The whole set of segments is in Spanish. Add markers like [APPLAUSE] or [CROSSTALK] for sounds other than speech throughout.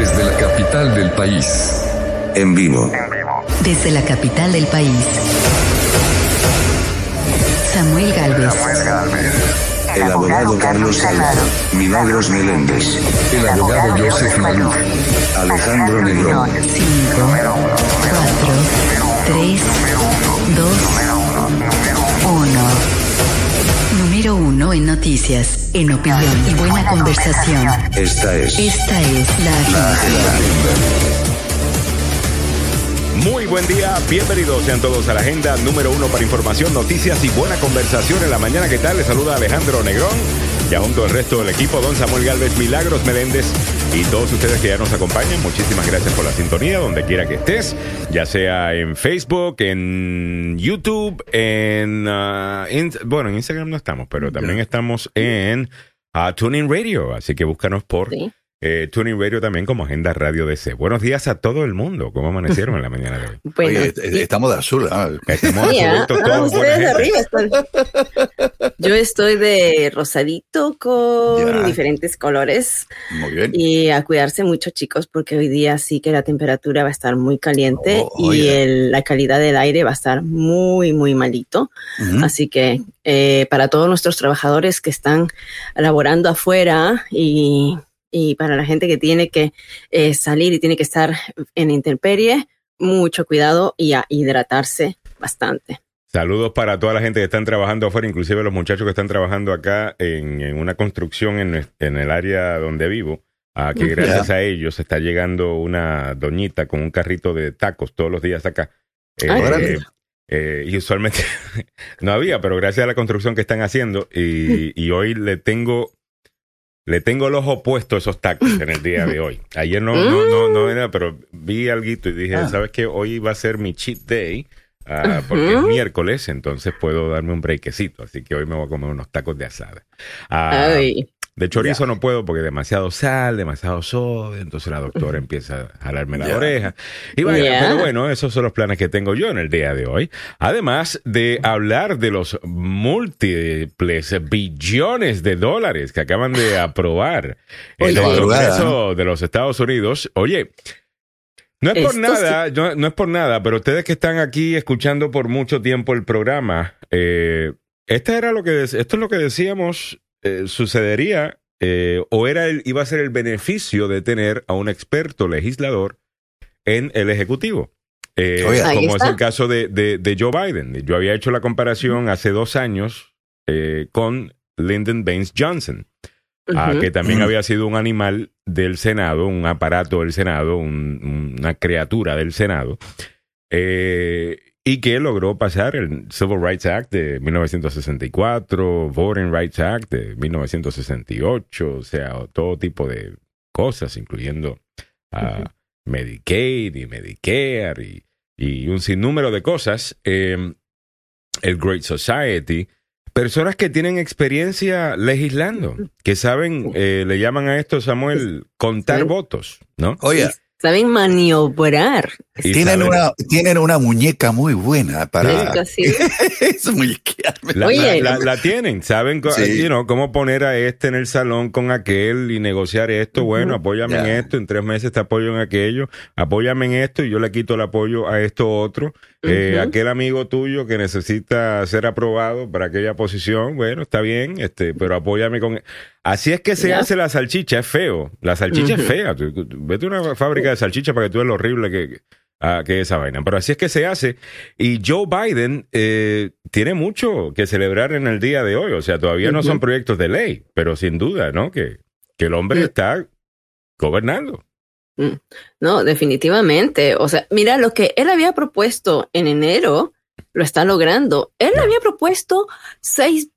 Desde la capital del país. En vivo. Desde la capital del país. Samuel Galvez. El abogado Carlos Salado. Milagros Meléndez. El abogado Joseph Maluf. Alejandro Negrón. 5, 4, 3, 2, 1. Número 1 en noticias, en opinión y buena conversación. Esta es Esta es la agenda. Muy buen día, bienvenidos sean todos a la agenda número uno para información, noticias y buena conversación en la mañana. ¿Qué tal? Les saluda Alejandro Negrón y junto al resto del equipo, don Samuel Galvez, Milagros Meléndez y todos ustedes que ya nos acompañan. Muchísimas gracias por la sintonía, donde quiera que estés, ya sea en Facebook, en YouTube, en, ah, in- bueno, en Instagram no estamos, pero también estamos en ah, Tuning Radio, así que búscanos por Sí. Eh, Tuning Radio también como Agenda Radio DC. Buenos días a todo el mundo. ¿Cómo amanecieron en la mañana de hoy? Bueno, Oye, eh, estamos de azul. ¿ah? Estamos ¿ah? Ah, ustedes de gente. arriba están. [LAUGHS] Yo estoy de rosadito con Ya. diferentes colores Muy bien. y a cuidarse mucho chicos porque hoy día sí que la temperatura va a estar muy caliente Oh, y el- la calidad del aire va a estar muy, muy malito. Así que eh, para todos nuestros trabajadores que están laborando afuera y, y para la gente que tiene que eh, salir y tiene que estar en intemperie, mucho cuidado y a hidratarse bastante. Saludos para toda la gente que están trabajando afuera, inclusive los muchachos que están trabajando acá en, en una construcción en, el área donde vivo. a que Ujú. gracias a ellos está llegando una doñita con un carrito de tacos todos los días acá. Eh, Ay, Órale. eh, eh, y usualmente [LAUGHS] no había, pero gracias a la construcción que están haciendo y, [LAUGHS] y hoy le tengo le tengo los opuestos a esos tacos en el día de hoy. Ayer no, no, no, no era, pero vi algo y dije, Ah. ¿sabes qué? Hoy va a ser mi cheat day. ah, porque es miércoles, entonces puedo darme un brequecito. Así que hoy me voy a comer unos tacos de asada. Ah, Ay, de chorizo no puedo porque demasiado sal, demasiado sodio. Entonces la doctora empieza a jalarme la oreja. Y vaya, Ya. pero bueno, esos son los planes que tengo yo en el día de hoy. Además de hablar de los múltiples billones de dólares que acaban de aprobar en el Congreso de los Estados Unidos. Oye, no es por Esto nada, no, no es por nada, pero ustedes que están aquí escuchando por mucho tiempo el programa, eh, esta era lo que esto es lo que decíamos eh, sucedería eh, o era el, iba a ser el beneficio de tener a un experto legislador en el ejecutivo. Eh, como es el caso de, de- de Joe Biden. Yo había hecho la comparación hace dos años eh, con Lyndon Baines Johnson ah, ujú. que también había sido un animal del Senado, un aparato del Senado, un- una criatura del Senado, eh, y que logró pasar el Civil Rights Act de 1964, Voting Rights Act de 1968, o sea, todo tipo de cosas, incluyendo ah, Medicaid y Medicare y, y un sinnúmero de cosas. eh, el Great Society, personas que tienen experiencia legislando, que saben, eh, le llaman a esto, Samuel, contar Sí. votos, ¿no? Oye, Saben maniobrar. Y tienen saben- una, tienen una muñeca muy buena para [LAUGHS] eso muñequearme. La, Oye. la- la- la tienen, saben Sí. you know, cómo poner a este en el salón con aquel y negociar esto. Bueno, apóyame en esto, en tres meses te apoyo en aquello, apóyame en esto y yo le quito el apoyo a esto otro. Eh, aquel amigo tuyo que necesita ser aprobado para aquella posición, bueno, está bien, este, pero apóyame con. Así es que se hace la salchicha, es feo. La salchicha es fea. Vete a una fábrica de salchicha para que tú veas lo horrible que, ah, que es esa vaina. Pero así es que se hace. Y Joe Biden eh, tiene mucho que celebrar en el día de hoy. O sea, todavía no son proyectos de ley, pero sin duda, ¿no? Que, que el hombre Mm. está gobernando. No, definitivamente. O sea, mira, lo que él había propuesto en enero lo está logrando. Él había propuesto 6,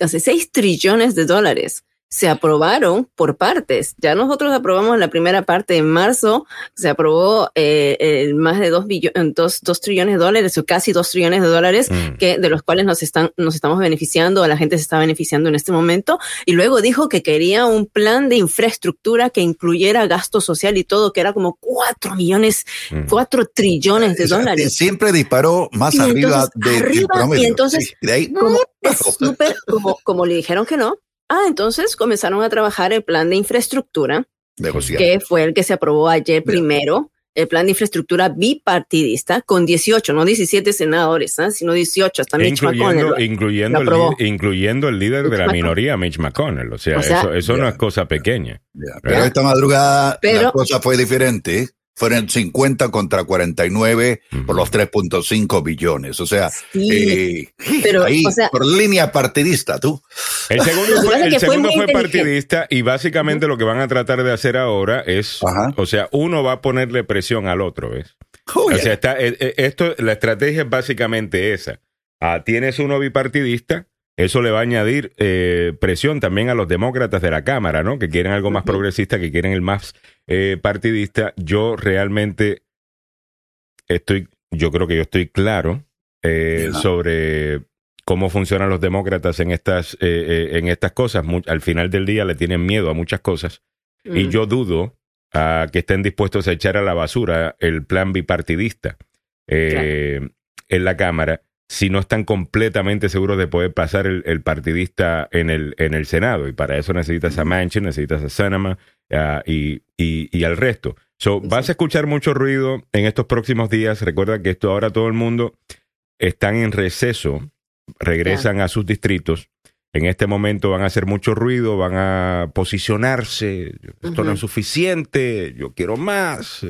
o sea, 6 trillones de dólares. Se aprobaron por partes. Ya nosotros aprobamos la primera parte en marzo. Se aprobó eh, el más de 2 dos, dos trillones de dólares o casi 2 trillones de dólares Mm. que de los cuales nos están nos estamos beneficiando, a la gente se está beneficiando en este momento y luego dijo que quería un plan de infraestructura que incluyera gasto social y todo, que era como cuatro millones, Mm. cuatro trillones de O sea, dólares. Siempre disparó más Y arriba entonces, de, del arriba, promedio. y entonces- Sí, de ahí, Como, es súper, como, como le dijeron que no. Ah, entonces comenzaron a trabajar el plan de infraestructura negociar. que fue el que se aprobó ayer primero, el plan de infraestructura bipartidista, con 18, no 17 senadores, ¿ah? sino 18, hasta Mitch incluyendo, McConnell. incluyendo, lo el, incluyendo el líder Mitch de la McConnell. minoría, Mitch McConnell. O sea, O sea, eso, eso no ya. es cosa pequeña. Ya, Pero esta madrugada Pero- la cosa fue diferente. Fueron 50 contra 49 por los 3.5 billones. O sea, Sí, eh, pero, ahí, o sea- por línea partidista, tú. El segundo fue, el fue segundo fue partidista y básicamente lo que van a tratar de hacer ahora es, Ajá. o sea, uno va a ponerle presión al otro, ¿ves? Oye, O sea, está, eh, eh, esto, la estrategia es básicamente esa. Ah, tienes uno bipartidista, eso le va a añadir eh, presión también a los demócratas de la Cámara, ¿no? Que quieren algo más progresista, que quieren el más eh, partidista. Yo realmente estoy, yo creo que yo estoy claro eh, sobre cómo funcionan los demócratas en estas, eh, eh, en estas cosas. Al final del día le tienen miedo a muchas cosas. Y Mm. yo dudo a que estén dispuestos a echar a la basura el plan bipartidista eh, en la Cámara si no están completamente seguros de poder pasar el, el partidista en el, en el Senado. Y para eso necesitas a Manchin, necesitas a Sinema ah, y, y, y al resto. So, vas a escuchar mucho ruido en estos próximos días. Recuerda que esto ahora todo el mundo están en receso, regresan a sus distritos. En este momento van a hacer mucho ruido, van a posicionarse. Esto no es suficiente, yo quiero más.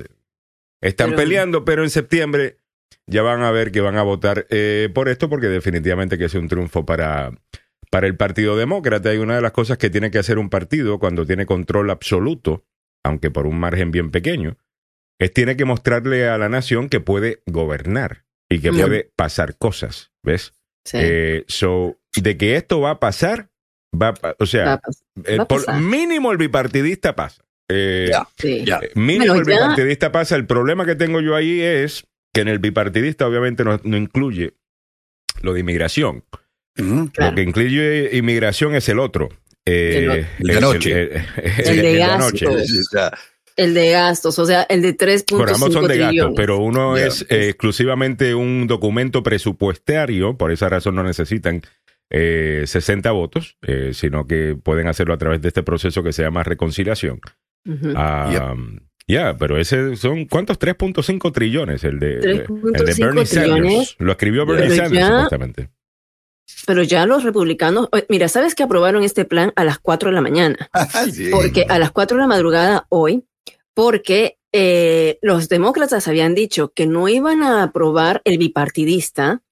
Están Pero- peleando, pero en septiembre ya van a ver que van a votar eh, por esto porque definitivamente que es un triunfo para, para el Partido Demócrata. Y una de las cosas que tiene que hacer un partido cuando tiene control absoluto, aunque por un margen bien pequeño, es tiene que mostrarle a la nación que puede gobernar y que Yep. puede pasar cosas, ¿ves? Sí. Eh, so, de que esto va a pasar, va a o sea, Va a pas- el va a por- pasar. mínimo el bipartidista pasa. Eh, Ya. sí. ya. eh, Mínimo Bueno, el ya- bipartidista pasa. El problema que tengo yo ahí es que en el bipartidista obviamente no, no incluye lo de inmigración. Claro. Lo que incluye inmigración es el otro. Eh, El de anoche. El, el- El de gastos. [LAUGHS] El de gastos, o sea, el de 3.5 Bueno, ambos son de gasto, trillones. pero uno Ya. es eh, exclusivamente un documento presupuestario, por esa razón no necesitan eh, 60 votos, eh, sino que pueden hacerlo a través de este proceso que se llama reconciliación. Ah, Ya, pero ese son, ¿cuántos? 3.5 trillones, el de, el de 3.5 Bernie Sanders. Lo escribió Bernie Pero Sanders, ya- supuestamente. Pero ya los republicanos, mira, ¿sabes que aprobaron este plan a las 4 de la mañana? [LAUGHS] Sí. Porque a las 4 de la madrugada hoy, porque eh, los demócratas habían dicho que no iban a aprobar el bipartidista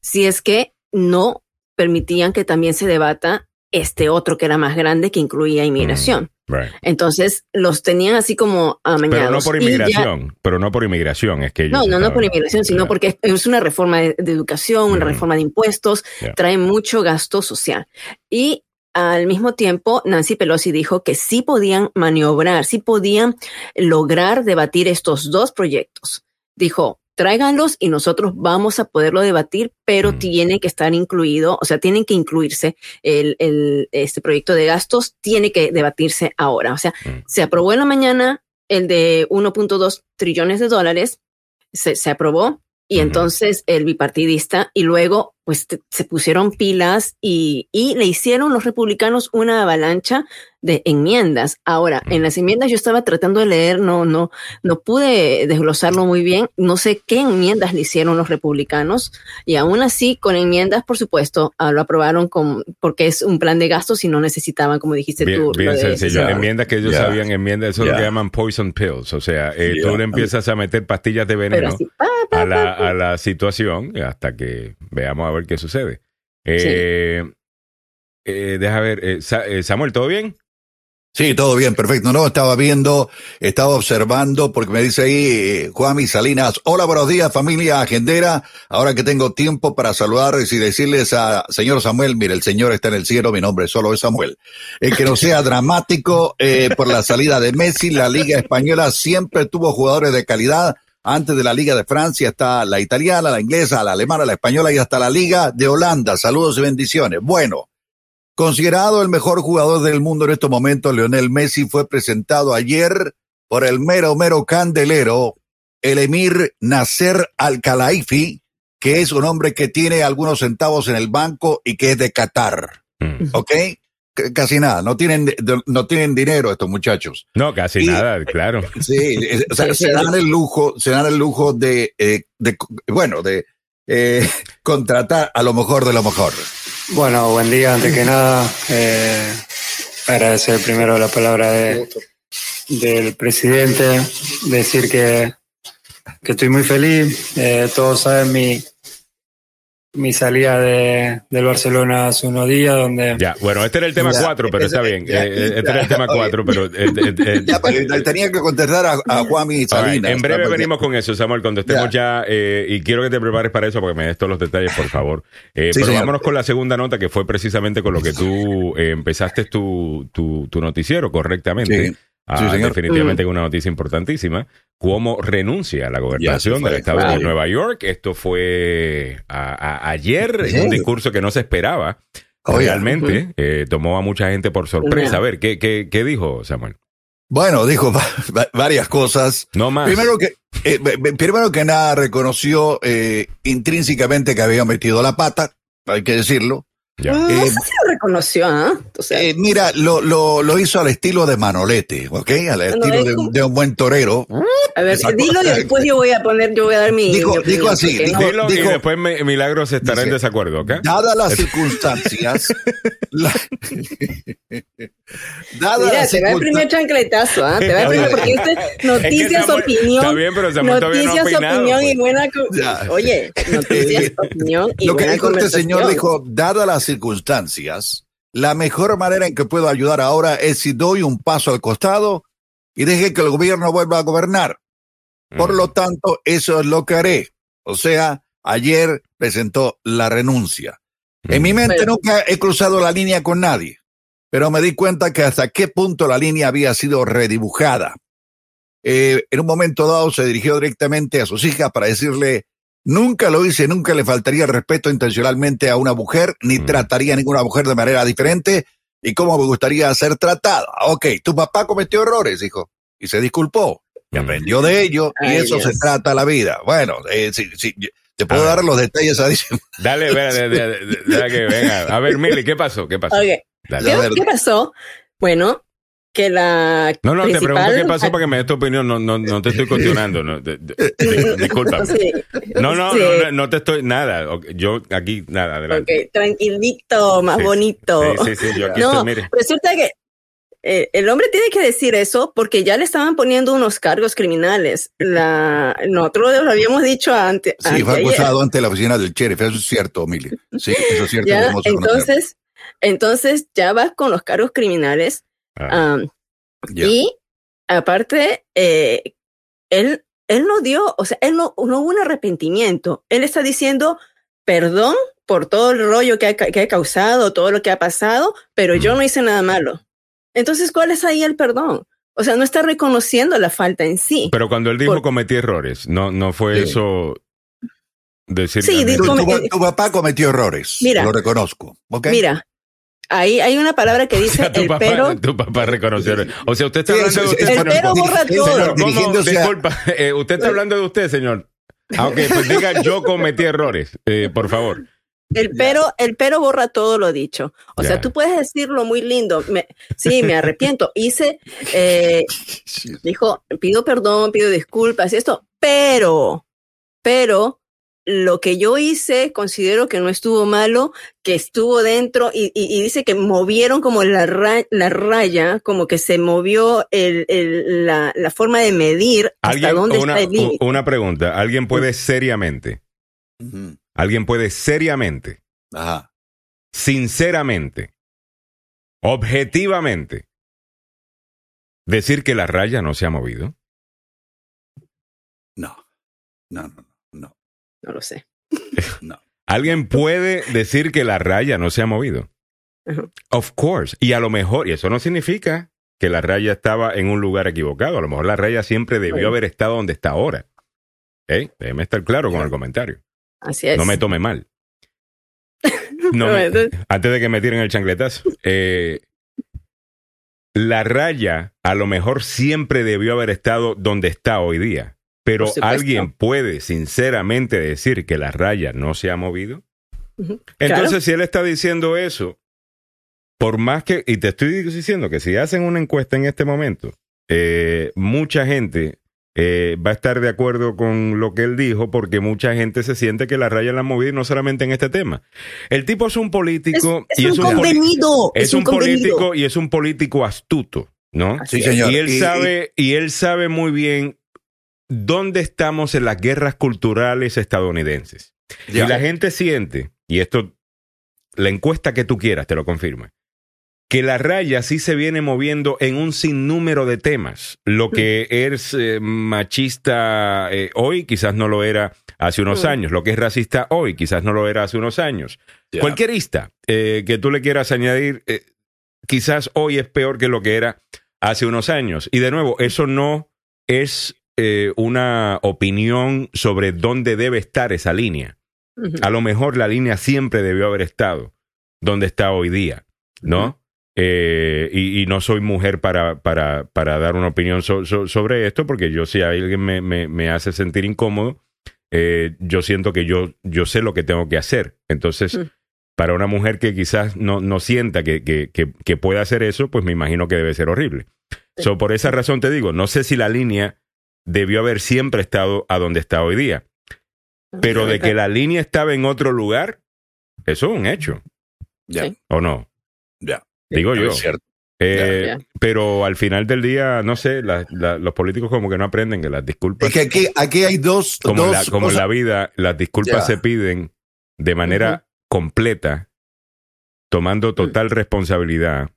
si es que no permitían que también se debata este otro que era más grande que incluía inmigración. Right. Entonces los tenían así como amañados. Pero no por ya- inmigración, pero no por inmigración, es que ellos No, no, no por inmigración, sino porque es- una reforma de, de educación, una Ujú. reforma de impuestos, trae mucho gasto social. Y al mismo tiempo, Nancy Pelosi dijo que sí podían maniobrar, sí podían lograr debatir estos dos proyectos. Dijo, tráiganlos y nosotros vamos a poderlo debatir, pero Mm. tiene que estar incluido, o sea, tienen que incluirse el, el- este proyecto de gastos, tiene que debatirse ahora. O sea, Mm. se aprobó en la mañana el de 1.2 trillones de dólares, se, se aprobó y entonces el bipartidista y luego pues te- se pusieron pilas y, y le hicieron los republicanos una avalancha de enmiendas. Ahora, en las enmiendas yo estaba tratando de leer, no, no, no pude desglosarlo muy bien, no sé qué enmiendas le hicieron los republicanos y aún así con enmiendas, por supuesto, ah, lo aprobaron con, porque es un plan de gastos y no necesitaban, como dijiste Bien, tú, bien sencillo. Ya. Enmiendas que ellos Ya. sabían, enmiendas, eso es lo que llaman poison pills. O sea, eh, tú le empiezas a meter pastillas de veneno así, pa, pa, a la, pa, pa. a la situación hasta que veamos a ver qué sucede. Eh, eh, deja ver, eh, Sa- eh, Samuel, ¿todo bien? Sí, todo bien, perfecto. No, estaba viendo, estaba observando, porque me dice ahí eh, Juami Salinas, hola, buenos días, familia agendera. Ahora que tengo tiempo para saludarles y decirles a señor Samuel, mire, el señor está en el cielo, mi nombre solo es Samuel. El que no [LAUGHS] sea dramático eh, por la salida de Messi, la Liga Española siempre tuvo jugadores de calidad. Antes de la Liga de Francia está la italiana, la inglesa, la alemana, la española y hasta la Liga de Holanda. Saludos y bendiciones. Bueno, Considerado el mejor jugador del mundo en estos momentos, Lionel Messi fue presentado ayer por el mero mero candelero, el emir Nasser Al-Khelaifi, que es un hombre que tiene algunos centavos en el banco y que es de Qatar. Mm. ¿Ok? Casi nada. No tienen, no tienen dinero estos muchachos. No, casi Y- nada, claro. Sí, eh, o sea, se dan el lujo, se dan el lujo de, eh, de bueno, de eh, [LAUGHS] contratar a lo mejor de lo mejor. Bueno, buen día. Antes que nada, eh, agradecer primero la palabra de, del presidente, decir que, que estoy muy feliz. Eh, todos saben mi, mi salida de, del Barcelona hace unos días, donde Ya, bueno, este era el tema Ya, 4, pero está bien. ya, Eh, este era el tema ya, 4, pero... eh, eh, eh, [LAUGHS] Ya, pero tenía que contestar a, a Juan y right, Salinas. En breve venimos con eso, Samuel, cuando estemos ya, eh, y quiero que te prepares para eso, porque me des todos los detalles, por favor. Sí, pero señor. vámonos con la segunda nota, que fue precisamente con lo que tú empezaste tu, tu, tu noticiero correctamente. Sí. Ah, Sí, señor. definitivamente una noticia importantísima. Cómo renuncia a la gobernación del estado de. Nueva York. Esto fue a- a- ayer, en un discurso que no se esperaba. Oye, Realmente eh, tomó a mucha gente por sorpresa. A ver, ¿qué, qué, qué dijo Samuel? Bueno, dijo va- va- varias cosas. No más. Primero que, eh, primero que nada reconoció eh, intrínsecamente que había metido la pata, hay que decirlo. Ya. No Eh, reconoció, ¿ah? O sea, Eh, mira, lo, lo, lo hizo al estilo de Manolete, ¿ok? Al estilo es de, de un buen torero. a ver, dilo y después yo voy a poner, yo voy a dar mi. Dijo- mi opinión, dijo así, no- Dilo dijo- y después me- Milagros estará en Dice, desacuerdo, ¿ok? Dadas las circunstancias, [LAUGHS] la- [LAUGHS] dadas Mira, las te va el primer chancletazo, ¿ah? Te va el primer, porque es noticias, opinión. Está bien, pero Samuel no Noticias, opinado, opinión pues. y buena. Ya. Oye, noticias, [LAUGHS] opinión y lo que dijo este señor dijo, dadas las circunstancias, la mejor manera en que puedo ayudar ahora es si doy un paso al costado y deje que el gobierno vuelva a gobernar. Por Mm. lo tanto, eso es lo que haré. O sea, ayer presentó la renuncia. En mi mente Bueno. nunca he cruzado la línea con nadie, pero me di cuenta que hasta qué punto la línea había sido redibujada. Eh, en un momento dado se dirigió directamente a sus hijas para decirle, nunca lo hice, nunca le faltaría respeto intencionalmente a una mujer, ni Mm. trataría a ninguna mujer de manera diferente, y cómo me gustaría ser tratada. Ok, tu papá cometió errores, dijo, y se disculpó, y Mm. aprendió de ello, y eso se trata la vida. Bueno, eh, sí, sí, te puedo A ver. dar los detalles adicionales. Dale, de- deja que venga. A ver, Mili, ¿qué pasó? ¿Qué pasó? Dale. A ¿Qué, ver. qué pasó? Bueno, que la. No, no, te pregunto qué pasó para que me des tu opinión. No, no, no te estoy cuestionando. No, de- de- de- discúlpame. [LAUGHS] Sí. No, no, Sí. no, no, no te estoy. Nada. Yo aquí, nada, adelante. Tranquilito, más Sí, bonito. Sí, sí, sí, yo aquí No, estoy, mire. resulta que eh, el hombre tiene que decir eso porque ya le estaban poniendo unos cargos criminales. La, nosotros lo habíamos dicho antes. Sí, fue acusado ante la oficina del sheriff, eso es cierto, Mili. Sí, eso es cierto. Ya, entonces, entonces ya vas con los cargos criminales. Ah. Y aparte, eh, él, él no dio, o sea, él no, no hubo un arrepentimiento. Él está diciendo perdón por todo el rollo que ha, que ha causado, todo lo que ha pasado, pero yo no hice nada malo. Entonces, ¿cuál es ahí el perdón? O sea, no está reconociendo la falta en sí. Pero cuando él dijo por- cometí errores, no, no fue Sí. eso decir. Sí, Tu, dijo- tu- tu papá cometió errores, Mira. lo reconozco. ¿ok? Mira, ahí hay una palabra que O dice sea, tu el papá, pero. tu papá reconoció. O sea, usted está Sí, hablando de usted. El pero borra todo. Disculpa, [LAUGHS] eh, usted está hablando de usted, señor. Ah, ok, pues [LAUGHS] diga yo cometí errores, eh, por favor. El pero, el pero borra todo lo dicho. O Ya. sea, tú puedes decirlo muy lindo. Me- sí, me arrepiento. Hice, eh, [LAUGHS] dijo, pido perdón, pido disculpas y esto, pero, pero lo que yo hice considero que no estuvo malo, que estuvo dentro y, y- y dice que movieron como la, ra- la raya, como que se movió el, el- la, la forma de medir hasta Alguien, dónde una, está el límite. una pregunta. ¿Alguien puede seriamente, alguien puede seriamente, Ajá. sinceramente, objetivamente, decir que la raya no se ha movido? No. No, no, no, lo sé. [LAUGHS] no. ¿Alguien puede decir que la raya no se ha movido? Of course. Y a lo mejor, y eso no significa que la raya estaba en un lugar equivocado. A lo mejor la raya siempre debió haber estado donde está ahora. ¿Eh? Déjeme estar claro con el comentario. Así es. No me tome mal. [LAUGHS] No me- antes de que me tiren el changletazo. eh, la raya a lo mejor siempre debió haber estado donde está hoy día. Pero alguien puede sinceramente decir que la raya no se ha movido. Entonces, Claro. si él está diciendo eso, por más que, y te estoy diciendo que si hacen una encuesta en este momento, eh, mucha gente eh, va a estar de acuerdo con lo que él dijo porque mucha gente se siente que la raya la han movido y no solamente en este tema. El tipo es un político Es- es y un es un, convenido, es es un un político convenido. y es un político astuto, ¿no? Sí, señor. Y él Y- sabe, y él sabe muy bien dónde estamos en las guerras culturales estadounidenses. Ya. Y la gente siente, y esto, la encuesta que tú quieras te lo confirma, que la raya sí se viene moviendo en un sinnúmero de temas. Lo que es eh, machista eh, hoy quizás no lo era hace unos Mm. años. Lo que es racista hoy quizás no lo era hace unos años. Ya. Cualquier ista eh, que tú le quieras añadir, quizás hoy es peor que lo que era hace unos años. Y de nuevo, eso no es eh, una opinión sobre dónde debe estar esa línea. A lo mejor la línea siempre debió haber estado donde está hoy día, ¿no? Eh, y, y no soy mujer para, para, para dar una opinión so- so- sobre esto, porque yo si alguien me, me, me hace sentir incómodo, eh, yo siento que yo, yo sé lo que tengo que hacer. Entonces, para una mujer que quizás no, no sienta que, que, que, que puede hacer eso, pues me imagino que debe ser horrible. So, por esa razón te digo, no sé si la línea debió haber siempre estado a donde está hoy día. Pero de que la línea estaba en otro lugar, eso es un hecho, Ya. Sí. ¿o no? Ya. Digo yo. Es cierto. Eh. Pero al final del día, no sé, la- la- los políticos como que no aprenden que las disculpas, Es que aquí, aquí hay dos, como, en dos la, como en la vida, las disculpas se piden de manera completa, tomando total responsabilidad.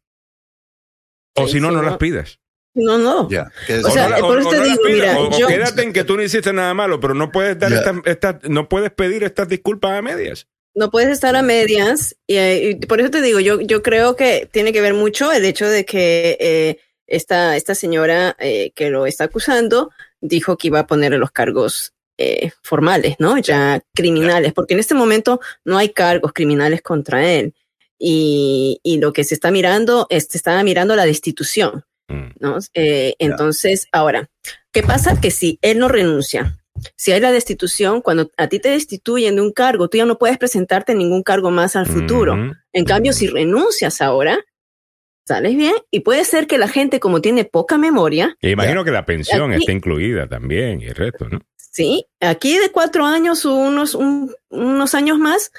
O Sí, si no, sí, no no. las pidas. No, no. Es- O sea, no por eso te digo, mira, yo- quédate en que tú no hiciste nada malo, pero no puedes dar estas- no puedes pedir estas disculpas a medias. no puedes estar a medias y, eh, y por eso te digo, yo, yo creo que tiene que ver mucho el hecho de que eh, esta, esta señora eh, que lo está acusando dijo que iba a poner los cargos eh, formales, ¿no? Ya criminales, porque en este momento no hay cargos criminales contra él. Y, y lo que se está mirando, es, se está mirando la destitución. Mm. ¿no? Eh, entonces, ahora, ¿qué pasa? Que si él no renuncia, si hay la destitución, cuando a ti te destituyen de un cargo, tú ya no puedes presentarte en ningún cargo más al futuro. En cambio, si renuncias ahora, sales bien y puede ser que la gente, como tiene poca memoria, Y imagino que la pensión está incluida también y el resto, ¿no? sí, aquí de cuatro años unos, un- unos años más,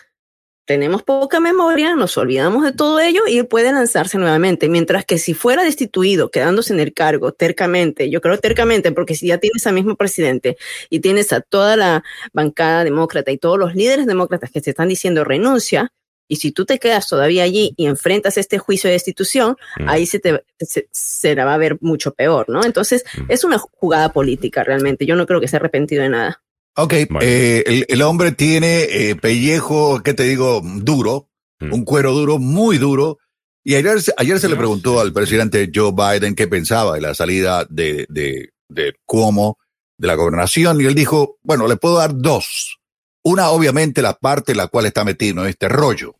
tenemos poca memoria, nos olvidamos de todo ello y puede lanzarse nuevamente. Mientras que si fuera destituido, quedándose en el cargo tercamente, yo creo tercamente, porque si ya tienes al mismo presidente y tienes a toda la bancada demócrata y todos los líderes demócratas que te están diciendo renuncia, y si tú te quedas todavía allí y enfrentas este juicio de destitución, Mm. ahí se, te, se, se la va a ver mucho peor, ¿no? Entonces, Mm. es una jugada política realmente. Yo no creo que esté arrepentido de nada. Ok, Bueno. eh, el, el hombre tiene eh, pellejo, ¿qué te digo? Duro, Mm. un cuero duro, muy duro. Y ayer, se- ayer se le preguntó al presidente Joe Biden qué pensaba de la salida de, de, de Cuomo de la gobernación y él dijo, bueno, le puedo dar dos. Una, obviamente, la parte en la cual está metido en este rollo.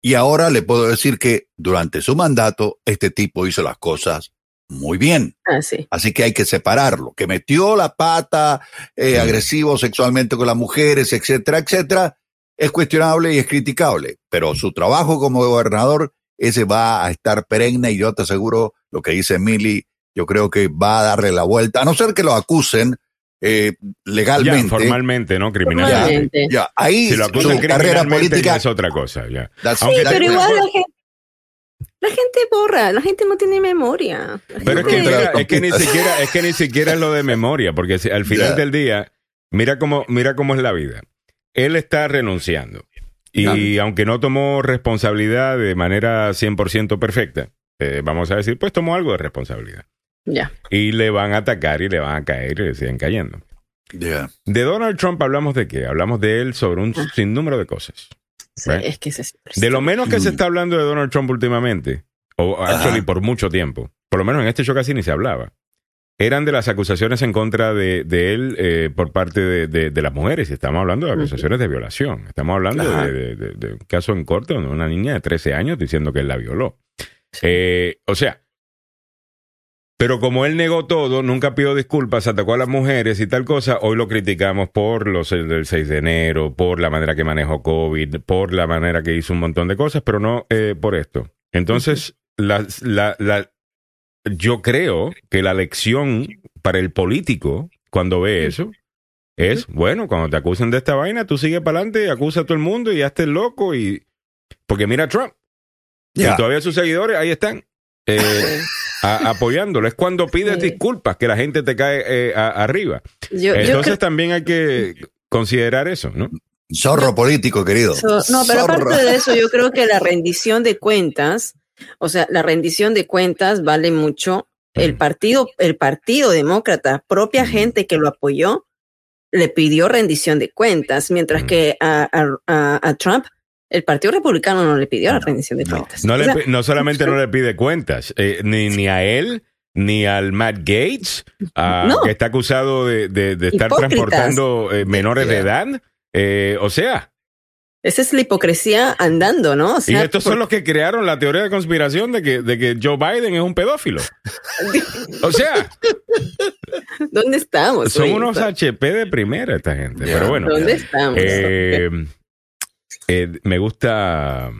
Y ahora le puedo decir que durante su mandato, este tipo hizo las cosas muy bien. Ah, sí. Así que hay que separarlo. Que metió la pata, eh, agresivo sexualmente con las mujeres, etcétera, etcétera, es cuestionable y es criticable. Pero su trabajo como gobernador, ese va a estar perenne y yo te aseguro lo que dice Milly, yo creo que va a darle la vuelta, a no ser que lo acusen eh, Ya, legalmente. formalmente, ¿no? Criminalmente. Ya, ahí Si lo su carrera política. ya es otra cosa, ya. that's- that's- Pero igual la gente, la gente borra, la gente no tiene memoria. La Pero es que, es que ni [LAUGHS] siquiera, es que ni siquiera es lo de memoria, porque si- al final del día, mira cómo, mira cómo es la vida. Él está renunciando. Y aunque no tomó responsabilidad de manera 100% perfecta, eh, vamos a decir, pues tomó algo de responsabilidad. Ya. Y le van a atacar y le van a caer y le siguen cayendo. Ya. De Donald Trump hablamos de qué? Hablamos de él sobre un Ah. sinnúmero de cosas. Sí, Right. es que es De lo menos que se está hablando de Donald Trump últimamente, o actually por mucho tiempo, por lo menos en este show casi ni se hablaba, eran de las acusaciones en contra de, de él eh, por parte de, de- de las mujeres. Y estamos hablando de acusaciones de violación. Estamos hablando Ajá. de, de- de- de un caso en corte donde una niña de 13 años diciendo que él la violó. Eh, o sea, pero como él negó todo, nunca pidió disculpas, atacó a las mujeres y tal cosa, hoy lo criticamos por los el del 6 de enero, por la manera que manejó COVID, por la manera que hizo un montón de cosas, pero no eh, por esto. Entonces, la, la, la, yo creo que la lección para el político cuando ve eso es, bueno, cuando te acusan de esta vaina, tú sigues para adelante, acusa a todo el mundo y hazte loco y... Porque mira a Trump. Ya. Y todavía sus seguidores ahí están. eh, [LAUGHS] a- apoyándolo. Es cuando pides Sí. disculpas que la gente te cae eh, a- arriba. Yo, Entonces también hay que considerar eso, ¿no? Zorro político, querido. So- no, pero Zorro. aparte de eso, yo creo que la rendición de cuentas, o sea, la rendición de cuentas vale mucho. El partido, el partido demócrata, propia gente que lo apoyó, le pidió rendición de cuentas, mientras que a, a- a- a Trump, el partido republicano no le pidió la rendición de cuentas. No, le sea, no solamente no [LAUGHS] le pide cuentas, eh, ni, ni a él, ni al Matt Gates, ah, No. que está acusado de, de- de estar Hipócritas. transportando eh, menores de edad. Eh, o sea, esa es la hipocresía andando, ¿no? O y estos son los que crearon la teoría de conspiración de que, de que Joe Biden es un pedófilo. [LAUGHS] O sea, ¿Dónde estamos? son unos HP de primera esta gente. Pero bueno, ¿Dónde estamos? Eh, eh, me gusta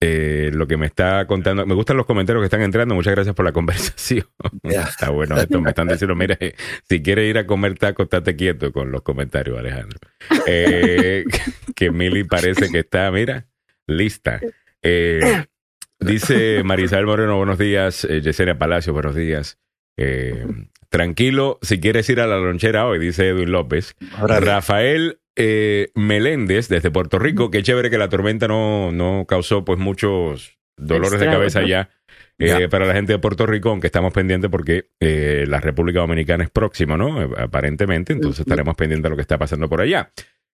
eh, lo que me está contando. Me gustan los comentarios que están entrando. Muchas gracias por la [LAUGHS] conversación. Está bueno esto. Me están diciendo, mira, eh, si quieres ir a comer tacos, estate quieto con los comentarios, Alejandro. Eh, [LAUGHS] que Mili parece que está, mira, lista. Dice Marisabel Moreno, buenos días. Yesenia Palacio, buenos días. Eh, tranquilo, si quieres ir a la lonchera hoy, dice Edwin López. Rafael eh, Meléndez, desde Puerto Rico. Qué chévere que la tormenta no, no causó pues muchos dolores de cabeza ¿no? ya eh, Ya. para la gente de Puerto Rico, aunque estamos pendientes porque eh, la República Dominicana es próxima, ¿no? Aparentemente, entonces estaremos pendientes de lo que está pasando por allá.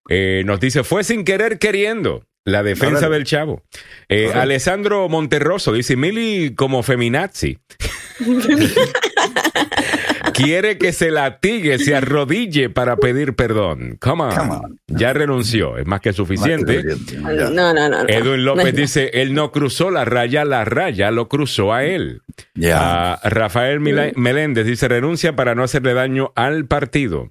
Eh, nos dice, fue sin querer queriendo. La defensa del chavo. Eh. Alessandro Monterroso dice, Mili como feminazi. [LAUGHS] [LAUGHS] [LAUGHS] Quiere que se latigue, se arrodille para pedir perdón. Come on. Come on. Ya renunció, es más que suficiente. No, no, no. no. Edwin No López dice, él no cruzó la raya, la raya lo cruzó a él. Ya. Ah, Rafael Mila- Meléndez dice, renuncia para no hacerle daño al partido.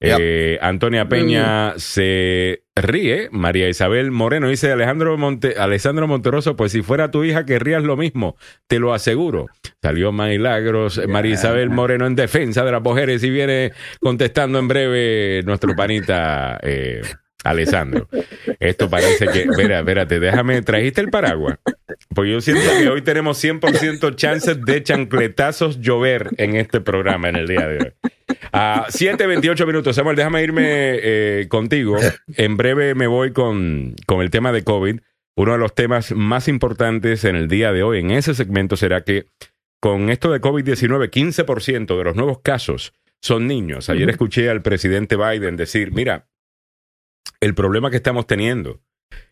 Yep. Eh, Antonia Peña se ríe. María Isabel Moreno dice, Alejandro Monte, Alessandro Monteroso, pues si fuera tu hija querrías lo mismo, te lo aseguro. Salió Milagros, María Isabel Moreno en defensa de las mujeres y viene contestando en breve nuestro panita eh, Alessandro. Esto parece que, espera, espérate, déjame, trajiste el paraguas. Porque yo siento que hoy tenemos 100% chances de chancletazos llover en este programa en el día de hoy. A 7.28 minutos. Samuel, déjame irme eh, contigo. En breve me voy con, con el tema de COVID. Uno de los temas más importantes en el día de hoy en ese segmento será que con esto de COVID-19, 15% de los nuevos casos son niños. Ayer escuché al presidente Biden decir, mira, el problema que estamos teniendo,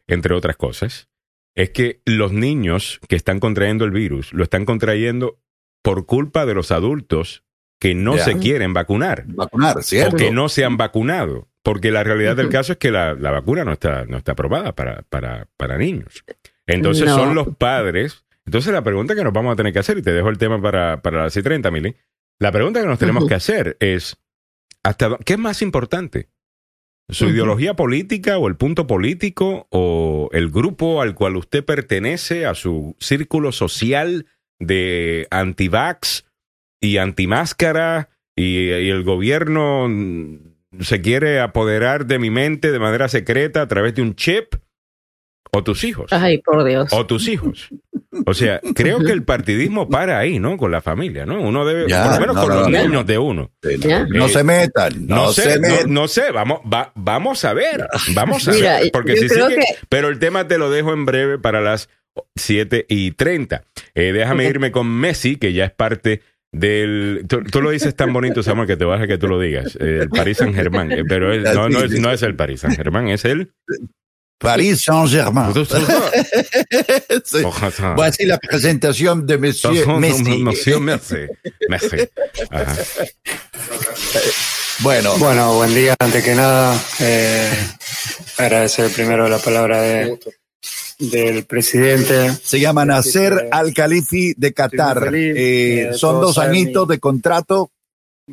entre otras cosas, es que los niños que están contrayendo el virus lo están contrayendo por culpa de los adultos que no se quieren vacunar Vacunar, o ¿cierto? que no se han vacunado. Porque la realidad del caso es que la, la vacuna no está, no está aprobada para, para, para niños. Entonces No. son los padres. Entonces la pregunta que nos vamos a tener que hacer, y te dejo el tema para, para las 30, Mili, la pregunta que nos tenemos que hacer es, ¿hasta ¿qué es más importante? ¿Su ideología política o el punto político o el grupo al cual usted pertenece, a su círculo social de anti-vax y antimáscara y, y el gobierno se quiere apoderar de mi mente de manera secreta a través de un chip o tus hijos Ay, por Dios. o tus hijos. O sea, creo que el partidismo para ahí, ¿no? Con la familia, ¿no? Uno debe, Ya, por lo menos no, con no, los no. niños de uno. Ya. No Eh, se metan, no, No, sé, se no, metan. no sé, vamos, va- vamos a ver, vamos a Mira, ver, porque si creo sigue, que- pero el tema te lo dejo en breve para las 7 y 30. Eh, déjame irme con Messi, que ya es parte del, tú, tú lo dices tan bonito, Samuel, que te vas a que tú lo digas, eh, el Paris Saint Germain, pero es- [LAUGHS] no, no, es, no es el Paris Saint Germain, es el Paris Saint-Germain. [LAUGHS] Sí. Voici la presentación de Monsieur Messi. Monsieur Messi. Messi. Ajá. Bueno, Bueno, buen día. Antes que nada, eh, agradecer primero la palabra de, del presidente. se llama Nasser Al-Khalifi de Qatar. Feliz, Eh, eh, son dos añitos mi- de contrato.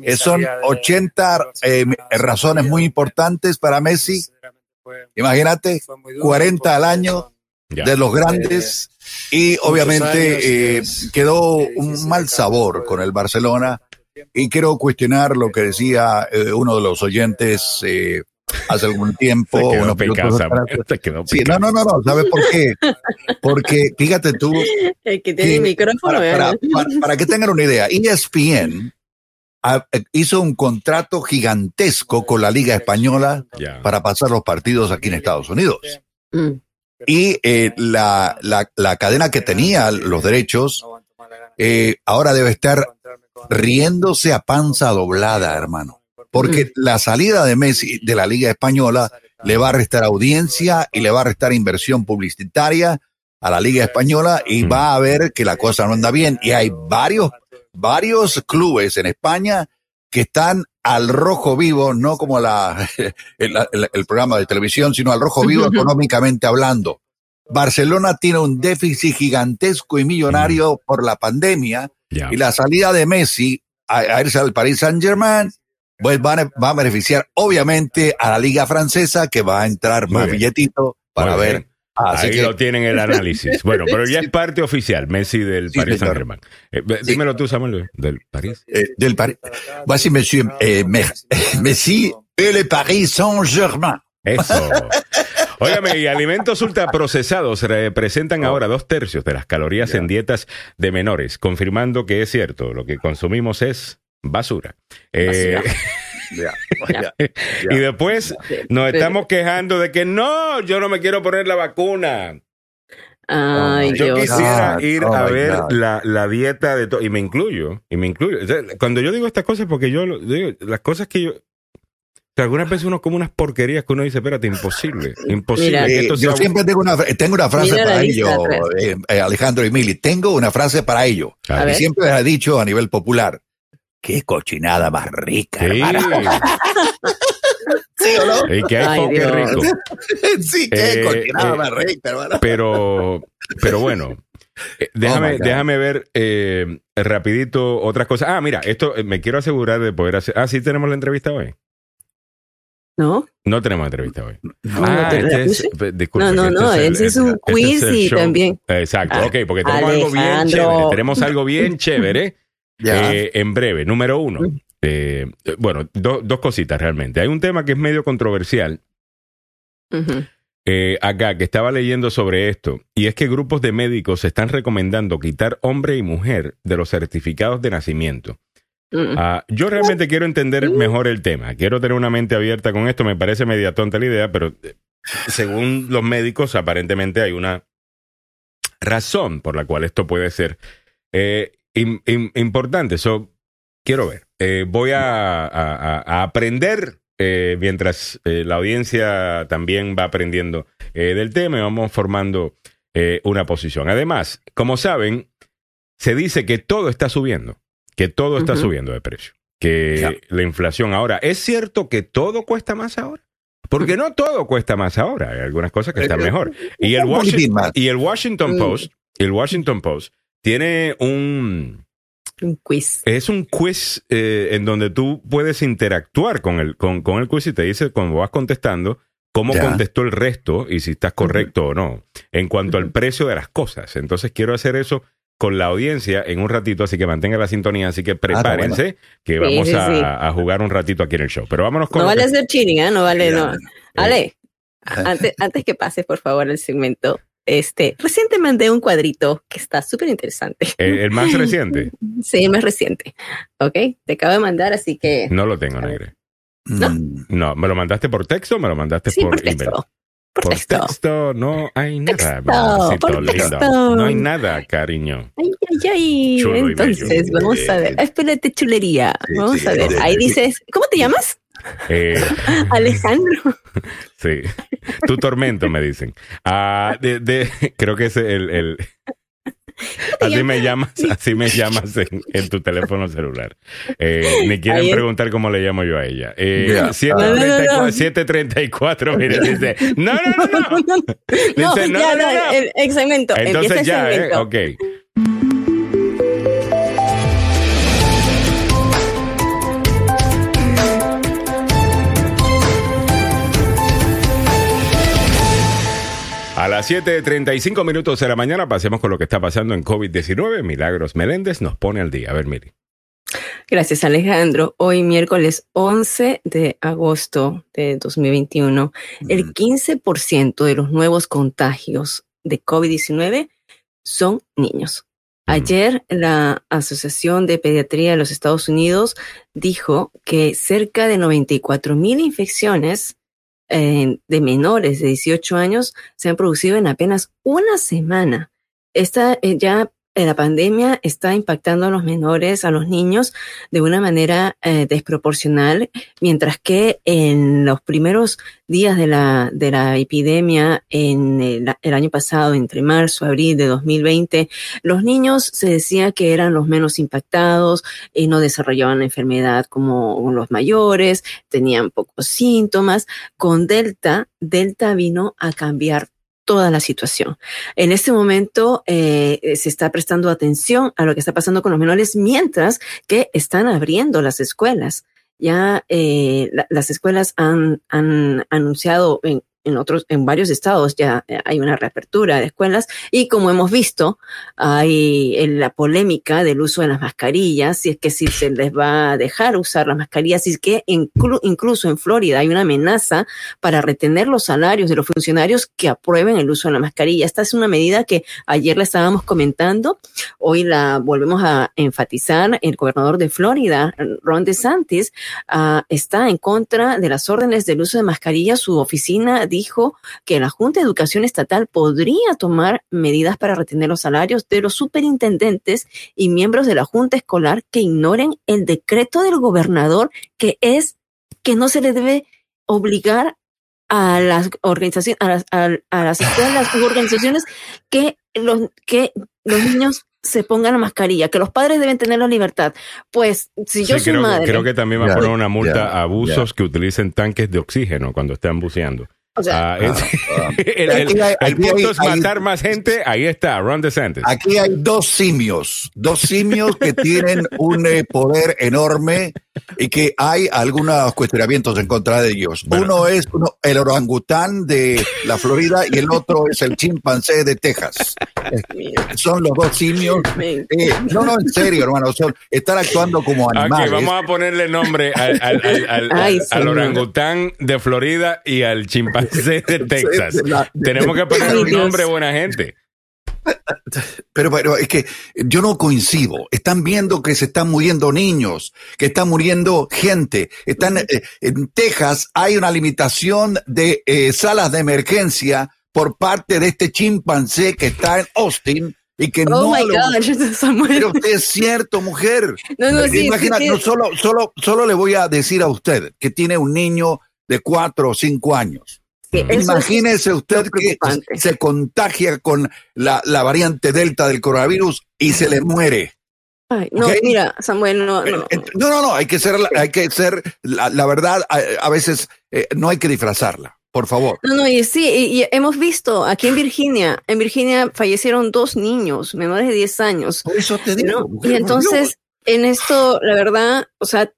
Eh, son salida de- 80 eh, razones muy importantes para Messi. Fue- Imagínate, fue duro 40 al año. Ya. de los grandes y obviamente eh, quedó un mal sabor con el Barcelona y quiero cuestionar lo que decía eh, uno de los oyentes eh, hace algún tiempo. [LAUGHS] Se quedó unos minutos picado, atrás. Samuel, se quedó Sí, no, no, no, no, ¿sabes por qué? Porque fíjate tú, [LAUGHS] El que tiene Sí, el micrófono. para, para- para- para que tengan una idea, ESPN eh, hizo un contrato gigantesco con la Liga Española Ya. para pasar los partidos aquí en Estados Unidos. Mm. Y eh, la, la, la cadena que tenía los derechos eh, ahora debe estar riéndose a panza doblada, hermano. Porque la salida de Messi de la Liga Española le va a restar audiencia y le va a restar inversión publicitaria a la Liga Española y Mm. va a ver que la cosa no anda bien. Y hay varios, varios clubes en España que están al rojo vivo, no como la, [LAUGHS] el, el- el programa de televisión, sino al rojo vivo [LAUGHS] económicamente hablando. Barcelona tiene un déficit gigantesco y millonario por la pandemia y la salida de Messi a, a irse al Paris Saint Germain pues va, a- va a beneficiar obviamente a la liga francesa que va a entrar Muy más bien. billetito para Muy ver. bien. Así Ahí que lo tienen el análisis. Bueno, pero ya [LAUGHS] es parte oficial, Messi del Sí, Paris. Saint Germain. Eh, Sí. Dímelo tú, Samuel, del París. eh, del Paris. Voici monsieur eh, Me- [LAUGHS] Messi le Paris Saint Germain. Eso. [LAUGHS] Óigame, y alimentos ultraprocesados representan ahora dos tercios de las calorías en dietas de menores, confirmando que es cierto, lo que consumimos es basura. Eh, [LAUGHS] y después nos estamos quejando de que no, yo no me quiero poner la vacuna. Ay, Yo Dios. quisiera ir oh a ver la, la dieta de todo, y me incluyo, y me incluyo. O sea, cuando yo digo estas cosas, porque yo digo, las cosas que yo... o sea, algunas veces uno come unas porquerías que uno dice, espérate, imposible, [LAUGHS] imposible. Mira, que Eh, esto yo sea- siempre tengo una, tengo una frase Mira para ello, eh, eh, Alejandro y Mili. Tengo una frase para ello. Y siempre les he dicho a nivel popular, qué cochinada más rica, Sí. [LAUGHS] ¿Sí o no? y que hay Ay, poke Dios. rico. [LAUGHS] sí, qué Eh, cochinada eh, más rica, hermano. Pero, pero bueno, eh, déjame, Oh God. déjame ver eh, rapidito otras cosas. Ah, mira, esto eh, me quiero asegurar de poder hacer. Ah, sí tenemos la entrevista hoy. ¿No? No tenemos entrevista hoy. No, ah, ¿te la este es, puse? pe- disculpe, No, no, este no, el- ese es un este quiz el y también- Exacto, Ah, ok, porque tenemos algo bien chévere. Tenemos algo bien [LAUGHS] chévere Eh, en breve. Número uno. eh, bueno, do- dos cositas realmente. Hay un tema que es medio controversial eh, acá que estaba leyendo sobre esto, y es que grupos de médicos están recomendando quitar hombre y mujer de los certificados de nacimiento. Mm. Ah, yo realmente quiero entender mejor el tema. Quiero tener una mente abierta con esto. Me parece media tonta la idea, pero según los médicos, aparentemente hay una razón por la cual esto puede ser eh, im- im- importante. So, quiero ver. Eh, voy a, a- a- a aprender eh, mientras eh, la audiencia también va aprendiendo del tema y vamos formando una posición. Además, como saben, se dice que todo está subiendo, que todo está subiendo de precio, que la inflación ahora, ¿es cierto que todo cuesta más ahora? Porque no todo cuesta más ahora, hay algunas cosas que están mejor. Y el, Washington, más. y el Washington Mm. Post, el Washington Post tiene un, Un quiz. es un quiz eh, en donde tú puedes interactuar con el, con, con el quiz y te dice cuando vas contestando cómo Ya. contestó el resto y si estás correcto o no en cuanto al precio de las cosas. Entonces quiero hacer eso con la audiencia en un ratito, así que mantenga la sintonía, así que prepárense que Sí, vamos sí, a, sí. a jugar un ratito aquí en el show. Pero vámonos con... No vale que- hacer cheating, ¿eh? No vale, Ya. no. Ale, antes, antes que pases, por favor, el segmento, este, recién te mandé un cuadrito que está súper interesante. Eh, el más [LAUGHS] reciente, Sí, el más reciente. ¿Ok? Te acabo de mandar, así que. no lo tengo, negre. No. Mm. No, ¿me lo mandaste por texto o me lo mandaste Sí, por, por email? texto. Por Por texto. texto no hay nada, Texto, por texto. No hay nada, cariño. Ay, ay, ay. Chulo Entonces, vamos a ver. Espérate, chulería. Sí, Vamos sí, a ver. sí, Ahí sí. dices, ¿cómo te llamas? Eh, [LAUGHS] Alejandro. [LAUGHS] sí. Tu tormento, me dicen. Ah, de, de- [LAUGHS] creo que es el, el- Así me llamas, así me llamas en, en tu teléfono celular. Eh, ni quieren preguntar cómo le llamo yo a ella. Eh, Ya. 734, No, no, no. 734, mire, dice, no, no, no, no. no, Dice, no, ya, no, no. El, el segmento. Entonces el ya, ¿eh? segmento. Ok. Las las 7.35 minutos de la mañana pasemos con lo que está pasando en COVID-19. Milagros Meléndez nos pone al día. A ver, Miri. Gracias, Alejandro. Hoy, miércoles 11 de agosto de 2021, el 15% de los nuevos contagios de COVID-19 son niños. Ayer la Asociación de Pediatría de los Estados Unidos dijo que cerca de 94 mil infecciones eh, de menores de 18 años se han producido en apenas una semana. Esta eh, ya la pandemia está impactando a los menores, a los niños, de una manera eh, desproporcional, mientras que en los primeros días de la, de la epidemia, en el, el, año pasado, entre marzo abril de 2020, los niños se decía que eran los menos impactados y no desarrollaban la enfermedad como los mayores, tenían pocos síntomas. Con Delta, Delta vino a cambiar toda la situación. En este momento eh, se está prestando atención a lo que está pasando con los menores mientras que están abriendo las escuelas. Ya eh, la, las escuelas han, han anunciado en, en otros, en varios estados ya hay una reapertura de escuelas y como hemos visto, hay la polémica del uso de las mascarillas, si es que si se les va a dejar usar las mascarillas, y es que inclu, incluso en Florida hay una amenaza para retener los salarios de los funcionarios que aprueben el uso de la mascarilla. Esta es una medida que ayer la estábamos comentando, hoy la volvemos a enfatizar. El gobernador de Florida, Ron DeSantis, uh, está en contra de las órdenes del uso de mascarillas. Su oficina dijo que la Junta de Educación Estatal podría tomar medidas para retener los salarios de los superintendentes y miembros de la Junta Escolar que ignoren el decreto del gobernador que es que no se le debe obligar a las organizaciones, a las, a, a las escuelas u organizaciones que los, que los niños se pongan la mascarilla, que los padres deben tener la libertad. Pues, si yo Sí, soy creo, madre. creo que también va a poner una multa a abusos que utilicen tanques de oxígeno cuando estén buceando. O sea, es- [LAUGHS] el, el- Aquí hay- el aquí punto hay- es hay- matar más gente. Ahí está, Ron DeSantis. Aquí hay dos simios, dos simios que tienen un eh, poder enorme y que hay algunos cuestionamientos en contra de ellos. Bueno. Uno es uno- el orangután de la Florida y el otro es el chimpancé de Texas. Son los dos simios. Eh, no, no, en serio, hermano, son, están actuando como animales. vamos a ponerle nombre al, al- al- al- Ay, orangután de Florida y al chimpancé [LAUGHS] de Texas. de la- de- Tenemos que ponerle un nombre buena gente. Pero, pero es que yo no coincido. Están viendo que se están muriendo niños, que están muriendo gente. Están eh, en Texas hay una limitación de eh, salas de emergencia por parte de este chimpancé que está en Austin y que Oh no my lo- God, Samuel. Pero usted es cierto, mujer. No, no, sí, Imagina, sí, sí. no, solo, solo, solo le voy a decir a usted que tiene un niño de cuatro o cinco años. Imagínese usted que se contagia con la, la variante delta del coronavirus y se le muere. Ay, no, mira, Samuel, no, no. No, no, no, hay que ser, hay que ser, la, la verdad, a, a veces eh, no hay que disfrazarla, por favor. No, no, y sí, y, y hemos visto aquí en Virginia, en Virginia fallecieron dos niños menores de 10 años. Por eso te digo. ¿no? mujer, Y entonces, en esto, la verdad, o sea,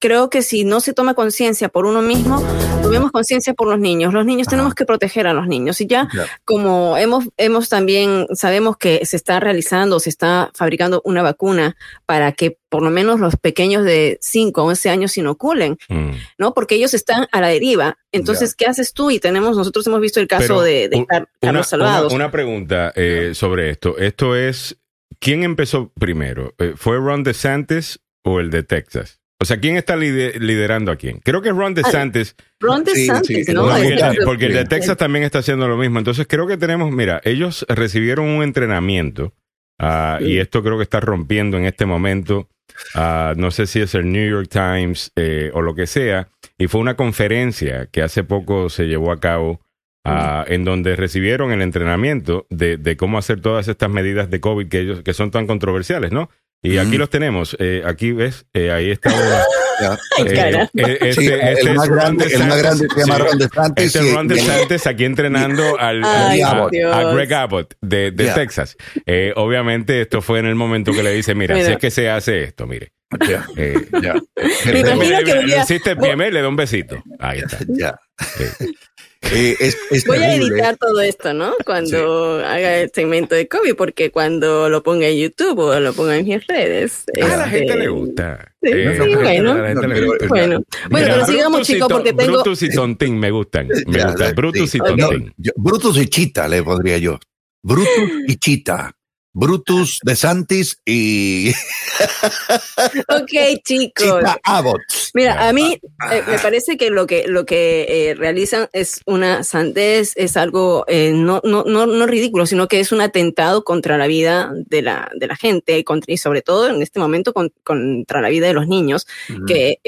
creo que si no se toma conciencia por uno mismo, tomemos conciencia por los niños. Los niños Ajá. tenemos que proteger a los niños. Y ya, como hemos, hemos también, sabemos que se está realizando, se está fabricando una vacuna para que por lo menos los pequeños de 5 a 11 años se inoculen, Mm. ¿no? Porque ellos están a la deriva. Entonces, ¿qué haces tú? Y tenemos, nosotros hemos visto el caso Pero, de, de Una, Carlos Salvados. una- una pregunta eh, sobre esto. Esto es, ¿quién empezó primero? Eh, ¿Fue Ron DeSantis o el de Texas? O sea, ¿quién está lide- liderando a quién? Creo que es Ron DeSantis, Ron DeSantis, sí, ¿no? porque, el, porque el de. Texas también está haciendo lo mismo. Entonces creo que tenemos, mira, ellos recibieron un entrenamiento ah, y esto creo que está rompiendo en este momento. ah, no sé si es el New York Times eh, o lo que sea. Y fue una conferencia que hace poco se llevó a cabo ah, en donde recibieron el entrenamiento de, de cómo hacer todas estas medidas de COVID que ellos que son tan controversiales, ¿no? Y aquí Ujú. los tenemos. Eh, aquí ves, eh, ahí está. [LAUGHS] eh, eh, este, Sí, este el, es más grande, el más grande se llama Sí. Ron DeSantis. Este es Ron DeSantis aquí entrenando [LAUGHS] al, Ay, a, por Dios. a Greg Abbott de, de Yeah. Texas. Eh, obviamente esto fue en el momento que le dice, mira, Mira. si es que se hace esto, mire. Ya, Eh, ya. [LAUGHS] Me imagino mira, que le hiciste el pie, le da un besito. Ahí está. Ya. Sí. Eh, es, es Voy a editar todo esto, ¿no? Cuando haga el segmento de COVID, porque cuando lo ponga en YouTube o lo ponga en mis redes. A la este, gente le gusta. Sí, Eh, sí, bueno. a la gente No, le pero- gusta. Bueno, bueno, Mira, pero sigamos, chicos, porque tengo. Brutus y Tontín me gustan. [LAUGHS] Me Ya, gustan. sí. Brutus y No, Tontín. yo- Brutus y Chita le podría yo. Brutus y Chita. Brutus de Santis y [LAUGHS] Ok, chicos. Chita Abbott. Mira, a mí Ah. eh, me parece que lo que lo que eh, realizan es una sandez, es algo eh, no, no, no, no ridículo, sino que es un atentado contra la vida de la, de la gente y, contra, y sobre todo en este momento con- contra la vida de los niños que,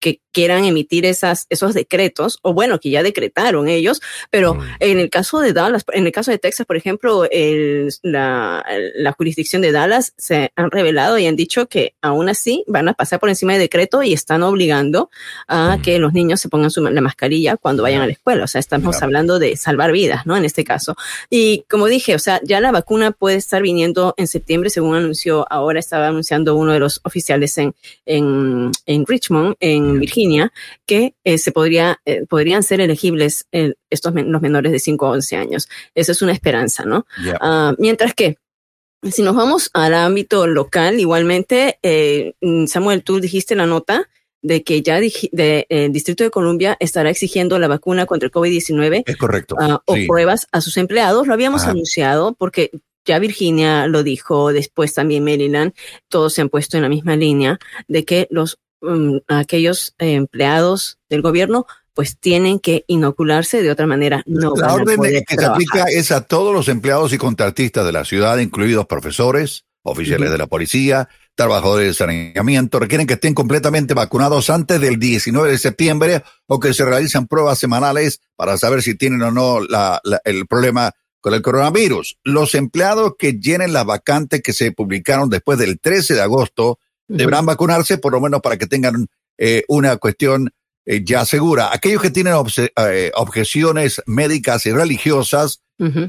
que quieran emitir esas, esos decretos, o bueno, que ya decretaron ellos, pero Mm. en el caso de Dallas, en el caso de Texas, por ejemplo, el- la, la jurisdicción de Dallas se han revelado y han dicho que aún así van a pasar por encima del decreto y están obligando a Mm. que los niños se pongan su, la mascarilla cuando vayan a la escuela. O sea, estamos Claro. hablando de salvar vidas, ¿no? En este caso. Y como dije, o sea, ya la vacuna puede estar viniendo en septiembre, según anunció, ahora estaba anunciando uno de los oficiales en, en, en Richmond, en Virginia, que eh, se podría, eh, podrían ser elegibles eh, estos men- los menores de 5 a 11 años. Esa es una esperanza, ¿no? Ah, mientras que, si nos vamos al ámbito local, igualmente, eh, mm, Samuel, tú dijiste la nota de que ya de, el Distrito de Columbia estará exigiendo la vacuna contra el COVID-19 Es correcto. ah, o Sí. pruebas a sus empleados. Lo habíamos Ajá. anunciado porque ya Virginia lo dijo, después también Maryland, todos se han puesto en la misma línea de que los mm, aquellos eh, empleados del gobierno pues tienen que inocularse de otra manera no La van a orden poder que se aplica es a todos los empleados y contratistas de la ciudad, incluidos profesores, oficiales de la policía, trabajadores de saneamiento, requieren que estén completamente vacunados antes del 19 de septiembre o que se realicen pruebas semanales para saber si tienen o no la- la- el problema con el coronavirus. Los empleados que llenen las vacantes que se publicaron después del 13 de agosto. Deberán vacunarse por lo menos para que tengan eh, una cuestión eh, ya segura. Aquellos que tienen obse- eh, objeciones médicas y religiosas,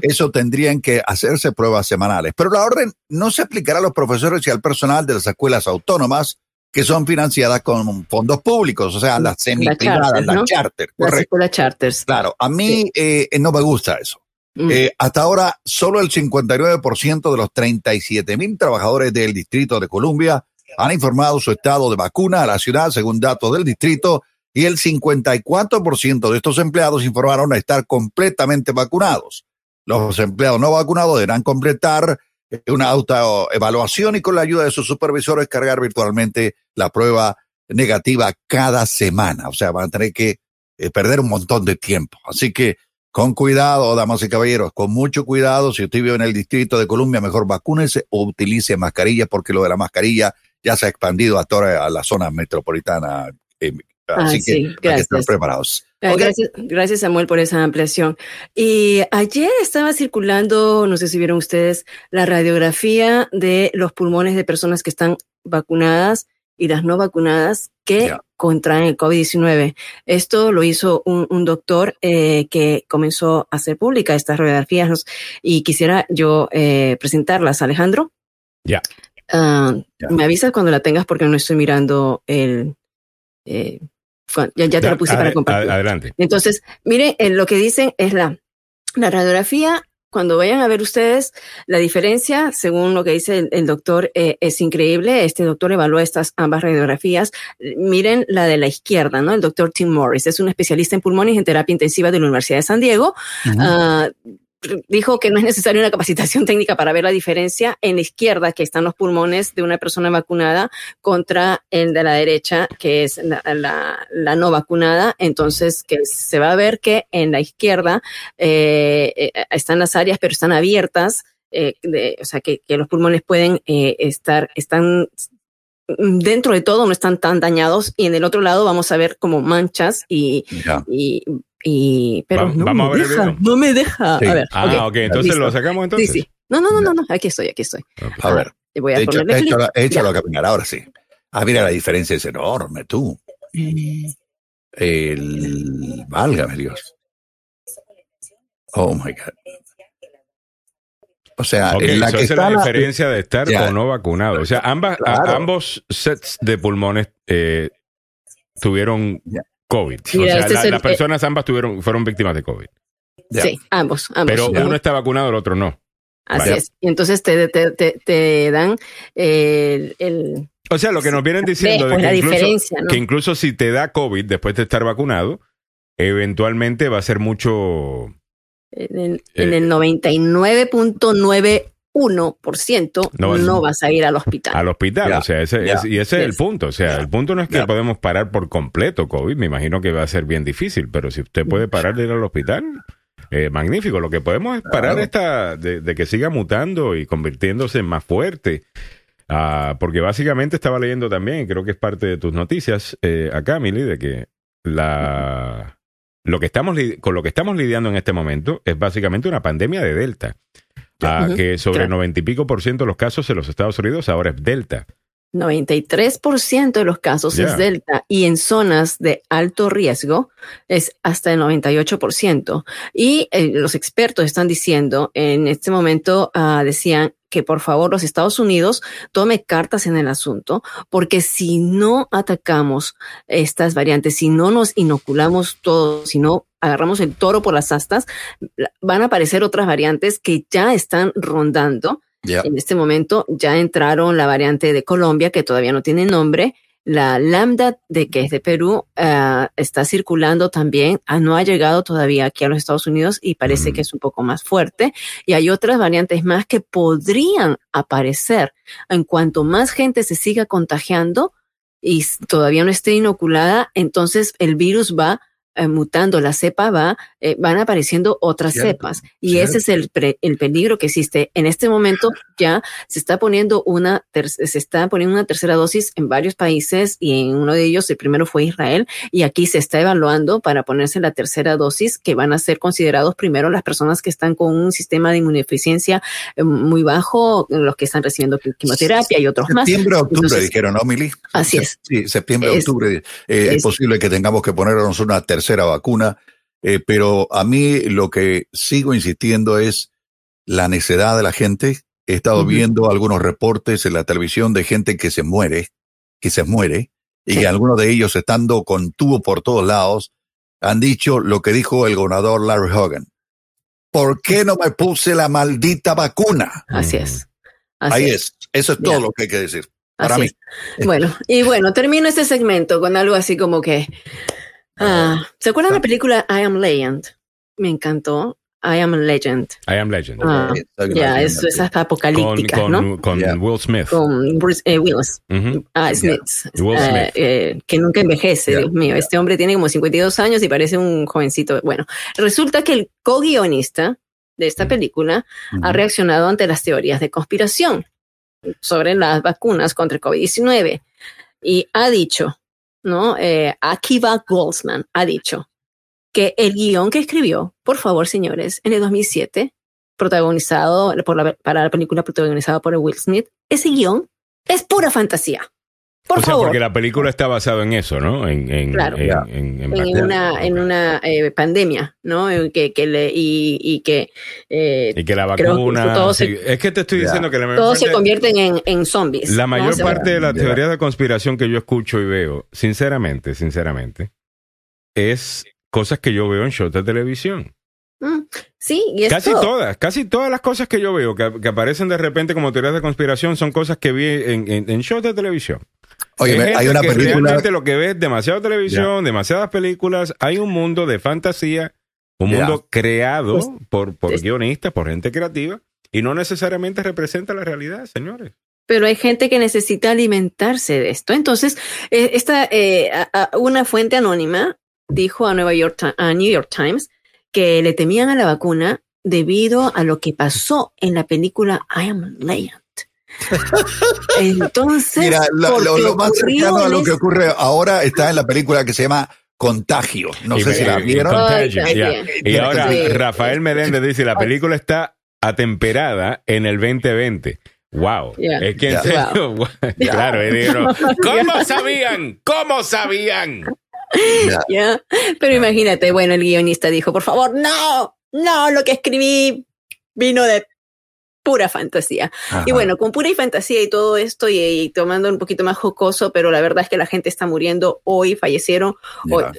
eso tendrían que hacerse pruebas semanales. Pero la orden no se aplicará a los profesores y al personal de las escuelas autónomas que son financiadas con fondos públicos, o sea, las semi-privadas, charter, las ¿no? charter, Las correcto. escuelas charters. Claro, a mí eh, no me gusta eso. Mm. Eh, hasta ahora, solo el 59% de los 37 mil trabajadores del Distrito de Columbia han informado su estado de vacuna a la ciudad, según datos del distrito, y el 54% de estos empleados informaron estar completamente vacunados. Los empleados no vacunados deberán completar una autoevaluación y con la ayuda de sus supervisores cargar virtualmente la prueba negativa cada semana. O sea, van a tener que eh, perder un montón de tiempo. Así que con cuidado, damas y caballeros, con mucho cuidado. Si usted vive en el Distrito de Columbia, mejor vacúnese o utilice mascarilla, porque lo de la mascarilla ya se ha expandido a toda a la zona metropolitana. eh, Ah, así que sí, hay que estar preparados. Ok. Gracias, gracias, Samuel, por esa ampliación. Y ayer estaba circulando, no sé si vieron ustedes, la radiografía de los pulmones de personas que están vacunadas y las no vacunadas que contraen el COVID-19. Esto lo hizo un, un doctor eh, que comenzó a hacer pública estas radiografías y quisiera yo eh, presentarlas. Alejandro. Ya. Ah. Me avisas cuando la tengas porque no estoy mirando el... eh, ya, ya te lo puse para compartir. ade- Adelante. Entonces, miren, eh, lo que dicen es la, la radiografía. Cuando vayan a ver ustedes la diferencia, según lo que dice el, el doctor, eh, es increíble. Este doctor evaluó estas ambas radiografías. Miren la de la izquierda, ¿no? El doctor Tim Morris es un especialista en pulmones y en terapia intensiva de la Universidad de San Diego. Dijo que no es necesaria una capacitación [LAUGHS] técnica para ver la diferencia en la izquierda, que están los pulmones de una persona vacunada, contra el de la derecha, que es la, la- la no vacunada. Entonces, que se va a ver que en la izquierda eh, eh, están las áreas, pero están abiertas. eh, de- o sea, que, que los pulmones pueden eh, estar, están dentro de todo, no están tan dañados. Y en el otro lado vamos a ver como manchas y, y, y pero Va- no vamos me a ver el deja, no me deja. Sí. A ver, Ah, ok, entonces listo. lo sacamos Sí, entonces. sí. No, no, no, no, no, aquí estoy, aquí estoy. A ver, Te voy a echa- ponerle clic. échalo, a caminar, ahora sí. Ah, mira, la diferencia es enorme, tú. El... Válgame Dios. Oh, my God. O sea, en la so que esa es está la la- diferencia de estar Ya. o no vacunado. O sea, ambas, a- ambos sets de pulmones eh, tuvieron Ya. COVID. O sea, este las eh, personas ambas tuvieron, fueron víctimas de COVID. Sí, ambos, ambos. Pero uno está vacunado, el otro no. Así es. Y entonces te, te, te, te dan eh, el, O sea, lo que nos vienen diciendo de pues, que, incluso, ¿no? que incluso si te da COVID después de estar vacunado, eventualmente va a ser mucho... En el, eh, el 99.9 1% no, no, vas a ir al hospital. Al hospital, o sea, ese, es, y ese es el punto. O sea, el punto no es que podemos parar por completo COVID, me imagino que va a ser bien difícil, pero si usted puede parar de ir al hospital, eh, magnífico. Lo que podemos es parar esta, de, que siga mutando y convirtiéndose en más fuerte. Ah, porque básicamente estaba leyendo también, creo que es parte de tus noticias eh, acá, Mili, de que la, lo que estamos, con lo que estamos lidiando en este momento es básicamente una pandemia de Delta. Ujú, que sobre claro. noventa y pico por ciento de los casos en los Estados Unidos ahora es Delta. 93% de los casos es delta y en zonas de alto riesgo es hasta el 98%. Y eh, los expertos están diciendo, en este momento ah, decían que por favor los Estados Unidos tome cartas en el asunto, porque si no atacamos estas variantes, si no nos inoculamos todo, si no agarramos el toro por las astas, van a aparecer otras variantes que ya están rondando Ya. en este momento ya entraron la variante de Colombia, que todavía no tiene nombre. La lambda, de que es de Perú, ah, está circulando también. Ah, no ha llegado todavía aquí a los Estados Unidos y parece Mm. que es un poco más fuerte. Y hay otras variantes más que podrían aparecer. En cuanto más gente se siga contagiando y todavía no esté inoculada, entonces el virus va eh, mutando, la cepa va, eh, van apareciendo otras Cierto, cepas. Y cierto. ese es el, pre- el peligro que existe. En este momento ya se está poniendo una ter- se está poniendo una tercera dosis en varios países y en uno de ellos el primero fue Israel y aquí se está evaluando para ponerse la tercera dosis que van a ser considerados primero las personas que están con un sistema de inmunodeficiencia eh, muy bajo, los que están recibiendo qui- quimioterapia y otros más. Septiembre, octubre, Entonces, dijeron, ¿no, Mili? Así es. Sí, septiembre, Es- octubre. eh, es, es- posible que tengamos que ponernos una tercera vacuna, eh, pero a mí lo que sigo insistiendo es la necedad de la gente. He estado viendo algunos reportes en la televisión de gente que se muere, que se muere, y Sí. que algunos de ellos estando con tubo por todos lados, han dicho lo que dijo el gobernador Larry Hogan. ¿Por qué no me puse la maldita vacuna? Así es. Así Ahí es. es. Eso es todo lo que hay que decir. Para Así mí. es. Bueno, y bueno, termino este segmento con algo así como que. Ah, ¿Se acuerdan de la película I Am Legend? Me encantó. I Am Legend. I am legend. Ah. Ya, eso, esas con apocalípticas, con, ¿no? con Yeah. Will Smith. Con Bruce eh, Willis. Ujú. Ah, Ya. Smith. Will Eh, Smith. eh, que nunca envejece, Dios mío. Este hombre tiene como 52 años y parece un jovencito. Bueno, resulta que el co-guionista de esta película ha Ujú. reaccionado ante las teorías de conspiración sobre las vacunas contra el COVID-19 y ha dicho, ¿no? Eh, Akiva Goldsman ha dicho que el guion que escribió, por favor, señores, en el 2007, protagonizado por para la película protagonizada por Will Smith, ese guion es pura fantasía. Por o sea, favor. porque la película está basada en eso, ¿no? En, en, Claro. en, Ya. en- en en bacterias. una, en una eh, pandemia, ¿no? Que, que le, y, y que eh, Y que la que vacuna. Es que te estoy diciendo que la mayor todos se convierten en, en zombies. la mayor parte de la Ya. teoría de conspiración que yo escucho y veo, sinceramente, sinceramente, es cosas que yo veo en shows de televisión. Mm, Sí, y esto, Casi todas, casi todas las cosas que yo veo que, que aparecen de repente como teorías de conspiración son cosas que vi en, en, en shows de televisión. Oye, Hay una que película. Realmente lo que ves demasiada televisión, demasiadas películas. Hay un mundo de fantasía, un mundo creado Pues, por, por es- guionistas, por gente creativa, y no necesariamente representa la realidad, señores. pero hay gente que necesita alimentarse de esto. Entonces, eh, esta, eh, a- a- una fuente anónima dijo a, Nueva York, a New York Times que le temían a la vacuna debido a lo que pasó en la película I Am Legend. [LAUGHS] Entonces, Mira, lo, lo- porque lo más cercano a lo que ocurre ahora está en la película que se llama Contagio. No Y sé me- si la vieron. Y ahora Sí. Rafael Meléndez dice, la película está atemperada en el 2020. Wow. Es que en serio, claro, dijeron, [LAUGHS] ¿cómo sabían? ¿Cómo sabían? Ya, Pero imagínate, bueno, el guionista dijo, por favor, no, no, lo que escribí vino de pura fantasía. Ajá. Y bueno, con pura y fantasía y todo esto y, y tomando un poquito más jocoso, pero la verdad es que la gente está muriendo hoy, fallecieron,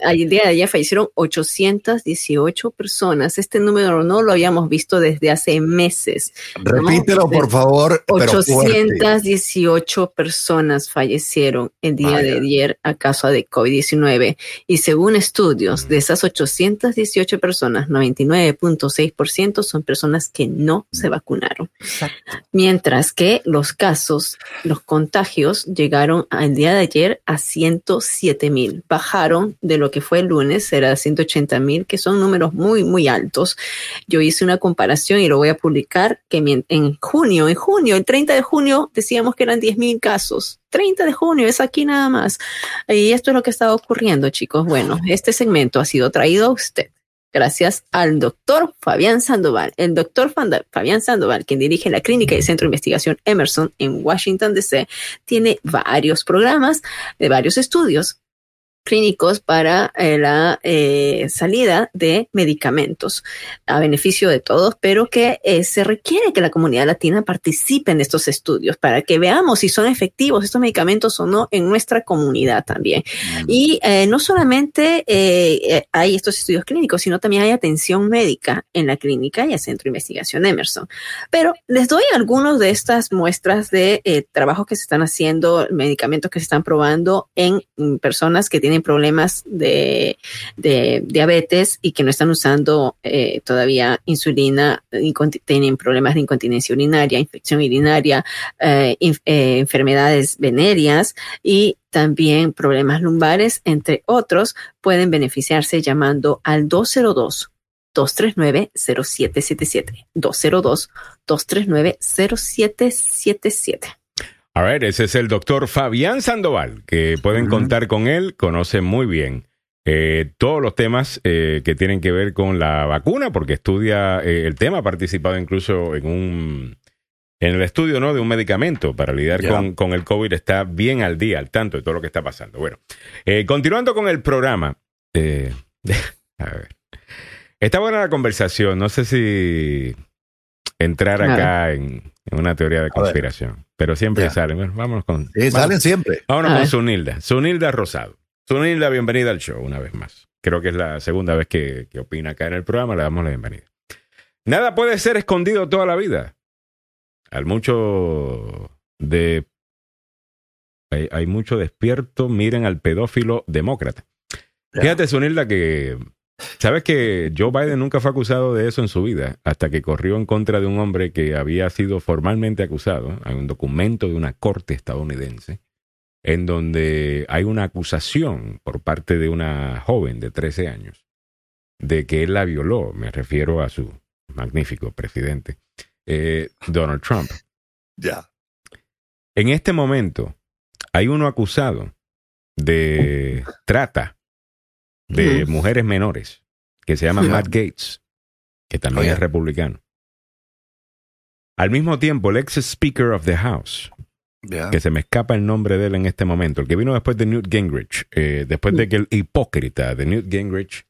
el día de ayer fallecieron 818 personas. Este número no lo habíamos visto desde hace meses. Repítelo, por favor. pero fuerte. 818 personas fallecieron el día de ayer a causa de COVID-19 y según estudios, de esas 818 personas, 99.6% son personas que no se vacunaron. Mientras que los casos, los contagios llegaron al día de ayer a 107 mil. Bajaron de lo que fue el lunes, era 180 mil, que son números muy, muy altos. Yo hice una comparación y lo voy a publicar, que en junio, en junio, el 30 de junio decíamos que eran 10 mil casos. 30 de junio, es aquí nada más. Y esto es lo que está ocurriendo, chicos. Bueno, este segmento ha sido traído a usted gracias al doctor Fabián Sandoval. El doctor Fabián Sandoval, quien dirige la clínica y Centro de Investigación Emerson en Washington, D.C., tiene varios programas de varios estudios clínicos para eh, la eh, salida de medicamentos a beneficio de todos, pero que eh, se requiere que la comunidad latina participe en estos estudios para que veamos si son efectivos estos medicamentos o no en nuestra comunidad también. Y eh, no solamente hay estos estudios clínicos, sino también hay atención médica en la clínica y el Centro de Investigación Emerson. Pero les doy algunos de estas muestras de trabajos que se están haciendo, medicamentos que se están probando en mm, personas que tienen problemas de, de diabetes y que no están usando eh, todavía insulina, inconti- tienen problemas de incontinencia urinaria, infección urinaria, eh, eh, enfermedades venéreas y también problemas lumbares, entre otros, pueden beneficiarse llamando al 202 239-0777. 202-239-0777. A ver, ese es el doctor Fabián Sandoval, que pueden contar con él, conoce muy bien eh, todos los temas eh, que tienen que ver con la vacuna, porque estudia eh, el tema, ha participado incluso en un en el estudio ¿no? de un medicamento para lidiar con, con el COVID, está bien al día, al tanto de todo lo que está pasando. Bueno, eh, continuando con el programa, eh, [LAUGHS] a ver, está buena la conversación, no sé si entrar acá en, en una teoría de conspiración, pero siempre salen. Bueno, vámonos con. Sí, vámonos- salen siempre. Vámonos con. Sunilda. Sunilda Rosado. Sunilda, bienvenida al show una vez más. Creo que es la segunda vez que, que opina acá en el programa. Le damos la bienvenida. Nada puede ser escondido toda la vida. Al mucho de. Hay, hay mucho despierto. Miren al pedófilo demócrata. Fíjate, Sunilda, que. ¿Sabes que Joe Biden nunca fue acusado de eso en su vida? Hasta que corrió en contra de un hombre que había sido formalmente acusado. Hay un documento de una corte estadounidense en donde hay una acusación por parte de una joven de 13 años de que él la violó. Me refiero a su magnífico presidente, eh, Donald Trump. Ya. En este momento hay uno acusado de trata de mujeres menores que se llama. Matt Gates, que también Oye. es republicano. Al mismo tiempo, el ex Speaker of the House, que se me escapa el nombre de él en este momento, el que vino después de Newt Gingrich, eh, después de que el hipócrita de Newt Gingrich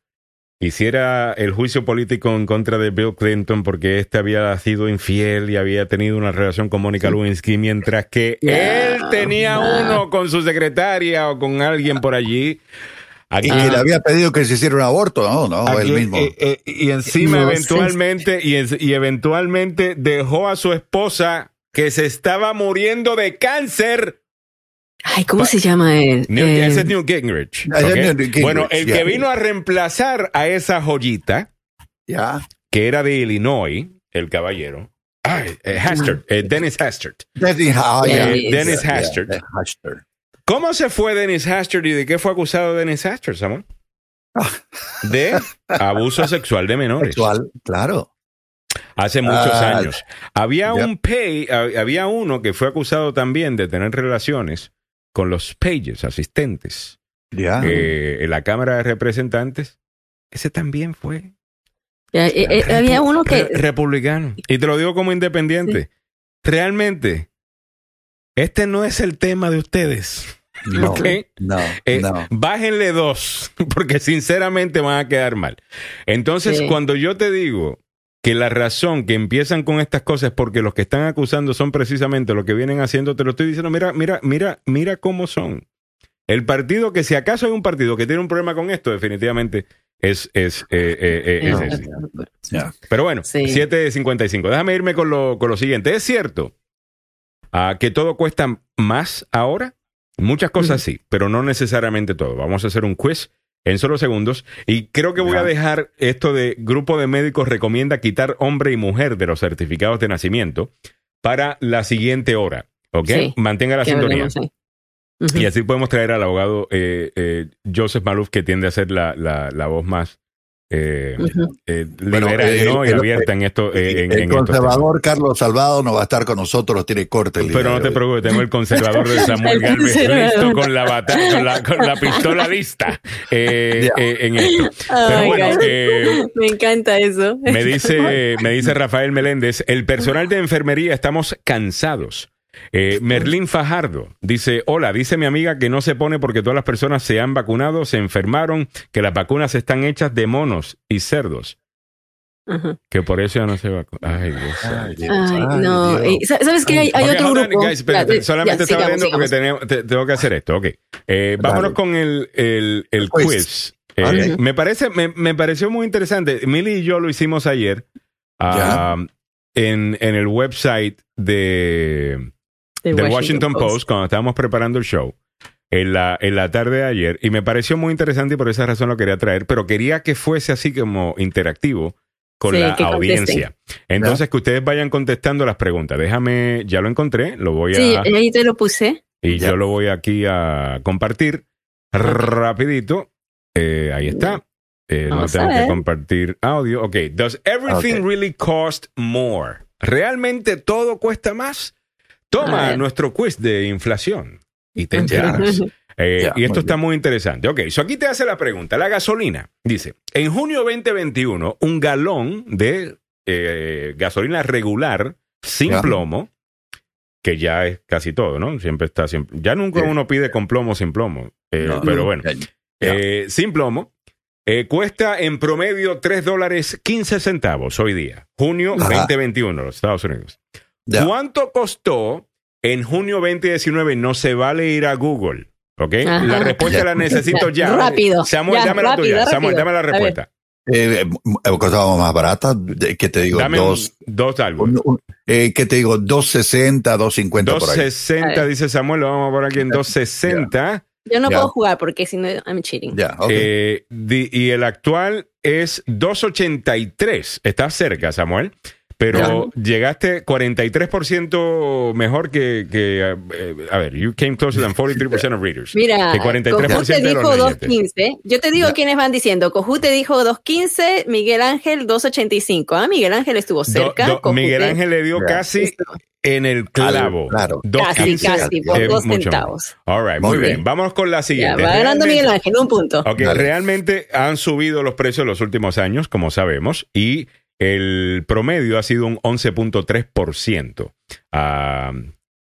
hiciera el juicio político en contra de Bill Clinton porque éste había sido infiel y había tenido una relación con Mónica Lewinsky, mientras que él tenía uno con su secretaria o con alguien por allí. Aquí, Y que le había pedido que se hiciera un aborto, ¿no? No, aquí, él mismo. eh, eh, y encima No eventualmente y, en- y eventualmente dejó a su esposa que se estaba muriendo de cáncer Ay, ¿cómo Pa- se llama él? Newt- Eh, ese es Newt Gingrich. Ese es ¿ok? Newt Gingrich, bueno, el ya. que vino a reemplazar a esa joyita, Ya. que era de Illinois, el caballero, ay, eh, Hastert, eh, Dennis Hastert. Dennis, ya. Dennis. Hastert. ¿Cómo se fue Dennis Hastert y de qué fue acusado Dennis Hastert, Samuel? [LAUGHS] De abuso sexual de menores. Sexual, claro. Hace muchos Ah, años. Había un pay, hab- había uno que fue acusado también de tener relaciones con los pages, asistentes. Ya. eh, en la Cámara de Representantes, ese también fue eh, eh, había uno que. re- republicano. Y te lo digo como independiente. Realmente, este no es el tema de ustedes. [LAUGHS] no, Eh, no. Bájenle dos, porque sinceramente van a quedar mal. Entonces, Sí. cuando yo te digo que la razón que empiezan con estas cosas es porque los que están acusando son precisamente los que vienen haciendo, te lo estoy diciendo, mira, mira, mira, mira cómo son. El partido que si acaso hay un partido que tiene un problema con esto, definitivamente es, es, eh, eh, eh, es No, ese. Pero bueno, Sí. 7.55. Déjame irme con lo, con lo siguiente. ¿Es cierto ah, que todo cuesta más ahora? Muchas cosas sí, pero no necesariamente todo. Vamos a hacer un quiz en solo segundos y creo que voy a dejar esto de grupo de médicos recomienda quitar hombre y mujer de los certificados de nacimiento para la siguiente hora. ¿Ok? Sí, Mantenga la sintonía. Y así podemos traer al abogado eh, eh, Joseph Maluf, que tiende a ser la, la, la voz más eh, eh, Bueno, eh, ¿no? y el- abierta en esto. eh, en, el en estos temas. conservador Carlos Salvado no va a estar con nosotros, tiene corte Pero no te preocupes, tengo el conservador de [LAUGHS] Samuel El Galvez listo con la, bata- con la, con la pistola lista eh, eh, en esto. Oh Pero bueno, eh, Me encanta eso. me dice, me dice Rafael Meléndez, el personal de enfermería estamos cansados. Eh, Merlín Fajardo dice, hola, dice mi amiga que no se pone porque todas las personas se han vacunado, se enfermaron, que las vacunas están hechas de monos y cerdos, Ajá. que por eso ya no se vacunan. Ay, Dios. Ay, Dios, Ay, ay, no. Dios. ¿Sabes qué? Hay, otro grupo. guys, espérate, Ya, ya, solamente estaba sigamos, viendo porque sigamos. tenemos- te- tengo que hacer esto. Ok. Eh, vámonos con el, el, el Quiz. quiz. Eh, me, parece, me, me pareció muy interesante. Milly y yo lo hicimos ayer ah, en, en el website de, The Washington, Post. cuando estábamos preparando el show. En la, en la tarde de ayer, y me pareció muy interesante y por esa razón lo quería traer, pero quería que fuese así como interactivo con Sí, la contesten. audiencia. Entonces, que ustedes vayan contestando las preguntas. Déjame, ya lo encontré, lo voy a. Sí, ahí te lo puse. Y Ya. yo lo voy aquí a compartir rapidito. Eh, ahí está. Eh, no Vamos a tengo que compartir audio. Ok. Does everything really cost more? ¿Realmente todo cuesta más? Toma nuestro quiz de inflación y te enteras. [LAUGHS] Eh, y esto muy está bien. muy interesante. Ok, so aquí te hace la pregunta. La gasolina. Dice, en junio 2021, un galón de eh, gasolina regular sin plomo, que ya es casi todo, ¿no? Siempre está siempre. Ya nunca uno pide con plomo sin plomo. eh, No, pero no, bueno, sin plomo. cuesta en promedio 3 dólares 15 centavos hoy día. Junio Ajá. 2021, los Estados Unidos. Ya. ¿Cuánto costó en junio 2019? No se vale ir a Google. ¿Ok? Ajá. La respuesta Ya. la necesito ya. Rápido. Samuel, Ya, dame la rápido, tuya. Samuel, rápido. dame la respuesta. Eh, eh, costaba más barata, ¿qué te digo? Dame un- dos, dos algo. eh, ¿qué te digo? 260, 250 por ahí. 260, A ver. dice Samuel. Lo vamos a poner aquí en 260. Yo no Ya. puedo jugar porque si no, I'm cheating. Ya, ok. Eh, di- y el actual es 283. Estás cerca, Samuel. Pero llegaste 43% mejor que, que, eh, a ver, you came closer than 43% of readers. Mira, Que 43% Cojú te dijo oyentes. 2.15. Yo te digo Ya. quiénes van diciendo. Cojú te dijo 2.15, Miguel Ángel 2.85. Ah, Miguel Ángel estuvo cerca. do- Miguel Ángel le dio Ya. casi en el clavo. Claro. Casi, 2.15 casi, por dos centavos. All right, muy, Muy bien. bien. Vamos con la Ya, siguiente. va ganando Miguel Ángel, un punto. Ok, Dale. realmente han subido los precios en los últimos años, como sabemos, y el promedio ha sido un 11.3%. Ah,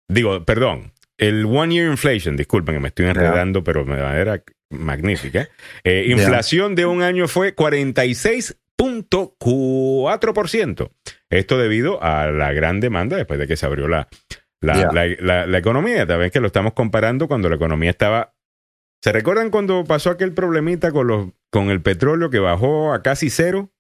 digo, perdón, el one year inflation, disculpen que me estoy enredando, pero de manera magnífica. Eh, inflación de un año fue 46.4%. Esto debido a la gran demanda después de que se abrió la, la, Ya. la, la- la economía. También que lo estamos comparando cuando la economía estaba ¿Se recuerdan cuando pasó aquel problemita con los con el petróleo que bajó a casi cero?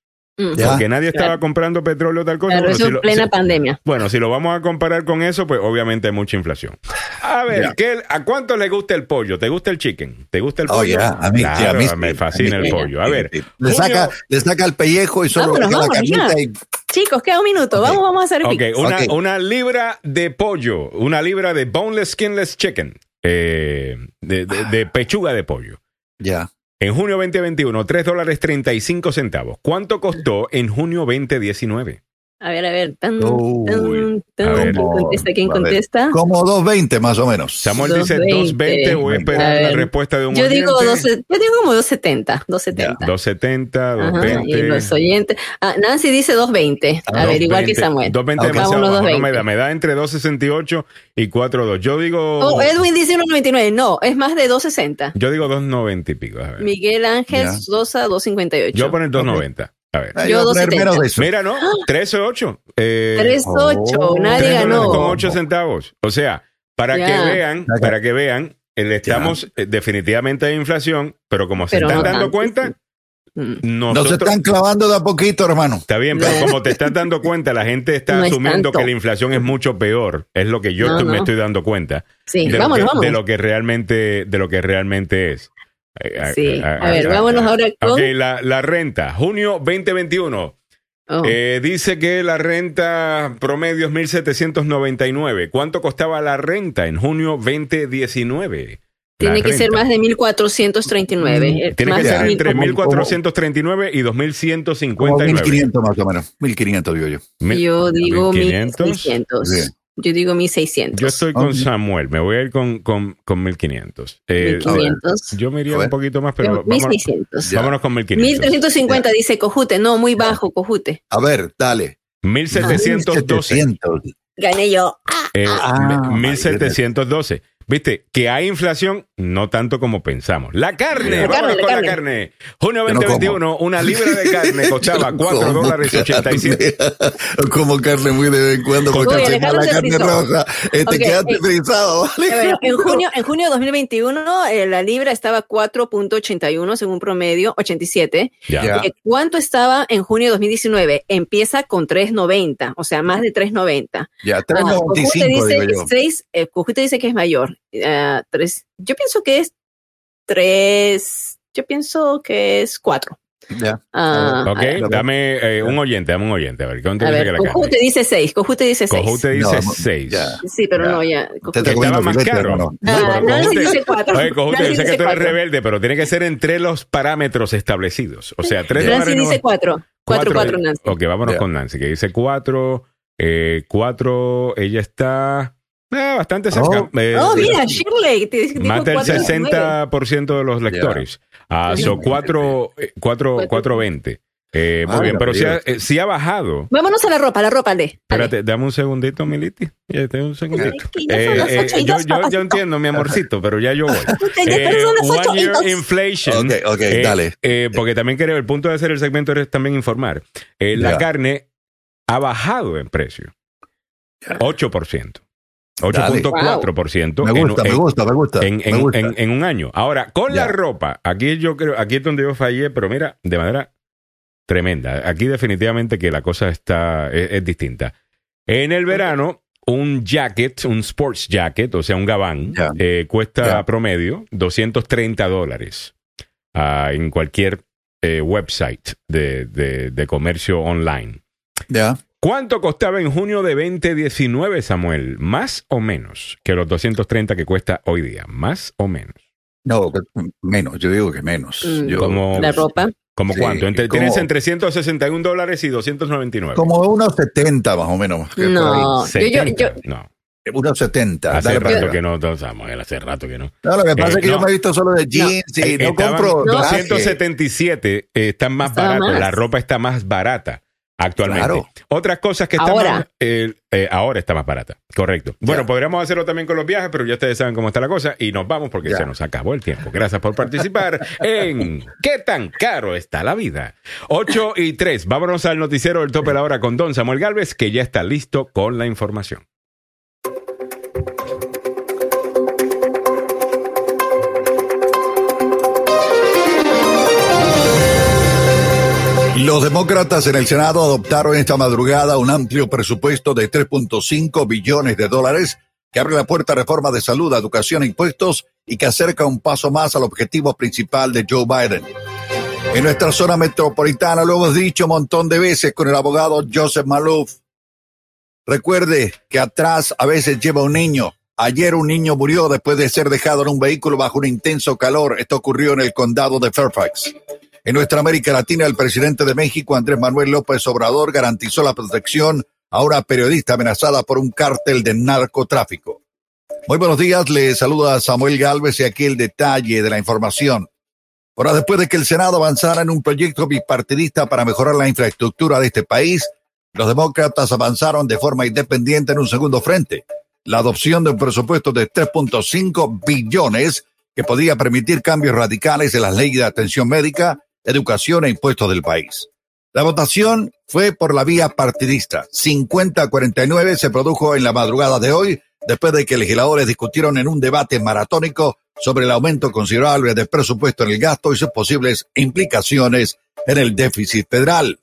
Ya. Porque nadie estaba Claro. comprando petróleo tal cosa. Claro, Bueno, eso si lo- plena si- pandemia. bueno, si lo vamos a comparar con eso, pues obviamente hay mucha inflación. A ver, Ya. ¿qué- ¿a cuánto le gusta el pollo? ¿Te gusta el chicken? ¿Te gusta el Oh, pollo? ya, a mí, sí, a Claro, mí sí, me a fascina mí el pollo. A ver, Le junio- saca, le saca el pellejo y solo Vámonos, la vámonos, carnita ya. y Chicos, queda un minuto. Vamos, vamos a hacer Ok, pick. una, una libra de pollo, una libra de boneless, skinless chicken, eh, de, de- de pechuga de pollo. ya. En junio 2021, 3 dólares 35 centavos. ¿Cuánto costó en junio 2019? A ver, a ver. Tan, tan, tan. A ver. ¿Quién contesta? ¿Quién A contesta? Como 220 más o menos. Samuel dice 220. 2.20. Voy a A esperar la ver. respuesta de un Yo digo, oyente. 12, yo digo como 270. 270. 270, Ajá, y 220. los oyentes. Ah, Nancy dice 220. A ver, igual que 220, Samuel. 220 Ok. demasiado bajo, no me 220. da, me da entre 268 y 42. Yo digo, Oh, Edwin dice 1.99. No, es más de 260. yo digo 290 y pico. a ver. Miguel Ángel. Sosa 258. Yo voy a poner 290. A ver. Yo voy a poner 2.70. menos de eso. Mira, ¿no? 13.8. Eh, 3.8, Oh, nadie ganó. con 8 centavos. O sea, para que vean, para que vean, eh, estamos eh, definitivamente en inflación, pero como se están no dando tanto. cuenta, Mm. No se nosotros... están clavando de a poquito, hermano. Está bien, pero No. como te estás dando cuenta, la gente está [LAUGHS] No es asumiendo que la inflación es mucho peor. Es lo que yo No, estoy- me no. estoy dando cuenta. Sí, de, vámonos, lo que, vámonos. de lo que realmente, de lo que realmente es. Eh, Sí. eh, A ver, vámonos ahora con- Ok, la, la renta. Junio 2021. Oh. Eh, dice que la renta promedio es 1.799. ¿Cuánto costaba la renta en junio 2019? La Tiene que ser renta. más de 1439. eh, Tiene más que ser mil- entre como- 1.439 y Como 2.159. 1500 más o menos. 1500 digo yo. Yo digo 1500. 1600. Yo digo 1600. Yo estoy con Ok. Samuel. Me voy a ir con, con, con 1.500. Eh, 1500. yo me iría un poquito más, pero Yo, vámonos, 1600. vámonos con 1.500. 1350 dice Cojute. No, muy bajo, Cojute. A ver, dale. 1.712. 700. Gané yo. Eh, Ah, me- 1712. Viste, que hay inflación, no tanto como pensamos. La carne, La vámonos carne, con la carne. Junio Yo no 2021, una libra de carne costaba [LAUGHS] 4 Como dólares 87. carne. Como carne muy de vez en cuando, porque Uy, Alejandro la se carne roja, eh, te Ok, quedaste eh, frisado, ¿vale? Ver, en junio, en junio de 2021, eh, la libra estaba 4.81 según promedio, 87. Ya. Ya. Eh, ¿Cuánto estaba en junio de 2019? Empieza con 3.90, o sea, más de 3.90. Ya, Ah, Cojute 395 dice digo yo. seis, eh, dice que es mayor. Ah, tres, yo pienso que es 3, yo pienso que es 4. Ya. Ah, Ok, ver, dame eh, un oyente, dame un oyente. A ver, ¿cuánto dice ver, que la Cojute dice 6, Cojute dice 6. Cojute dice No, 6. ya. Sí, pero Ya. no, ya. Te Cojute. Estaba más filete, caro. hermano. Ah, Nancy Cojute- dice 4. Oye, Cojute, yo sé que tú eres rebelde, pero tiene que ser entre los parámetros establecidos. O sea, 3 Nancy no- dice 4. 4, 4, Nancy. Ok, vámonos con Nancy, que dice 4. 4, ella está eh, bastante cerca. Oh. Eh, Oh, mira, Shirley. te dijo más del 4.19. 60% de los lectores. Ah, Ya. son 4, 4, 420. Eh, muy Ah, bien, pero sí ha, eh, sí ha bajado. Vámonos a la ropa, la ropa, Ale. Ale. Espérate, dame un segundito, Militi. Ya, un segundito. son Eh, las eh, yo, yo, yo entiendo, mi amorcito, pero ya yo voy. [LAUGHS] Eh, one year inflation. Ok, ok, Eh, dale. eh, porque también creo, el punto de hacer el segmento es también informar. Eh, la Ya. carne ha bajado en precio. 8%. Dale. 8.4% Me en- gusta, me en- gusta, me gusta. en, me gusta. en- en un año. Ahora, con la ropa, aquí yo creo, aquí es donde yo fallé, pero mira, de manera tremenda. Aquí definitivamente que la cosa está, es, es distinta. En el verano, un jacket, un sports jacket, o sea, un gabán, eh, cuesta Ya. promedio 230 dólares ah, en cualquier eh, website de, de- de comercio online. Ya. ¿Cuánto costaba en junio de 2019, Samuel? ¿Más o menos que los 230 que cuesta hoy día? ¿Más o menos? No, menos, yo digo que menos. Mm, Yo- como- La ropa. ¿Cómo Sí, cuánto? Entre, ¿cómo? Tienes entre 161 dólares y 299. como unos 70 más o menos. No, yo, yo, 70. yo, No. Unos 70. hace para rato que no, no, Samuel, hace rato que no. No, lo que pasa Eh, es que no. yo me he visto solo de jeans y Eh, no estaban compro No. traje. 277 eh, están más baratos, la ropa está más barata actualmente. Claro. Otras cosas que están Ahora. más- eh, eh, ahora está más barata, correcto. Bueno, podríamos hacerlo también con los viajes, pero ya ustedes saben cómo está la cosa y nos vamos porque Ya. se nos acabó el tiempo. Gracias por participar [LAUGHS] en ¿Qué tan caro está la vida? 8 y 3. Vámonos al noticiero del tope de la hora con Don Samuel Galvez, que ya está listo con la información. Los demócratas en el Senado adoptaron esta madrugada un amplio presupuesto de 3.5 billones de dólares que abre la puerta a reforma de salud, educación e impuestos y que acerca un paso más al objetivo principal de Joe Biden. En nuestra zona metropolitana lo hemos dicho un montón de veces con el abogado Joseph Malouf. Recuerde que atrás a veces lleva un niño. Ayer un niño murió después de ser dejado en un vehículo bajo un intenso calor. Esto ocurrió en el condado de Fairfax. En nuestra América Latina, el presidente de México, Andrés Manuel López Obrador, garantizó la protección a una periodista amenazada por un cártel de narcotráfico. Muy buenos días, le saluda Samuel Galvez y aquí el detalle de la información. Ahora, después de que el Senado avanzara en un proyecto bipartidista para mejorar la infraestructura de este país, los demócratas avanzaron de forma independiente en un segundo frente, la adopción de un presupuesto de 3.5 billones que podría permitir cambios radicales en las leyes de atención médica, educación e impuestos del país. La votación fue por la vía partidista. 50-49 se produjo en la madrugada de hoy, después de que legisladores discutieron en un debate maratónico sobre el aumento considerable del presupuesto en el gasto y sus posibles implicaciones en el déficit federal.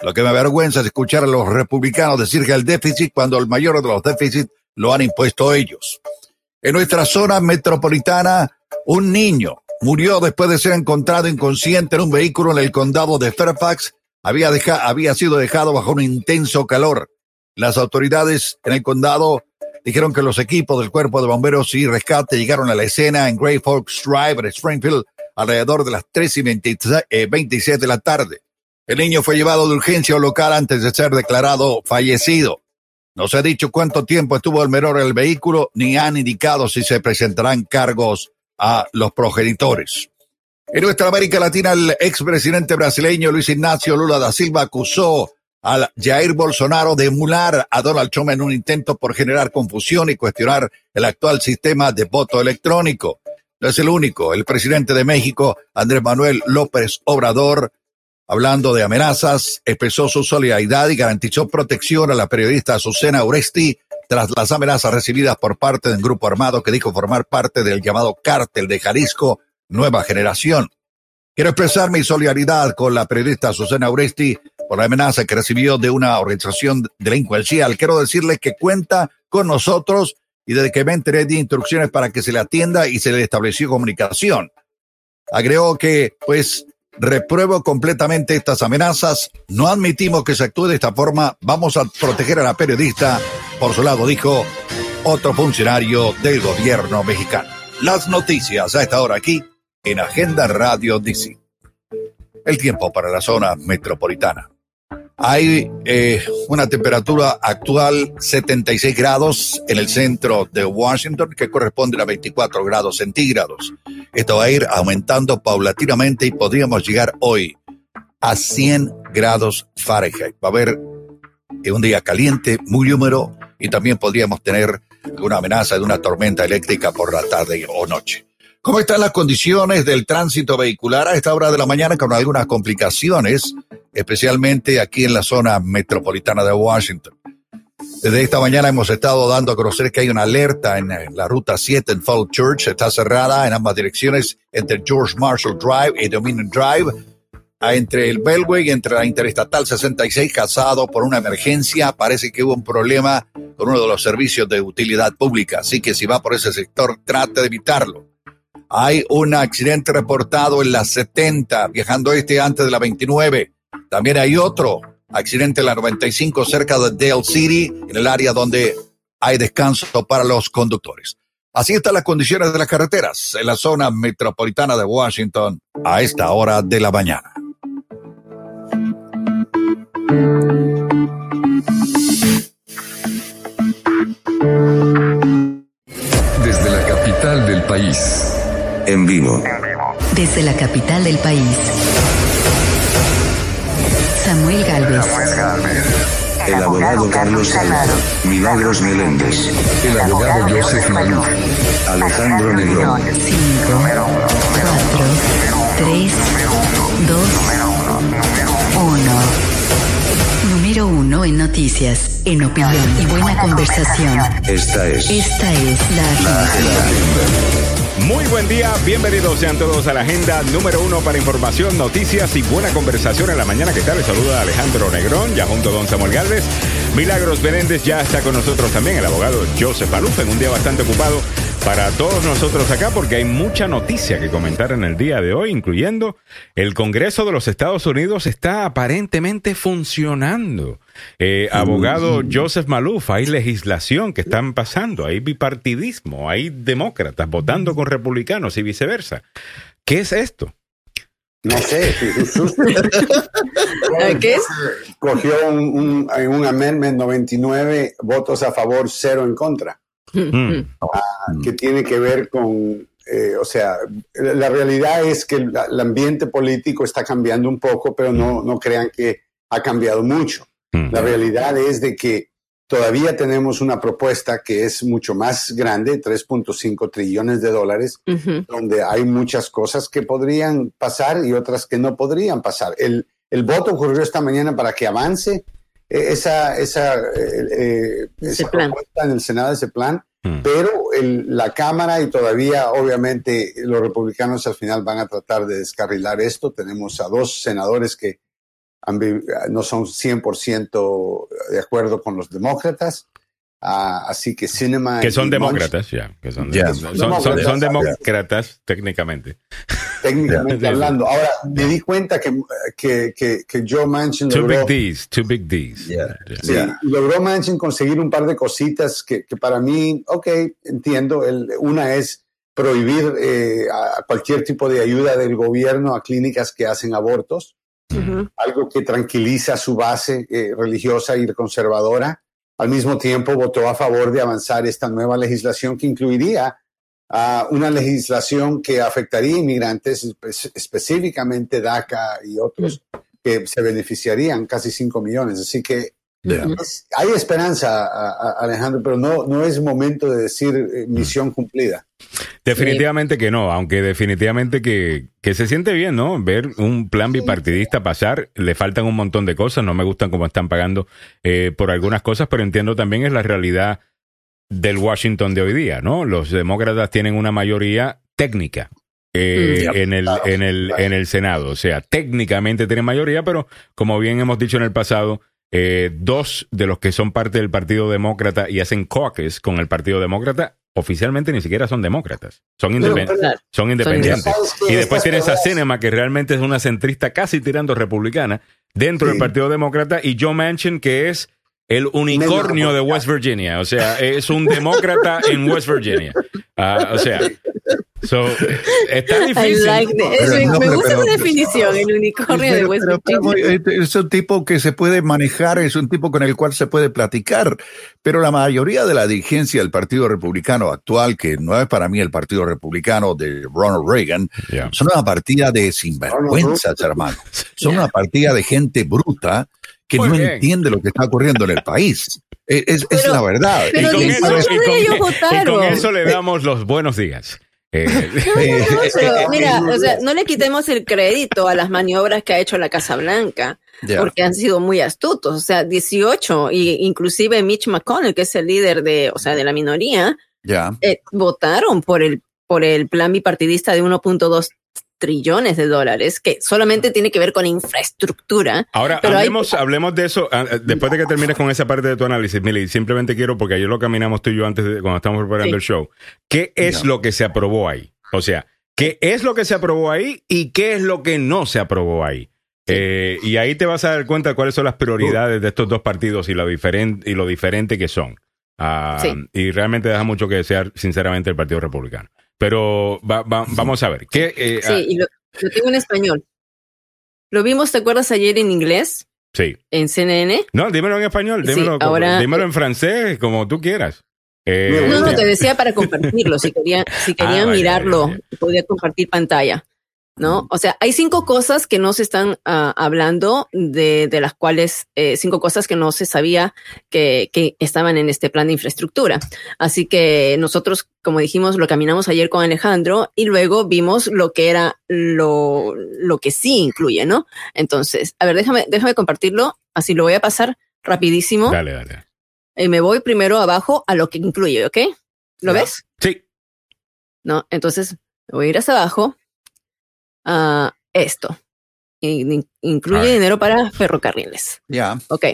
Lo que me avergüenza es escuchar a los republicanos decir que el déficit cuando el mayor de los déficits lo han impuesto ellos. En nuestra zona metropolitana, un niño murió después de ser encontrado inconsciente en un vehículo en el condado de Fairfax. Había, había sido dejado bajo un intenso calor. Las autoridades en el condado dijeron que los equipos del cuerpo de bomberos y rescate llegaron a la escena en Grey Forks Drive en Springfield alrededor de las 3 y 27 eh, de la tarde. El niño fue llevado de urgencia al local antes de ser declarado fallecido. No se ha dicho cuánto tiempo estuvo el menor en el vehículo, ni han indicado si se presentarán cargos a los progenitores. En nuestra América Latina, el expresidente brasileño Luis Ignacio Lula da Silva acusó al Jair Bolsonaro de emular a Donald Trump en un intento por generar confusión y cuestionar el actual sistema de voto electrónico. No es el único. El presidente de México, Andrés Manuel López Obrador, Hablando de amenazas, expresó su solidaridad y garantizó protección a la periodista Azucena Oresti tras las amenazas recibidas por parte del grupo armado que dijo formar parte del llamado cártel de Jalisco Nueva Generación. Quiero expresar mi solidaridad con la periodista Azucena Oresti por la amenaza que recibió de una organización delincuencial. Quiero decirle que cuenta con nosotros y desde que me enteré di instrucciones para que se le atienda y se le estableció comunicación. Agregó que, pues, Repruebo completamente estas amenazas. No admitimos que se actúe de esta forma. Vamos a proteger a la periodista. Por su lado, dijo otro funcionario del gobierno mexicano. Las noticias a esta hora aquí en Agenda Radio DC. El tiempo para la zona metropolitana. Hay eh, una temperatura actual 76 grados en el centro de Washington que corresponde a 24 grados centígrados. Esto va a ir aumentando paulatinamente y podríamos llegar hoy a 100 grados Fahrenheit. Va a haber eh, un día caliente, muy húmedo y también podríamos tener una amenaza de una tormenta eléctrica por la tarde o noche. ¿Cómo están las condiciones del tránsito vehicular a esta hora de la mañana con algunas complicaciones? Especialmente aquí en la zona metropolitana de Washington. Desde esta mañana hemos estado dando a conocer que hay una alerta en la ruta 7 en Fall Church. Está cerrada en ambas direcciones entre George Marshall Drive y Dominion Drive. Entre el Beltway y entre la Interestatal 66, casado por una emergencia. Parece que hubo un problema con uno de los servicios de utilidad pública. Así que si va por ese sector, trate de evitarlo. Hay un accidente reportado en la 70, viajando este antes de la 29 también hay otro accidente en la 95 cerca de Dale City, en el área donde hay descanso para los conductores. Así están las condiciones de las carreteras en la zona metropolitana de Washington a esta hora de la mañana. Desde la capital del país. En vivo. Desde la capital del país. El abogado Carlos Salado. Milagros Meléndez. El abogado Joseph Maluf. Alejandro Negrón. 5, 4, 3, 2, 1. Número 1 en noticias, en opinión y buena conversación. Esta es Esta es la la agenda. Muy buen día, bienvenidos sean todos a la agenda número uno para información, noticias y buena conversación en la mañana. ¿Qué tal? Les saluda Alejandro Negrón, ya junto a don Samuel Galvez. Milagros Menéndez ya está con nosotros también, el abogado Joseph Aluf, en un día bastante ocupado para todos nosotros acá porque hay mucha noticia que comentar en el día de hoy, incluyendo el Congreso de los Estados Unidos está aparentemente funcionando. Eh, abogado Joseph Maluf, hay legislación que están pasando, hay bipartidismo, hay demócratas votando con republicanos y viceversa. ¿Qué es esto? No sé, [LAUGHS] ¿Qué es? cogió un, un, un amendment 99 votos a favor, cero en contra. Que tiene que ver con, eh, o sea, la realidad es que el, el ambiente político está cambiando un poco, pero no, no crean que ha cambiado mucho. Mm. La realidad es de que todavía tenemos una propuesta que es mucho más grande, 3.5 trillones de dólares, donde hay muchas cosas que podrían pasar y otras que no podrían pasar. El, el voto ocurrió esta mañana para que avance esa, esa, eh, eh, esa propuesta en el Senado, ese plan, Mm. pero el- la Cámara y todavía, obviamente, los republicanos al final van a tratar de descarrilar esto. Tenemos a dos senadores que han no son 100% de acuerdo con los demócratas. Así que Cinema Que son demócratas, ya. que son, Ya. son, son- son Demócratas, demócratas técnicamente. Técnicamente hablando. Ahora, me di cuenta que, que, que, que Joe Manchin Two logró, big D's, two big D's. Yeah. Yeah. sí, Ya. logró Manchin conseguir un par de cositas que, que para mí, ok, entiendo. El, una es prohibir eh, a cualquier tipo de ayuda del gobierno a clínicas que hacen abortos. Ujú. algo que tranquiliza su base eh, religiosa y conservadora. Al mismo tiempo, votó a favor de avanzar esta nueva legislación que incluiría ah, una legislación que afectaría a inmigrantes, espe- específicamente DACA y otros, que se beneficiarían casi 5 millones. Así que es- hay esperanza, a- a- Alejandro, pero no, no es momento de decir eh, misión cumplida. Definitivamente que no, aunque definitivamente que, que se siente bien, ¿no? Ver un plan bipartidista pasar, le faltan un montón de cosas, no me gustan cómo están pagando eh, por algunas cosas, pero entiendo también es la realidad del Washington de hoy día, ¿no? Los demócratas tienen una mayoría técnica. eh, Mm. en, el, Claro, en, el, claro. en el Senado. O sea, técnicamente tienen mayoría, pero como bien hemos dicho en el pasado, eh, dos de los que son parte del Partido Demócrata y hacen caucus con el Partido Demócrata, oficialmente ni siquiera son demócratas. Son, Pero- independ- son independientes. Y después Estas tienes a cosas- Cinema, que realmente es una centrista casi tirando republicana dentro Sí. del Partido Demócrata, y Joe Manchin, que es el unicornio de West Virginia. O sea, es un demócrata en West Virginia. Ah, o sea, so, está difícil. like. Pero me, no, me pero- gusta pero- esa definición, el unicornio de West Virginia. eh, es un tipo que se puede manejar, es un tipo con el cual se puede platicar, pero la mayoría de la dirigencia del Partido Republicano actual, que no es para mí el Partido Republicano de Ronald Reagan, Yeah. son una partida de sinvergüenzas, hermano. [LAUGHS] Son una partida de gente bruta que Muy no bien. entiende lo que está ocurriendo en el país. Es, es- es la verdad. pero y, con eso, y, con, y eso le damos los buenos días. Eh, Eh, Pero mira, o sea, no le quitemos el crédito a las maniobras que ha hecho la Casa Blanca, porque han sido muy astutos. O sea, 18, y inclusive Mitch McConnell, que es el líder de, o sea, de la minoría, ya. eh, votaron por el, por el plan bipartidista de 1.2 trillones de dólares, que solamente tiene que ver con infraestructura. Ahora, Pero hay- hablemos, de eso ah, ah, después de que termines con esa parte de tu análisis, Mili. Simplemente quiero, porque ayer lo caminamos tú y yo antes de cuando estamos preparando Sí. el show. ¿Qué es No. lo que se aprobó ahí? O sea, ¿qué es lo que se aprobó ahí y qué es lo que no se aprobó ahí? Eh, y ahí te vas a dar cuenta de cuáles son las prioridades de estos dos partidos y lo, diferen- y lo diferente que son. Ah, Sí. Y realmente deja mucho que desear, sinceramente, el Partido Republicano. Pero va- va- vamos a ver. ¿qué, eh, Sí, y lo, lo tengo en español. Lo vimos, ¿te acuerdas ayer en inglés? ah, sí. En CNN. No, dímelo en español, Sí, dímelo, como- ahora- dímelo en francés, como tú quieras. Eh, No, no, sí. te decía para compartirlo. Si querían, si querían [LAUGHS] Ah, vale, mirarlo, podía compartir pantalla. ¿No? O sea, hay cinco cosas que no se están ah, hablando, de, de las cuales, eh, cinco cosas que no se sabía que, que estaban en este plan de infraestructura. Así que nosotros, como dijimos, lo caminamos ayer con Alejandro y luego vimos lo que era lo, lo que sí incluye, ¿no? Entonces, a ver, déjame, déjame compartirlo, así lo voy a pasar rapidísimo. Dale, dale. Y me voy primero abajo a lo que incluye, ¿ok? ¿Lo Ya. ves? Sí, ¿no? Entonces, voy a ir hacia abajo esto. In- in- incluye dinero para ferrocarriles. Ya. Ok.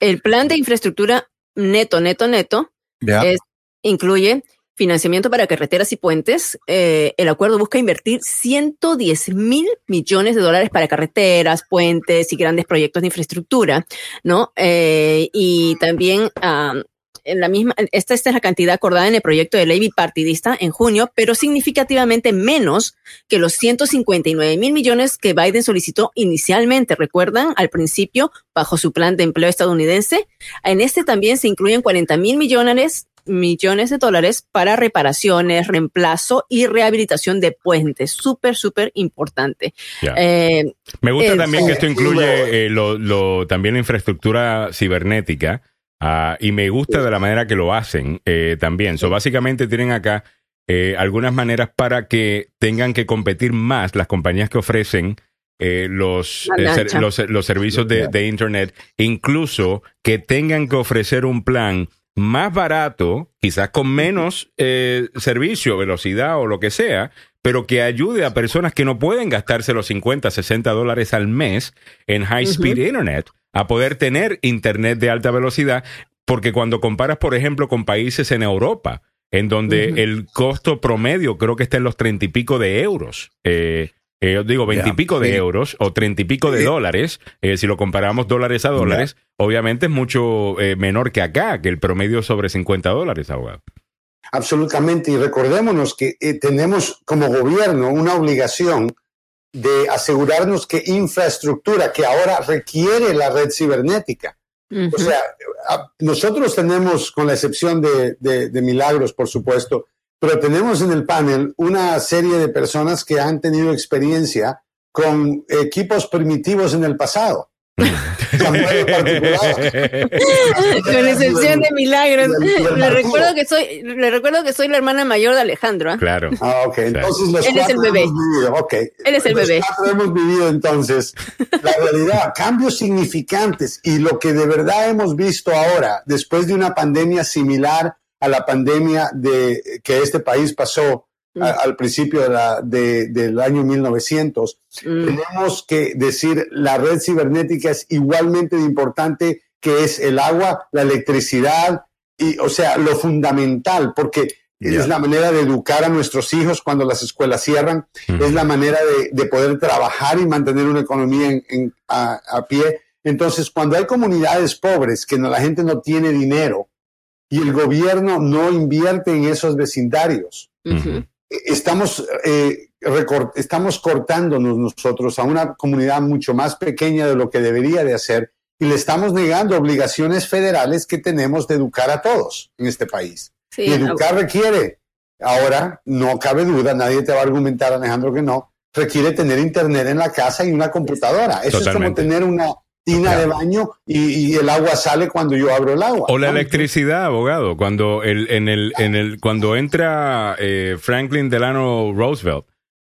El plan de infraestructura neto, neto, neto. Es- incluye financiamiento para carreteras y puentes. Eh, el acuerdo busca invertir 110 mil millones de dólares para carreteras, puentes y grandes proyectos de infraestructura, ¿no? Eh, y también en la misma, esta, esta es la cantidad acordada en el proyecto de ley bipartidista en junio, pero significativamente menos que los 159 mil millones que Biden solicitó inicialmente. ¿Recuerdan? Al principio, bajo su plan de empleo estadounidense. En este también se incluyen 40 mil millones millones de dólares para reparaciones, reemplazo y rehabilitación de puentes. Súper, súper importante. Eh, Me gusta el- también que esto eh, incluye eh, lo, lo- también la infraestructura cibernética ah, y me gusta de la manera que lo hacen eh, también. So, básicamente tienen acá eh, algunas maneras para que tengan que competir más las compañías que ofrecen eh, los, eh, ser- los, los servicios de, de Internet, incluso que tengan que ofrecer un plan más barato, quizás con menos eh, servicio, velocidad o lo que sea, pero que ayude a personas que no pueden gastarse los 50, 60 dólares al mes en high speed internet a poder tener internet de alta velocidad, porque cuando comparas, por ejemplo, con países en Europa, en donde el costo promedio creo que está en los treinta y pico de euros. Eh, eh, yo digo veinte y Ya, pico de sí. euros o treinta y pico de Sí. dólares, eh, si lo comparamos dólares a dólares, obviamente es mucho eh, menor que acá, que el promedio sobre 50 dólares, abogado. Absolutamente. Y recordémonos que tenemos como gobierno una obligación de asegurarnos que infraestructura que ahora requiere la red cibernética. O sea, nosotros tenemos, con la excepción de, de- de Milagros, por supuesto, pero tenemos en el panel una serie de personas que han tenido experiencia con equipos primitivos en el pasado. [LAUGHS] Con excepción de milagros. Le recuerdo que soy, le recuerdo que soy la hermana mayor de Alejandro. ¿ah? Claro. Ah, ok. Entonces los Él es el cuatro bebé. hemos vivido. Ok. Él es el Los bebé. cuatro hemos vivido entonces la realidad, [LAUGHS] cambios significantes y lo que de verdad hemos visto ahora, después de una pandemia similar a la pandemia de que este país pasó a- al principio de la- de- del año 1900, Mm. tenemos que decir la red cibernética es igualmente importante que es el agua, la electricidad y, o sea, lo fundamental, porque Ya. es la manera de educar a nuestros hijos cuando las escuelas cierran, es la manera de, de poder trabajar y mantener una economía en- en- a, a pie. Entonces, cuando hay comunidades pobres que no, la gente no tiene dinero y el gobierno no invierte en esos vecindarios, Ujú. Estamos, eh, estamos cortándonos nosotros a una comunidad mucho más pequeña de lo que debería de hacer y le estamos negando obligaciones federales que tenemos de educar a todos en este país. Sí, y educar requiere, ahora no cabe duda, nadie te va a argumentar, Alejandro, que no, requiere tener internet en la casa y una computadora. Eso Totalmente. es como tener una tina de baño y, y el agua sale cuando yo abro el agua. O la ¿no? electricidad, abogado. Cuando el, en el, en el, cuando entra eh, Franklin Delano Roosevelt,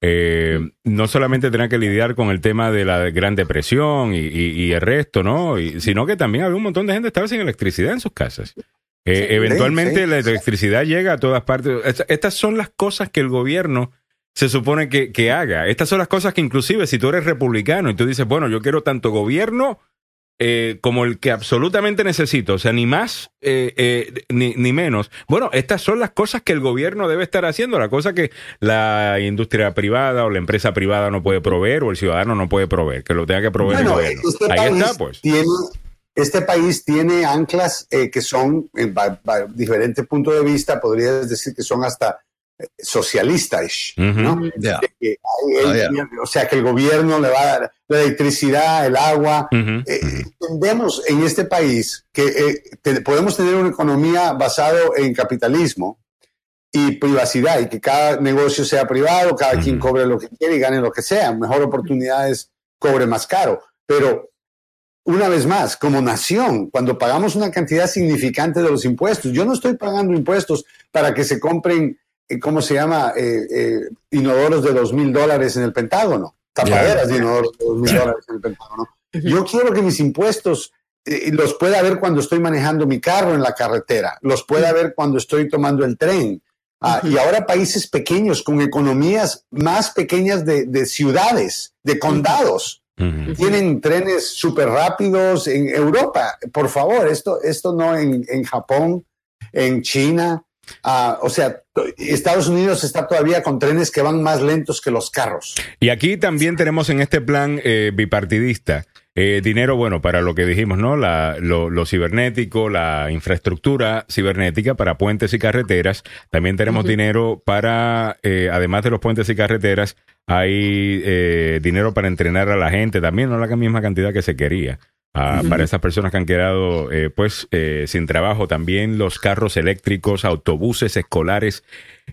eh, no solamente tenía que lidiar con el tema de la Gran Depresión y, y- y el resto, ¿no? Sino que también había un montón de gente que estaba sin electricidad en sus casas. Eh, Sí, eventualmente sí, la electricidad llega a todas partes. Esta- Estas son las cosas que el gobierno se supone que, que haga. Estas son las cosas que inclusive si tú eres republicano y tú dices, bueno, yo quiero tanto gobierno eh, como el que absolutamente necesito, o sea, ni más eh, eh, ni, ni menos. Bueno, estas son las cosas que el gobierno debe estar haciendo, la cosa que la industria privada o la empresa privada no puede proveer o el ciudadano no puede proveer, que lo tenga que proveer Bueno, el gobierno. este Ahí está, pues. Tiene, este país tiene anclas eh, que son, en diferentes puntos de vista, podrías decir que son hasta eh, socialistas, Ujú. ¿no? Ya. Que hay- Ah, él- ya. O sea, que el gobierno le va a dar la electricidad, el agua. Ujú, Eh, ujú. entendemos en este país que eh, te- podemos tener una economía basado en capitalismo y privacidad y que cada negocio sea privado, cada quien Ujú. cobre lo que quiere y gane lo que sea, mejor oportunidades cobre más caro. Pero una vez más, como nación, cuando pagamos una cantidad significante de los impuestos, yo no estoy pagando impuestos para que se compren, eh, ¿cómo se llama? Eh, eh, inodoros de dos mil dólares en el Pentágono, tapaderas de inodoros de dos mil dólares en el Pentágono. Yo quiero que mis impuestos eh, los pueda ver cuando estoy manejando mi carro en la carretera, los pueda ver cuando estoy tomando el tren. Ah, Y ahora países pequeños con economías más pequeñas de, de ciudades, de condados, tienen trenes súper rápidos en Europa. Por favor, esto, esto no en, en Japón, en China. Ah, o sea, Estados Unidos está todavía con trenes que van más lentos que los carros. Y aquí también tenemos en este plan eh, bipartidista eh, dinero, bueno, para lo que dijimos, ¿no? La, lo, lo cibernético, la infraestructura cibernética para puentes y carreteras. También tenemos dinero para, eh, además de los puentes y carreteras, hay eh, dinero para entrenar a la gente también, no la misma cantidad que se quería. Ah, Para esas personas que han quedado eh, pues eh, sin trabajo, también los carros eléctricos, autobuses escolares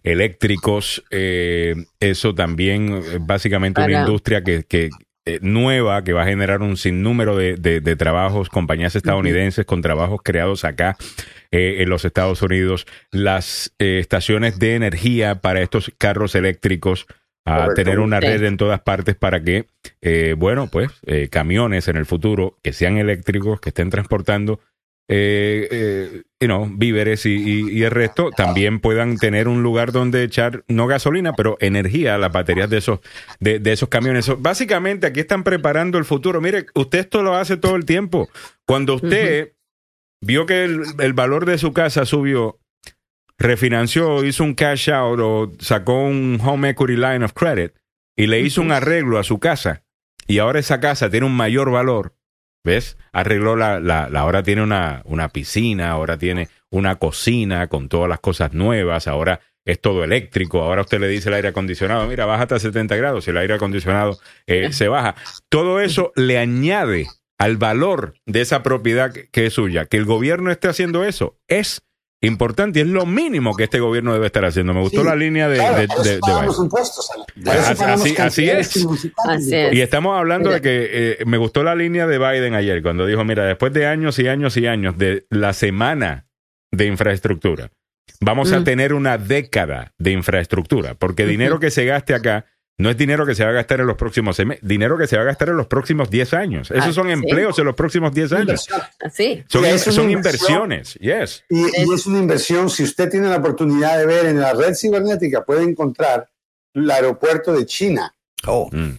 eléctricos, eh, eso también eh, básicamente una industria que, que eh, nueva que va a generar un sinnúmero de, de- de trabajos, compañías estadounidenses con trabajos creados acá eh, en los Estados Unidos, las eh, estaciones de energía para estos carros eléctricos. A Correcto. tener una red en todas partes para que, eh, bueno, pues eh, camiones en el futuro que sean eléctricos, que estén transportando, eh, eh, you know, víveres y, y- y el resto, también puedan tener un lugar donde echar, no gasolina, pero energía a las baterías de esos, de, de esos camiones. So, básicamente, aquí están preparando el futuro. Mire, usted esto lo hace todo el tiempo. Cuando usted vio que el, el valor de su casa subió, refinanció, hizo un cash out o sacó un home equity line of credit y le hizo un arreglo a su casa y ahora esa casa tiene un mayor valor, ¿ves? Arregló la, la, la- ahora tiene una, una piscina, ahora tiene una cocina con todas las cosas nuevas, ahora es todo eléctrico, ahora usted le dice el aire acondicionado, mira, bájate a 70 grados, y el aire acondicionado eh, se baja. Todo eso le añade al valor de esa propiedad que es suya. Que el gobierno esté haciendo eso es importante y es lo mínimo que este gobierno debe estar haciendo. Me gustó Sí, la línea de, Claro, de- por eso de- de pagamos Biden. impuestos, Así- es. Así. Y estamos hablando Mira. de que eh, me gustó la línea de Biden ayer cuando dijo, mira, después de años y años y años de la semana de infraestructura, vamos a tener una década de infraestructura, porque dinero que se gaste acá no es dinero que se va a gastar en los próximos seis meses, dinero que se va a gastar en los próximos 10 años. Esos Ah, son sí. empleos en los próximos 10 años. Así. Son, son inversiones, yes. Y, y es una inversión, si usted tiene la oportunidad de ver en la red cibernética, puede encontrar el aeropuerto de China. Oh, Mm.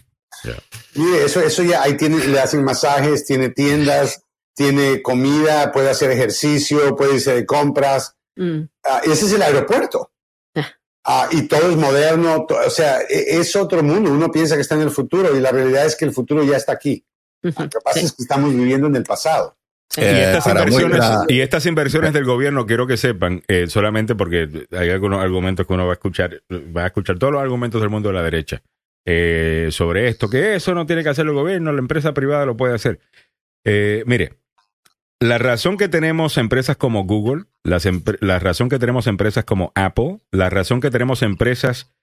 Mire, eso, eso ya ahí tiene, le hacen masajes, tiene tiendas, tiene comida, puede hacer ejercicio, puede irse de compras. Mm. Ah, ese es el aeropuerto. Ah. Y todo es moderno, to- o sea, e- es otro mundo. Uno piensa que está en el futuro y la realidad es que el futuro ya está aquí. Lo que pasa Sí. es que estamos viviendo en el pasado. Y Eh, estas, inversiones, y estas inversiones del gobierno, quiero que sepan, eh, solamente porque hay algunos argumentos que uno va a escuchar, va a escuchar todos los argumentos del mundo de la derecha eh, sobre esto, que eso no tiene que hacer el gobierno, la empresa privada lo puede hacer. Eh, mire, la razón que tenemos empresas como Google, las la razón que tenemos empresas como Apple, la razón que tenemos empresas,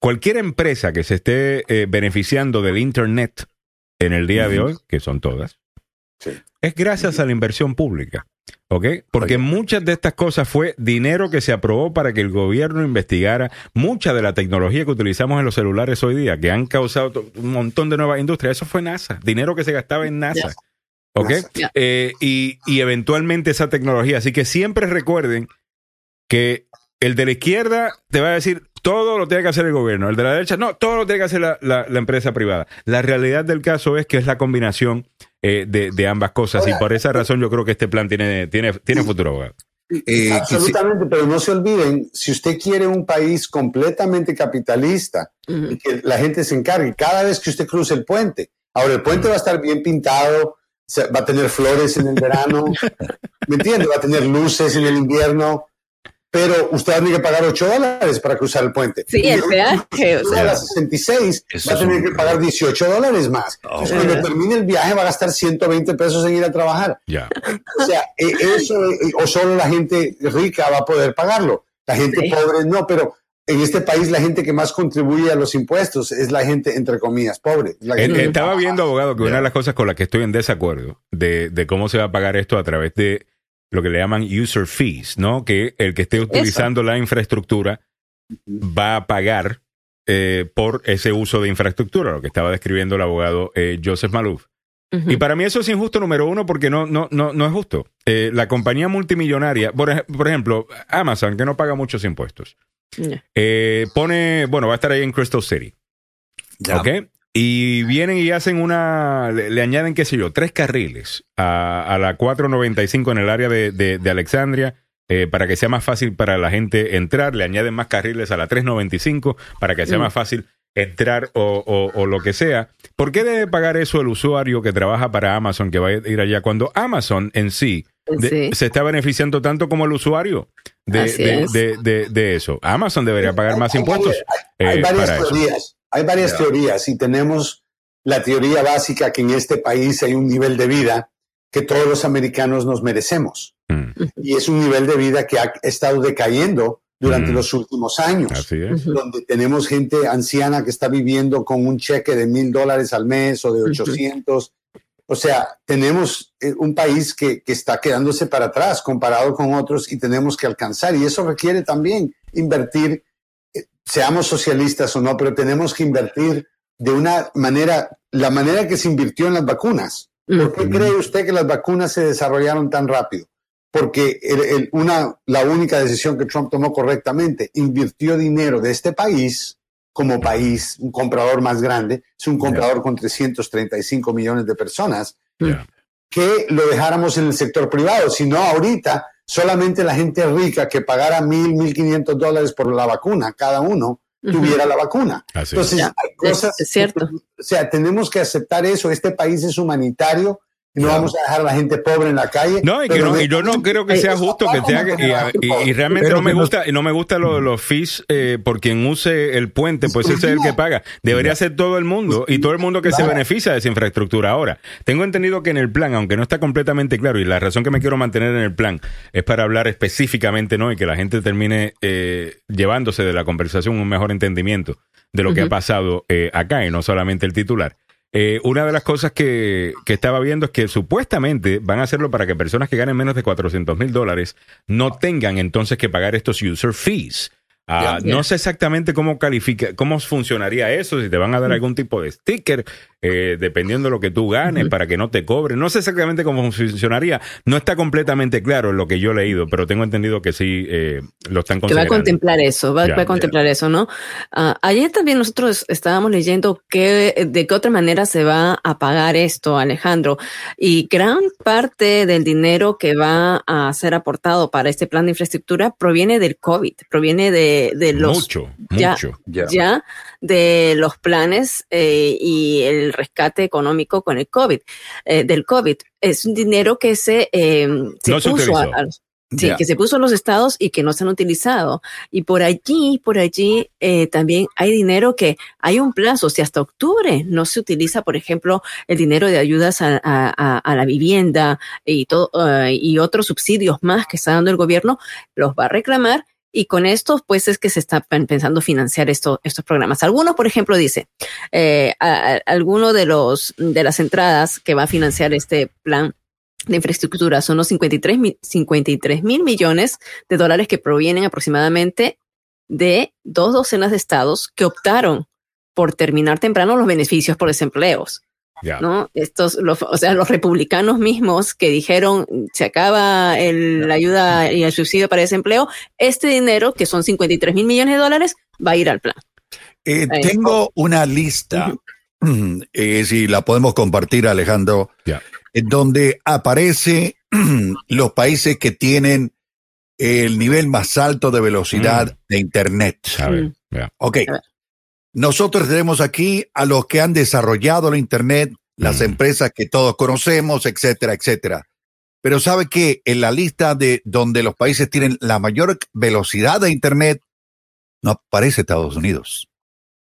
cualquier empresa que se esté eh, beneficiando del Internet en el día de hoy, que son todas, Sí. es gracias a la inversión pública. ¿Ok? Porque muchas de estas cosas fue dinero que se aprobó para que el gobierno investigara mucha de la tecnología que utilizamos en los celulares hoy día, que han causado un montón de nuevas industrias. Eso fue NASA, dinero que se gastaba en NASA. ¿Ok? Yeah. Eh, y, y eventualmente esa tecnología. Así que siempre recuerden que el de la izquierda te va a decir todo lo tiene que hacer el gobierno. El de la derecha, no, todo lo tiene que hacer la, la- la empresa privada. La realidad del caso es que es la combinación eh, de, de ambas cosas. y por esa razón yo creo que este plan tiene, tiene, tiene futuro. Eh, Absolutamente, pero no se olviden, si usted quiere un país completamente capitalista Ujú. y que la gente se encargue cada vez que usted cruce el puente. Ahora, el puente va a estar bien pintado, se- va a tener flores en el verano, ¿me entiende? Va a tener luces en el invierno, pero usted va a tener que pagar 8 dólares para cruzar el puente. Sí, el peaje. O Usted a sea, las 66 Eso va a tener un- que pagar 18 dólares más. Entonces, sí. cuando termine el viaje va a gastar 120 pesos en ir a trabajar. Ya. O sea, eh, eso, eh, o solo la gente rica va a poder pagarlo. La gente Sí. pobre no, pero en este país la gente que más contribuye a los impuestos es la gente, entre comillas, pobre. La Eh, gente- Estaba viendo, abogado, que una de las cosas con las que estoy en desacuerdo de, de cómo se va a pagar esto a través de lo que le llaman user fees, ¿no? Que el que esté utilizando la infraestructura va a pagar eh, por ese uso de infraestructura, lo que estaba describiendo el abogado eh, Joseph Malouf. Y para mí eso es injusto, número uno, porque no, no, no, no es justo. Eh, la compañía multimillonaria, por, ej- por ejemplo, Amazon, que no paga muchos impuestos, Eh, pone, bueno, va a estar ahí en Crystal City. ya. ¿Ok? Y vienen y hacen una, le, le añaden, qué sé yo, tres carriles a, a la 495 en el área de, de- de Alexandria eh, para que sea más fácil para la gente entrar. Le añaden más carriles a la 395 para que sea Mm. más fácil entrar o, o- o lo que sea. ¿Por qué debe pagar eso el usuario que trabaja para Amazon que va a ir allá cuando Amazon en sí, de- Sí. se está beneficiando tanto como el usuario de, de- es. de- de- de eso? Amazon debería pagar más impuestos hay eh, varias para eso. teorías. Hay varias teorías y tenemos la teoría básica que en este país hay un nivel de vida que todos los americanos nos merecemos. Mm, Y es un nivel de vida que ha estado decayendo durante Mm. los últimos años. así es. Donde tenemos gente anciana que está viviendo con un cheque de mil dólares al mes o de Ujú. 800. O sea, tenemos eh, un país que, que está quedándose para atrás comparado con otros y tenemos que alcanzar. Y eso requiere también invertir eh, seamos socialistas o no, pero tenemos que invertir de una manera, la manera que se invirtió en las vacunas. ¿Por qué cree usted que las vacunas se desarrollaron tan rápido? Porque el- el- una, la única decisión que Trump tomó correctamente, invirtió dinero de este país como país, un comprador más grande, es un comprador con 335 millones de personas, que lo dejáramos en el sector privado. Si no, ahorita solamente la gente rica que pagara mil, mil quinientos dólares por la vacuna, cada uno, tuviera la vacuna. Así. Entonces, hay cosas. es cierto. O sea, tenemos que aceptar eso. Este país es humanitario y no vamos a dejar a la gente pobre en la calle. No, y, que no, y yo no creo que sea justo que sea y, y- y realmente Pero no me gusta y no me gusta lo de los fees eh, por quien use el puente, pues ese es el que paga. Debería ser todo el mundo y todo el mundo que se beneficia de esa infraestructura. Ahora, tengo entendido que en el plan, aunque no está completamente claro y la razón que me quiero mantener en el plan es para hablar específicamente, ¿no? Y que la gente termine eh, llevándose de la conversación un mejor entendimiento de lo que ha pasado eh, acá y no solamente el titular. Eh, una de las cosas que, que estaba viendo es que supuestamente van a hacerlo para que personas que ganen menos de 400 mil dólares no tengan entonces que pagar estos user fees. Ya. No sé exactamente cómo califica, cómo funcionaría eso, si te van a dar algún tipo de sticker, eh, dependiendo de lo que tú ganes, para que no te cobren. No sé exactamente cómo funcionaría. No está completamente claro lo que yo he leído, pero tengo entendido que sí eh, lo están que va a considerando. contemplar eso, va, Ya, va a contemplar eso, ¿no? Ah, ayer también nosotros estábamos leyendo que, de qué otra manera se va a pagar esto, Alejandro, y gran parte del dinero que va a ser aportado para este plan de infraestructura proviene del COVID, proviene de, de los mucho, ya- mucho. Ya. ya de los planes eh, y el rescate económico con el COVID, eh, del COVID. Es un dinero que se, eh, se No se puso a- utilizó. a los- Sí, que se puso en los estados y que no se han utilizado. Y por allí, por allí eh, también hay dinero que hay un plazo, si hasta octubre no se utiliza, por ejemplo, el dinero de ayudas a, a- la vivienda y, todo, y otros subsidios más que está dando el gobierno, los va a reclamar. Y con esto, pues es que se está pen- pensando financiar esto, estos programas. Algunos, por ejemplo, dice, eh, alguno de los de las entradas que va a financiar este plan de infraestructura son los 53 mil, 53 mil millones de dólares que provienen aproximadamente de dos docenas de estados que optaron por terminar temprano los beneficios por desempleos. Ya. ¿no? Estos, los, o sea, los republicanos mismos que dijeron se acaba el- la ayuda y el subsidio para desempleo, este dinero, que son 53 mil millones de dólares, va a ir al plan. Eh, tengo una lista, [CLEARS THROAT] eh, si la podemos compartir, Alejandro, Ya. en donde aparece [CLEARS THROAT] los países que tienen el nivel más alto de velocidad de Internet. A ver, Mm. Ok. A ver. Nosotros tenemos aquí a los que han desarrollado la Internet, las Mm. empresas que todos conocemos, etcétera, etcétera. Pero sabe que en la lista de donde los países tienen la mayor velocidad de Internet, no aparece Estados Unidos.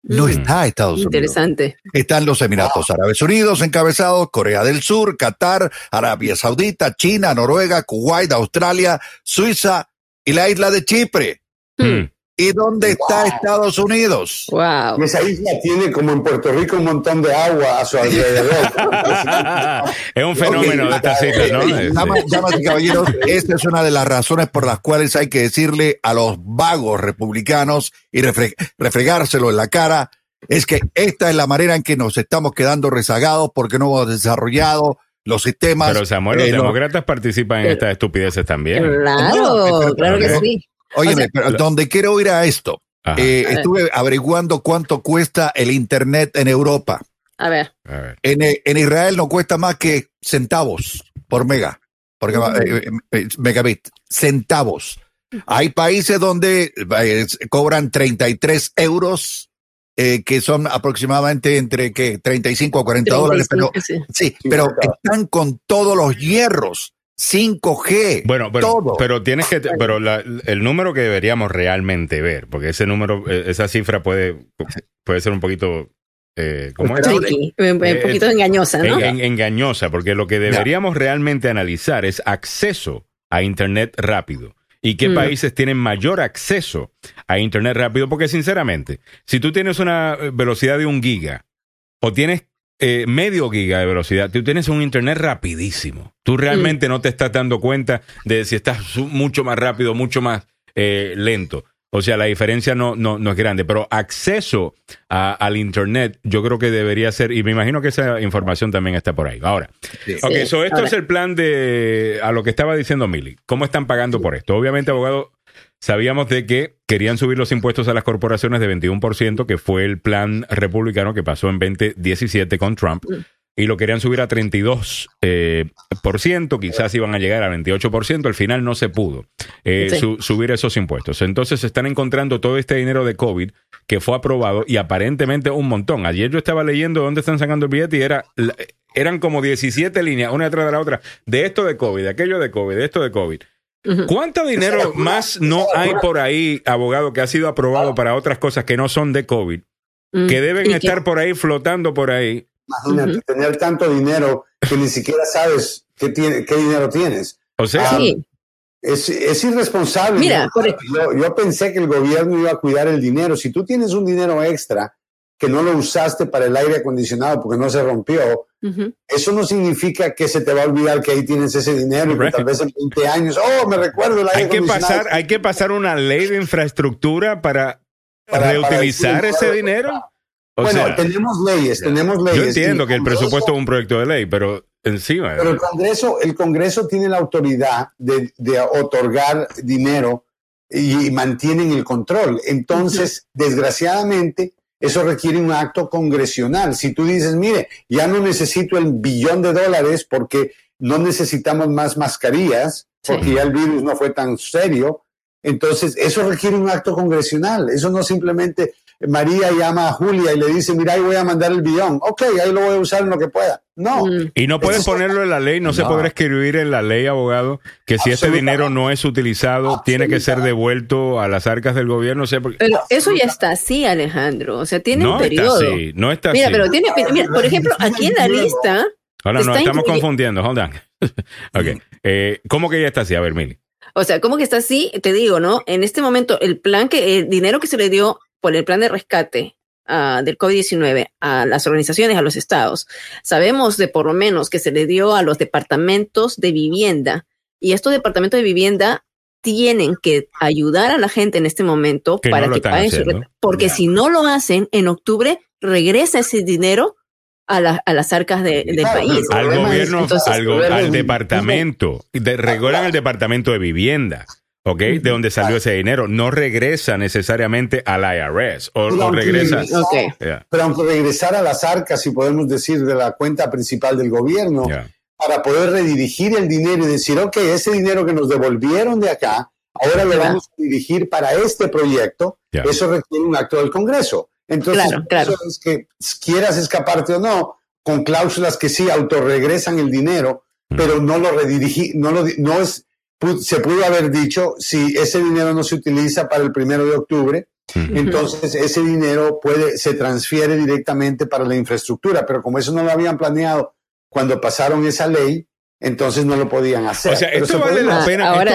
No Mm. está Estados Unidos. Interesante. Están los Emiratos Árabes Unidos encabezados, Corea del Sur, Qatar, Arabia Saudita, China, Noruega, Kuwait, Australia, Suiza y la isla de Chipre. Mm. ¿Y dónde está Wow. Estados Unidos? Wow. Y esa isla tiene como en Puerto Rico un montón de agua a su alrededor. [LAUGHS] es un fenómeno de estas citas, ¿no? eh, Damas, damas y caballeros, esta es una de las razones por las cuales hay que decirle a los vagos republicanos y refre- refregárselo en la cara, es que esta es la manera en que nos estamos quedando rezagados porque no hemos desarrollado los sistemas. Pero Samuel, los eh, los- demócratas participan en Pero- estas estupideces también. Claro, No, claro que sí. Óyeme, o sea- pero donde quiero ir a esto, eh, A ver. estuve averiguando cuánto cuesta el Internet en Europa. A ver. A ver. En, eh, en Israel no cuesta más que centavos por mega, por Mm. eh, eh, eh, megabit, centavos. Hay países donde eh, cobran 33 euros, eh, que son aproximadamente entre que 35 a 40 dólares, pero 35, sí. sí, pero están con todos los hierros, 5G, Bueno, pero, todo. pero tienes que, pero la- el número que deberíamos realmente ver, porque ese número, eh, esa cifra puede, puede ser un poquito, eh, ¿cómo es? Tricky, un, Eh, poquito engañosa, ¿no? En- en- engañosa, porque lo que deberíamos realmente analizar es acceso a Internet rápido. ¿Y qué Mm. países tienen mayor acceso a Internet rápido? Porque sinceramente, si tú tienes una eh, velocidad de un giga o tienes eh, medio giga de velocidad, tú tienes un Internet rapidísimo. Tú realmente no te estás dando cuenta de si estás mucho más rápido, mucho más eh, lento. O sea, la diferencia no, no, no es grande, pero acceso a- al Internet yo creo que debería ser, y me imagino que esa información también está por ahí. Ahora, ok, Sí, so esto ahora. es el plan de, a lo que estaba diciendo Mili, ¿cómo están pagando por esto? Obviamente, abogado, sabíamos de que querían subir los impuestos a las corporaciones de 21%, que fue el plan republicano que pasó en 2017 con Trump. Y lo querían subir a 32%, eh, por ciento, quizás iban a llegar a 28%, al final no se pudo eh, Sí. su- subir esos impuestos. Entonces se están encontrando todo este dinero de COVID que fue aprobado y aparentemente un montón. Ayer yo estaba leyendo dónde están sacando el billete y era, eran como 17 líneas, una detrás de la otra, de esto de COVID, de aquello de COVID, de esto de COVID. ¿Cuánto dinero más no hay por ahí, abogado, que ha sido aprobado para otras cosas que no son de COVID, Mm. que deben estar por ahí flotando por ahí? Imagínate tener tanto dinero que ni siquiera sabes qué, tiene, qué dinero tienes. O sea, Ah, Sí, Es, es irresponsable. Mira, ¿no? por- yo, yo pensé que el gobierno iba a cuidar el dinero. Si tú tienes un dinero extra que no lo usaste para el aire acondicionado porque no se rompió, ujú. eso no significa que se te va a olvidar que ahí tienes ese dinero y que tal vez en 20 años, oh, me recuerdo el aire hay que acondicionado. pasar, hay que pasar una ley de infraestructura para, Para- para reutilizar decir, ese dinero. O bueno, sea, tenemos leyes, tenemos leyes. yo entiendo Y que el presupuesto es un proyecto de ley, pero encima. Pero el Congreso, el Congreso tiene la autoridad de, de otorgar dinero y, mantienen el control. Entonces, desgraciadamente, eso requiere un acto congresional. Si tú dices, mire, ya no necesito el billón de dólares porque no necesitamos más mascarillas, porque Sí. ya el virus no fue tan serio, entonces eso requiere un acto congresional. Eso no simplemente María llama a Julia y le dice, mira, ahí voy a mandar el billón. Ok, ahí lo voy a usar en lo que pueda. No. Mm. Y no puedes Eso- ponerlo en la ley, no, se podrá escribir en la ley, abogado, que si este Absolutamente. dinero no es utilizado, tiene que ser devuelto a las arcas del gobierno. O sea, porque- Pero eso ya está así, Alejandro. O sea, tiene no un está periodo. así, no está Mira, así. pero tiene, mira, por ejemplo, aquí en la lista, Ahora no, está estamos incluye- confundiendo, hold on. [LAUGHS] ok, eh, ¿cómo que ya está así? A ver, Mili. o sea, ¿cómo que está así? Te digo, ¿no? En este momento, el plan que, el dinero que se le dio por el plan de rescate ah, del COVID-19 a las organizaciones, a los estados, sabemos de por lo menos que se le dio a los departamentos de vivienda y estos departamentos de vivienda tienen que ayudar a la gente en este momento Que para que paguen su. Porque si no lo hacen, en octubre regresa ese dinero a, la- a las arcas de- del Claro, país. Al gobierno, entonces, al, departamento, de, recuerdan el departamento de vivienda, ¿ok? De donde salió ese dinero. No regresa necesariamente al IRS o, Pero o aunque regresa. regresa- Ok. Yeah, Pero aunque regresar a las arcas, si podemos decir, de la cuenta principal del gobierno, yeah. para poder redirigir el dinero y decir, ok, ese dinero que nos devolvieron de acá, ahora lo vamos a dirigir para este proyecto, eso requiere un acto del Congreso. Entonces, Claro, claro. eso es que quieras escaparte o no, con cláusulas que sí autorregresan el dinero, Mm. pero no lo redirigí, no lo, di- no es, se pudo haber dicho, si ese dinero no se utiliza para el primero de octubre, entonces ese dinero puede, se transfiere directamente para la infraestructura, pero como eso no lo habían planeado cuando pasaron esa ley, entonces no lo podían hacer. O sea, Pero esto se vale puede- la pena, vale,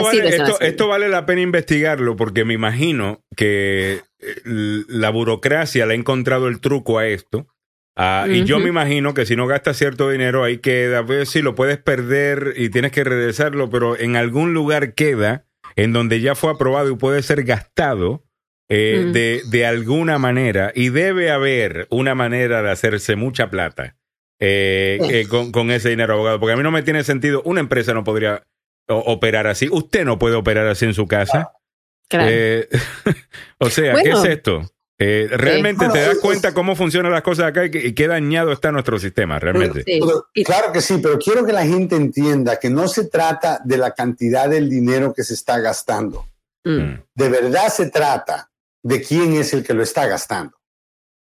esto vale la pena investigarlo porque me imagino que eh, la burocracia le ha encontrado el truco a esto. Ah, Y yo me imagino que si no gastas cierto dinero ahí queda, pues sí, lo puedes perder y tienes que regresarlo, pero en algún lugar queda en donde ya fue aprobado y puede ser gastado eh, Mm. de, de alguna manera y debe haber una manera de hacerse mucha plata eh, eh, con, con ese dinero, abogado, porque a mí no me tiene sentido, una empresa no podría operar así, usted no puede operar así en su casa. Claro. Eh, [LAUGHS] o sea, Bueno. ¿qué es esto? Eh, realmente te das es- cuenta cómo funcionan las cosas acá y, qué dañado está nuestro sistema, realmente. Sí. Pero, Y- claro que sí, pero quiero que la gente entienda que no se trata de la cantidad del dinero que se está gastando. Mm, Mm, De verdad se trata de quién es el que lo está gastando.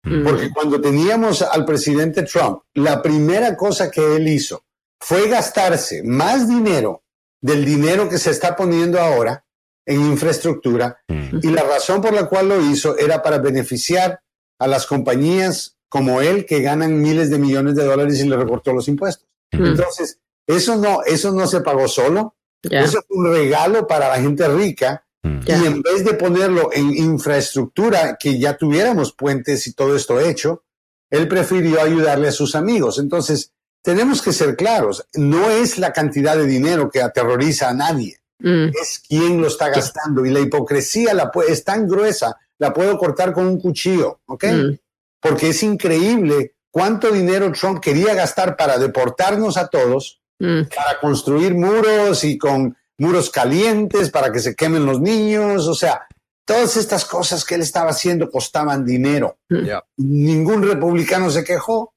mm. Porque cuando teníamos al presidente Trump, la primera cosa que él hizo fue gastarse más dinero del dinero que se está poniendo ahora en infraestructura mm. y la razón por la cual lo hizo era para beneficiar a las compañías como él que ganan miles de millones de dólares y le recortó los impuestos. Mm. Entonces, eso no, eso no se pagó solo, Ya. eso fue un regalo para la gente rica Mm. Y en vez de ponerlo en infraestructura, que ya tuviéramos puentes y todo esto hecho, él prefirió ayudarle a sus amigos. Entonces, tenemos que ser claros, no es la cantidad de dinero que aterroriza a nadie. Mm, es quién lo está gastando. Y la hipocresía la es tan gruesa, la puedo cortar con un cuchillo, ¿ok? mm, Porque es increíble cuánto dinero Trump quería gastar para deportarnos a todos, mm. para construir muros y con muros calientes, para que se quemen los niños. O sea, todas estas cosas que él estaba haciendo costaban dinero. Ningún republicano se quejó.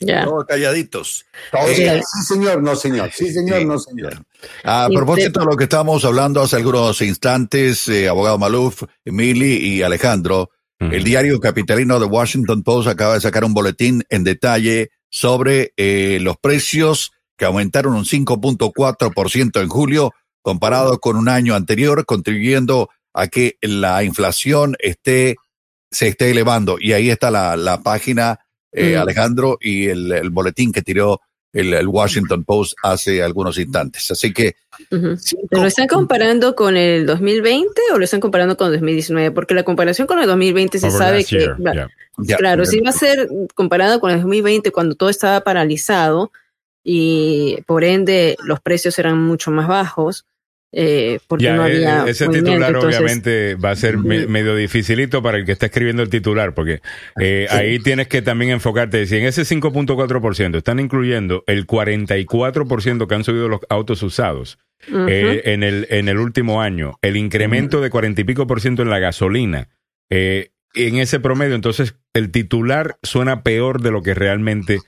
Ya. Todos calladitos. Todos, Eh, sí, señor, no, señor. Sí, señor, Sí. no, señor. A Y propósito de- lo que estábamos hablando hace algunos instantes, eh, abogado Maluf, Emily y Alejandro, el diario capitalino de Washington Post acaba de sacar un boletín en detalle sobre eh, los precios que aumentaron un 5.4% en julio comparado con un año anterior, contribuyendo a que la inflación esté, se esté elevando. Y ahí está la, la página, eh, Mm. Alejandro, y el, el boletín que tiró el, el Washington Post hace algunos instantes. Así que Ujú. cinco- ¿Pero ¿Lo están comparando con el 2020 o lo están comparando con el 2019? Porque la comparación con el 2020 se Over sabe que, year, yeah. claro, sí va a ser comparado con el 2020 cuando todo estaba paralizado y por ende los precios eran mucho más bajos eh, porque Ya, no eh, había ese movimiento, titular entonces- obviamente va a ser me- medio dificilito para el que está escribiendo el titular, porque eh, ahí tienes que también enfocarte. Si en ese 5.4% están incluyendo el 44% que han subido los autos usados eh, en, el, en el último año, el incremento de 40 y pico por ciento en la gasolina, eh, en ese promedio, entonces el titular suena peor de lo que realmente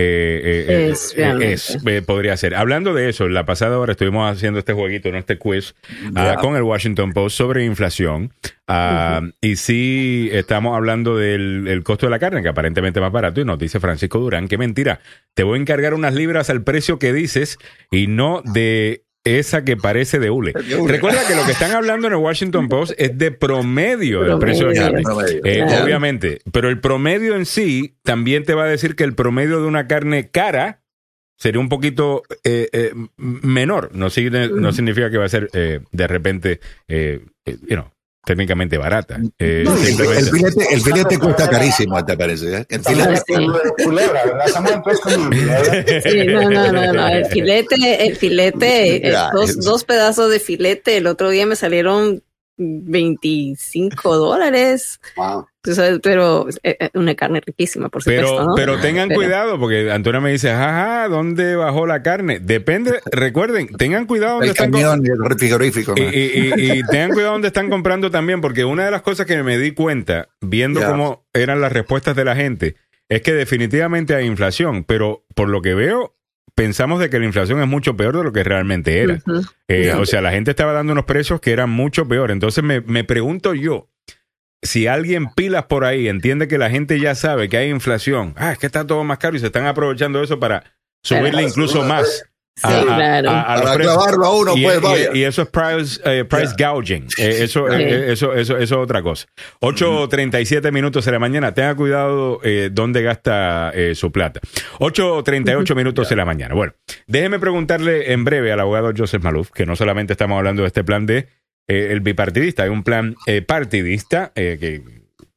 eh, eh, eh, Es, es, podría ser. Hablando de eso, la pasada hora estuvimos haciendo este jueguito, ¿no? este quiz ah, con el Washington Post sobre inflación. Ah, Y sí, estamos hablando del el costo de la carne, que aparentemente es más barato. Y nos dice Francisco Durán, que mentira. Te voy a encargar unas libras al precio que dices y no de esa que parece de hule. Recuerda que lo que están hablando en el Washington Post es de promedio del precio de carne. Eh. Obviamente, pero el promedio en sí también te va a decir que el promedio de una carne cara sería un poquito eh, eh, menor. No, no significa que va a ser eh, de repente, eh, you know, técnicamente barata. Eh, No, el, filete, el filete cuesta carísimo, ¿te parece? eh? El filete- Sí. Culebra, ¿verdad? Samuel, tú has comido culebra. Sí, no, no, no, no, el filete, el filete, [LAUGHS] Ya, dos, es- dos pedazos de filete, el otro día me salieron 25 dólares, Wow. Tú sabes, pero eh, eh, una carne riquísima, por supuesto, Pero, ¿no? pero tengan Pero- cuidado, porque Antonio me dice, jaja, ¿dónde bajó la carne? Depende, recuerden, tengan cuidado donde el están camión y el frigorífico. Y, ¿no? y- y- y [LAUGHS] tengan cuidado donde están comprando también, porque una de las cosas que me di cuenta, viendo Ya. cómo eran las respuestas de la gente, es que definitivamente hay inflación, pero por lo que veo, pensamos de que la inflación es mucho peor de lo que realmente era. Eh. O sea, la gente estaba dando unos precios que eran mucho peor. Entonces me, me pregunto yo, si alguien pilas por ahí entiende que la gente ya sabe que hay inflación, ah, es que está todo más caro y se están aprovechando de eso para subirle Claro, incluso más. Sí, claro. a Para clavarlo a uno, y, pues y- vaya. y eso es price, eh, price gouging. Eh, eso, eh, eso, eso, eso es otra cosa. 8.37 minutos de la mañana. Tenga cuidado eh, dónde gasta eh, su plata. 8.38 [LAUGHS] minutos de la mañana. Bueno, déjeme preguntarle en breve al abogado Joseph Maluf, que no solamente estamos hablando de este plan de eh, el bipartidista, hay un plan eh, partidista eh, que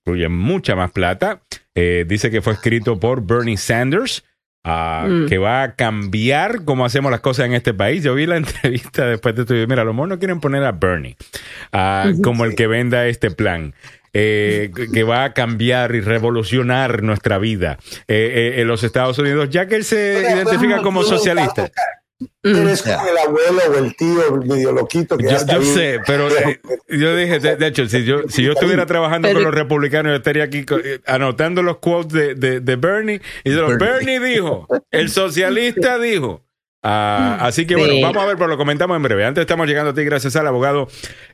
incluye mucha más plata. Eh, dice que fue escrito por Bernie Sanders. ah, Mm. que va a cambiar cómo hacemos las cosas en este país. Yo vi la [LAUGHS] entrevista después de esto y dije, mira, a lo mejor no quieren poner a Bernie ah, como el que venda este plan. eh, que- que va a cambiar y revolucionar nuestra vida eh, eh, en los Estados Unidos, ya que él se identifica como socialista. Mm. Eres como el abuelo o el tío medio loquito que Yo, yo bien. sé, pero [LAUGHS] eh, yo dije, de, de hecho, si yo, si yo estuviera trabajando Pero- con los republicanos, yo estaría aquí eh, anotando los quotes de, de, de Bernie. Y digo, Bernie. dijo, el socialista [LAUGHS] dijo. Ah, así que bueno, Sí. vamos a ver, pero lo comentamos en breve. Antes estamos llegando a ti gracias al abogado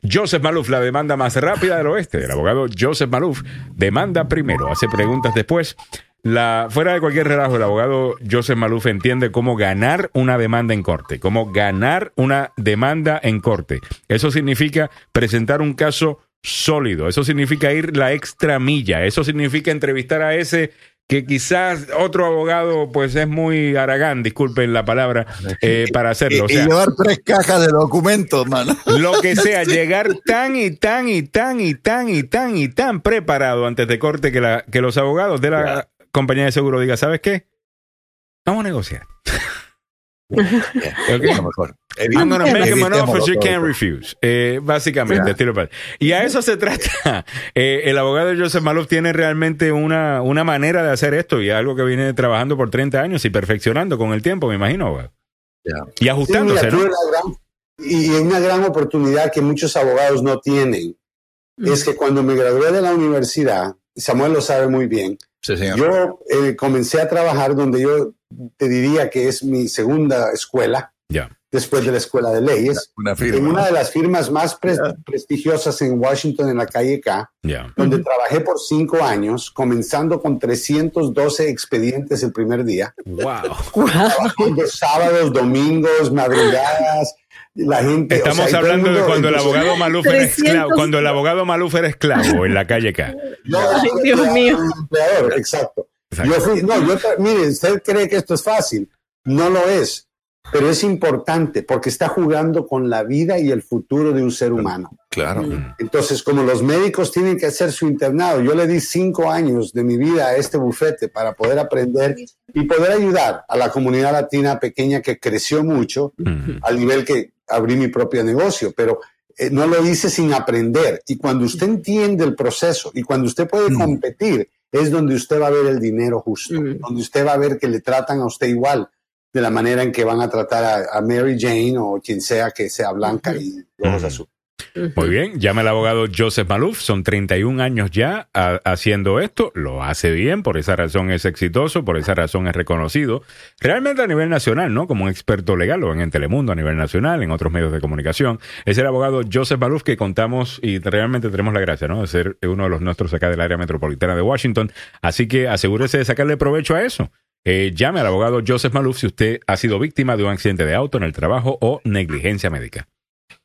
Joseph Maluf, la demanda más rápida del oeste. El abogado Joseph Maluf demanda primero, hace preguntas después. La, fuera de cualquier relajo, el abogado Joseph Maluf entiende cómo ganar una demanda en corte, cómo ganar una demanda en corte. Eso significa presentar un caso sólido, eso significa ir la extra milla, eso significa entrevistar a ese que quizás otro abogado pues es muy aragán, disculpen la palabra, eh, [LAUGHS] para hacerlo. O y llevar tres cajas de documentos, mano. lo que [LAUGHS] sea, llegar tan y tan y tan y tan y tan y tan preparado antes de corte que, la, que los abogados de la compañía de seguro digan, ¿sabes qué? Vamos a negociar. [LAUGHS] [LAUGHS] Lo mejor. I'm gonna make him an Evitémoslo offer you todo. can't refuse. Eh, básicamente, Y a eso se trata. [LAUGHS] Eh, el abogado Joseph Malouf tiene realmente una, una manera de hacer esto y algo que viene trabajando por 30 años y perfeccionando con el tiempo, me imagino. Y Sí, ajustándose, mira, ¿no? tuve la gran- y una gran oportunidad que muchos abogados no tienen es que cuando me gradué de la universidad, y Samuel lo sabe muy bien, Sí, señor. yo eh, comencé a trabajar donde yo te diría que es mi segunda escuela, después de la escuela de leyes, Una en firma. una de las firmas más pres- prestigiosas en Washington, en la calle K, donde trabajé por cinco años, comenzando con 312 expedientes el primer día, Wow. trabajando sábados, domingos, madrugadas. La gente, o Estamos sea, todo el hablando de mundo- cuando el abogado Maluf era 300. esclavo, cuando el abogado Maluf era esclavo en la calle K. Yo, Ay, Dios era mío. un empleador, exacto. Exacto. Yo fui, no, yo, mire, usted cree que esto es fácil. No lo es, pero es importante porque está jugando con la vida y el futuro de un ser humano. Claro. Entonces, como los médicos tienen que hacer su internado, yo le di cinco años de mi vida a este bufete para poder aprender y poder ayudar a la comunidad latina pequeña que creció mucho Ujú. al nivel que abrí mi propio negocio, pero eh, no lo hice sin aprender. Y cuando usted entiende el proceso y cuando usted puede Mm. competir, es donde usted va a ver el dinero justo, Mm. donde usted va a ver que le tratan a usted igual de la manera en que van a tratar a, a Mary Jane o quien sea que sea blanca y ojos azules. Muy bien, llama al abogado Joseph Maluf, son 31 años ya a- haciendo esto, lo hace bien, por esa razón es exitoso, por esa razón es reconocido, realmente a nivel nacional, ¿no? Como un experto legal, lo ven en Telemundo a nivel nacional, en otros medios de comunicación. Es el abogado Joseph Maluf que contamos y realmente tenemos la gracia, ¿no? De ser uno de los nuestros acá del área metropolitana de Washington, así que asegúrese de sacarle provecho a eso. Eh, llame al abogado Joseph Maluf si usted ha sido víctima de un accidente de auto en el trabajo o negligencia médica.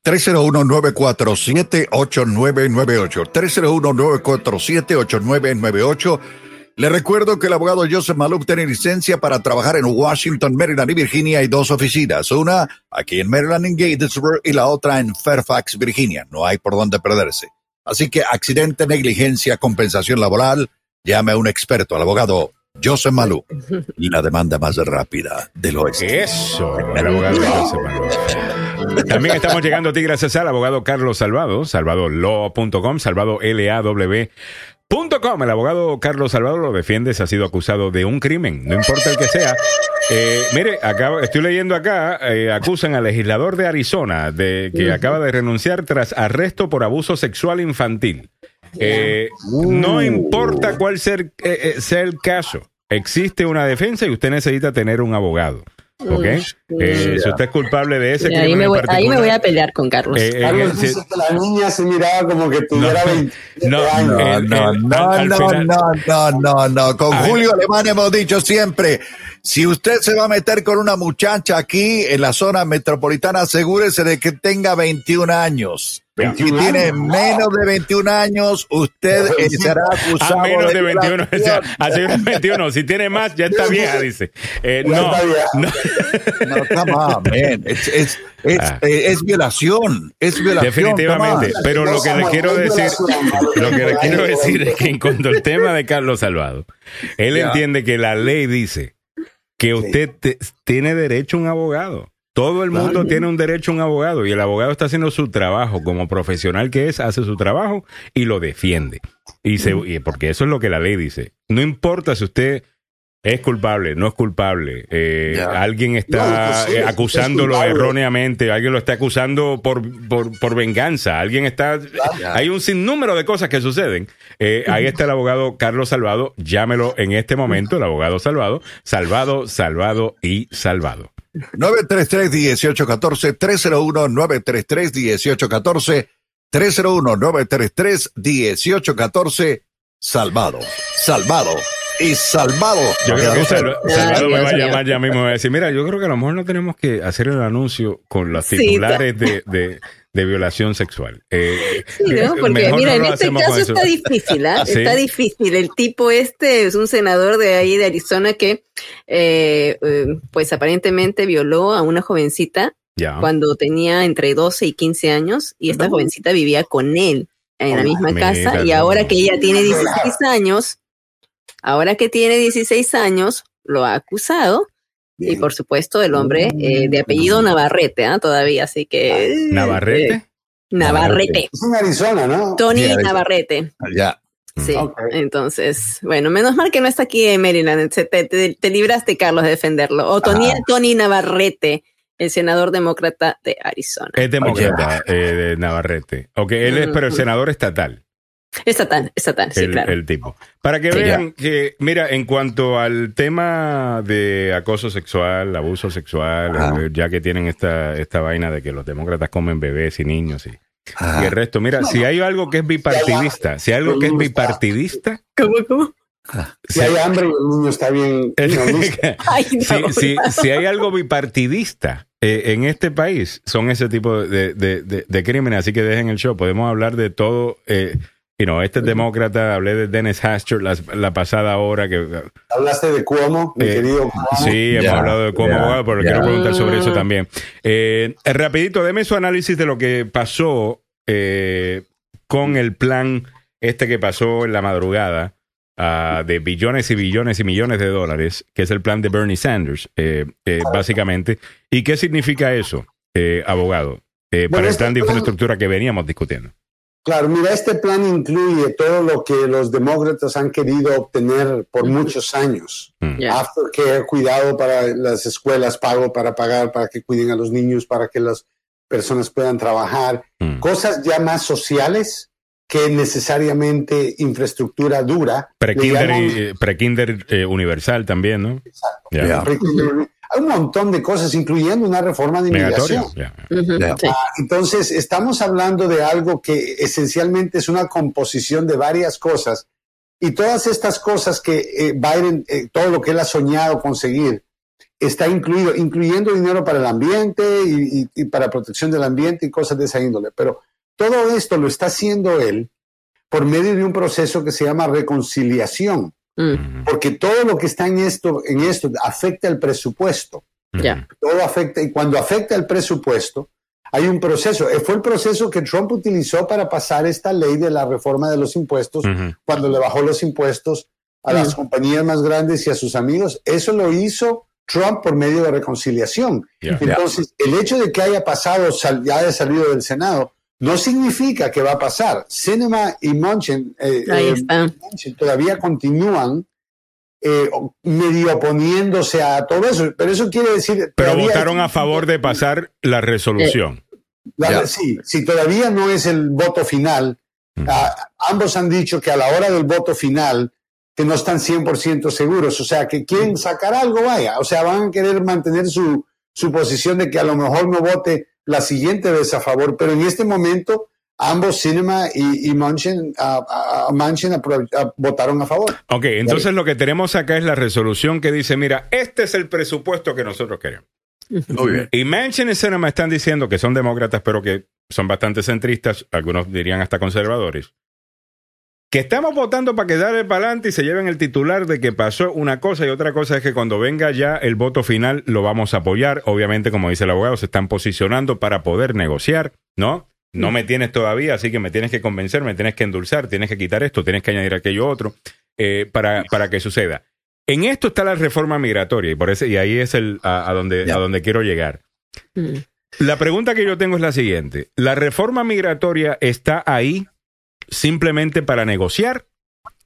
301-947-8998. 301-947-8998. Le recuerdo que el abogado Joseph Maluf tiene licencia para trabajar en Washington, Maryland y Virginia. Hay dos oficinas, una aquí en Maryland en Gatesburg y la otra en Fairfax, Virginia. No hay por dónde perderse. Así que accidente, negligencia, compensación laboral, llame a un experto, al abogado Joseph Maluf. [LAUGHS] La demanda más rápida del oeste. Eso, el abogado Joseph Maluf. También estamos llegando a ti gracias al abogado Carlos Salvado, salvadolaw.com, salvadolaw.com. El abogado Carlos Salvado lo defiende si ha sido acusado de un crimen, no importa el que sea. Eh, mire, acabo, estoy leyendo acá, eh, acusan al legislador de Arizona de que acaba de renunciar tras arresto por abuso sexual infantil. Eh, no importa cuál ser, eh, eh, sea el caso, existe una defensa y usted necesita tener un abogado. ¿Ok? Eh, si usted es culpable de ese Y ahí, crimen me en voy, ahí me voy a pelear con Carlos. eh, eh, Carlos dice que la niña se miraba como que tuviera No, 20 [LAUGHS] no, años. No, El- no, el- no, no, final- no, no, no, no. Con A ver. Julio Alemán hemos dicho siempre, si usted se va a meter con una muchacha aquí en la zona metropolitana, asegúrese de que tenga 21 años. Si 21 tiene años, menos de 21 años, usted [LAUGHS] será acusado a menos de 21, o sea, violación. a menos de 21, si tiene más, ya está vieja, dice. Eh, no, está no. No, on, man. Es, es, es, Ah. eh, es violación. Es violación. Definitivamente, pero lo que le quiero decir, lo que le quiero decir es que en cuanto al tema de Carlos Salvado, él Ya. entiende que la ley dice que usted te- tiene derecho a un abogado. Todo el mundo Claro. tiene un derecho a un abogado y el abogado está haciendo su trabajo como profesional que es, hace su trabajo y lo defiende. Y se, porque eso es lo que la ley dice. No importa si usted es culpable, no es culpable, eh, alguien está pues sí, eh, es acusándolo erróneamente, alguien lo está acusando por, por, por venganza, alguien está... Hay un sinnúmero de cosas que suceden. Eh, ahí está el abogado Carlos Salvado, llámelo en este momento, el abogado Salvado, Salvado, Salvado y Salvado. 933-1814, 301-933-1814, 301-933-1814, salvado, salvado y salvado. Yo creo que Salvado me va a llamar ya mismo y me va a decir, mira, yo creo que a lo mejor no tenemos que hacer el anuncio con los Sí, titulares de, de, de violación sexual. Eh, Sí, ¿no? Porque mejor mira, no en este caso está difícil, ¿ah? [LAUGHS] Sí. Está difícil. El tipo este es un senador de ahí de Arizona que, eh, eh, pues aparentemente violó a una jovencita Ya. cuando tenía entre 12 y 15 años y esta jovencita vivía con él en la misma Mira, casa y ahora que ella tiene 16 años, ahora que tiene 16 años, lo ha acusado Y por supuesto el hombre eh, de apellido Navarrete, ¿ah? todavía, así que... ¿Navarrete? eh, Navarrete. Es en Arizona, ¿no? Tony Sí, Navarrete. Ya. Sí, entonces, bueno, menos mal que no está aquí en Maryland. Te, te- te libraste, Carlos, de defenderlo. O Tony, Ah. Tony Navarrete, el senador demócrata de Arizona. Es demócrata eh, de Navarrete. Ok, él es, pero el senador estatal. Estatal, estatal, sí, el, claro. el tipo. Para que Sí, vean que, mira, en cuanto al tema de acoso sexual, abuso sexual, Ajá. eh, ya que tienen esta, esta vaina de que los demócratas comen bebés y niños y, el resto, mira, si hay algo que es bipartidista, si hay algo que es bipartidista, ¿Cómo, cómo? Si hay hambre el niño está bien. [LAUGHS] [LAUGHS] Ay, no. si, si, si hay algo bipartidista eh, en este país, son ese tipo de, de, de, de crímenes. Así que dejen el show. Podemos hablar de todo. Eh, you know, este es demócrata, hablé de Dennis Hastert la, la pasada hora. que Hablaste de Cuomo, mi Eh, querido Cuomo. Sí, hemos hablado de abogado, pero quiero preguntar sobre eso también. Eh, rapidito, deme su análisis de lo que pasó eh, con el plan este que pasó en la madrugada ah, de billones y billones y millones de dólares, que es el plan de Bernie Sanders, eh, eh, básicamente. ¿Y qué significa eso, eh, abogado, para el este plan de plan- infraestructura que veníamos discutiendo? Claro, mira, este plan incluye todo lo que los demócratas han querido obtener por muchos años. Mm. Ya. Aftercare, cuidado para las escuelas, pago para pagar, para que cuiden a los niños, para que las personas puedan trabajar. Mm. Cosas ya más sociales que necesariamente infraestructura dura. Prekinder, eh, prekinder eh, universal también, ¿no? Ya. Ya. Hay un montón de cosas, incluyendo una reforma de inmigración. sí. Entonces, estamos hablando de algo que esencialmente es una composición de varias cosas y todas estas cosas que eh, Biden, eh, todo lo que él ha soñado conseguir, está incluido, incluyendo dinero para el ambiente y, y- y para protección del ambiente y cosas de esa índole. Pero todo esto lo está haciendo él por medio de un proceso que se llama reconciliación, Mm, porque todo lo que está en esto, en esto afecta el presupuesto Ya. todo afecta, y cuando afecta el presupuesto, hay un proceso. Eh, Fue el proceso que Trump utilizó para pasar esta ley de la reforma de los impuestos, Ujú. cuando le bajó los impuestos a las compañías más grandes y a sus amigos. Eso lo hizo Trump por medio de reconciliación. Ya. Entonces, el hecho de que haya pasado, sal- ya haya salido del Senado, no significa que va a pasar. Cinema y Manchin, eh, Ahí eh, todavía continúan eh, medio oponiéndose a todo eso, pero eso quiere decir... Pero votaron a favor de pasar la resolución. La-. Sí, sí, todavía no es el voto final. Ah, ambos han dicho que a la hora del voto final que no están 100% seguros, o sea, que quieren sacar algo, vaya, o sea, van a querer mantener su, su posición de que a lo mejor no vote la siguiente vez a favor, pero en este momento ambos Cinema y, y Manchin, ah, ah, Manchin votaron a favor. Ok, entonces lo que tenemos acá es la resolución que dice, mira, este es el presupuesto que nosotros queremos. Muy bien. Y Manchin y Sinema están diciendo que son demócratas, pero que son bastante centristas, algunos dirían hasta conservadores, que estamos votando para que darle para adelante y se lleven el titular de que pasó una cosa y otra cosa es que cuando venga ya el voto final lo vamos a apoyar. Obviamente, como dice el abogado, se están posicionando para poder negociar, ¿no? No me tienes todavía, así que me tienes que convencer, me tienes que endulzar, tienes que quitar esto, tienes que añadir aquello otro eh, para, para que suceda. En esto está la reforma migratoria y por eso y ahí es el a, a donde a donde quiero llegar. Mm. La pregunta que yo tengo es la siguiente: la reforma migratoria está ahí simplemente para negociar,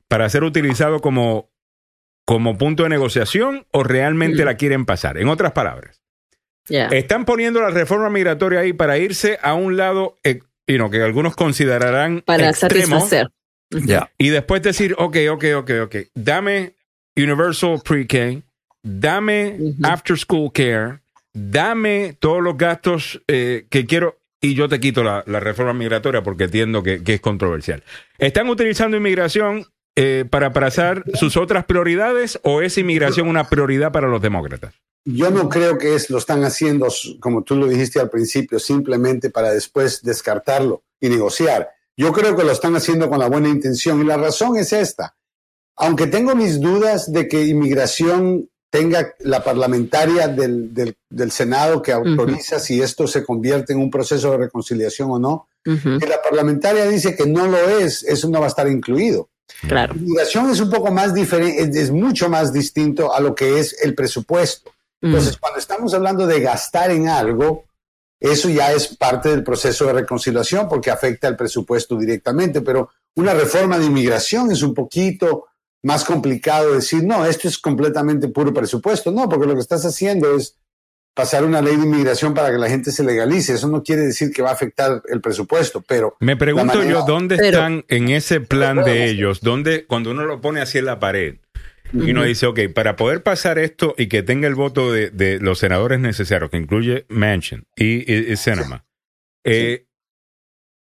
para ser utilizado como como punto de negociación o realmente Mm. la quieren pasar. En otras palabras, están poniendo la reforma migratoria ahí para irse a un lado eh, you know, que algunos considerarán Para extremo satisfacer. Y después decir, ok, ok, ok, ok, dame Universal Pre-K, dame. After School Care, dame todos los gastos eh, que quiero y yo te quito la, reforma migratoria porque entiendo que, es controversial. ¿Están utilizando inmigración eh, para pasar sus otras prioridades o es inmigración una prioridad para los demócratas? Yo no creo que es, lo están haciendo, como tú lo dijiste al principio, simplemente para después descartarlo y negociar. Yo creo que lo están haciendo con la buena intención y la razón es esta. Aunque tengo mis dudas de que inmigración tenga la parlamentaria del, del- del Senado que autoriza si esto se convierte en un proceso de reconciliación o no, Ujú, si la parlamentaria dice que no lo es, eso no va a estar incluido. Claro. Inmigración es un poco más diferente, es, mucho más distinto a lo que es el presupuesto. Entonces, cuando estamos hablando de gastar en algo, eso ya es parte del proceso de reconciliación porque afecta al presupuesto directamente, pero una reforma de inmigración es un poquito más complicado decir, no, esto es completamente puro presupuesto. No, porque lo que estás haciendo es pasar una ley de inmigración para que la gente se legalice. Eso no quiere decir que va a afectar el presupuesto, pero... Me pregunto manera- yo, ¿dónde Pero- están en ese plan de ellos? ¿Dónde, cuando uno lo pone así en la pared y uno dice, ok, para poder pasar esto y que tenga el voto de, de los senadores necesarios, que incluye Manchin y, y, eh,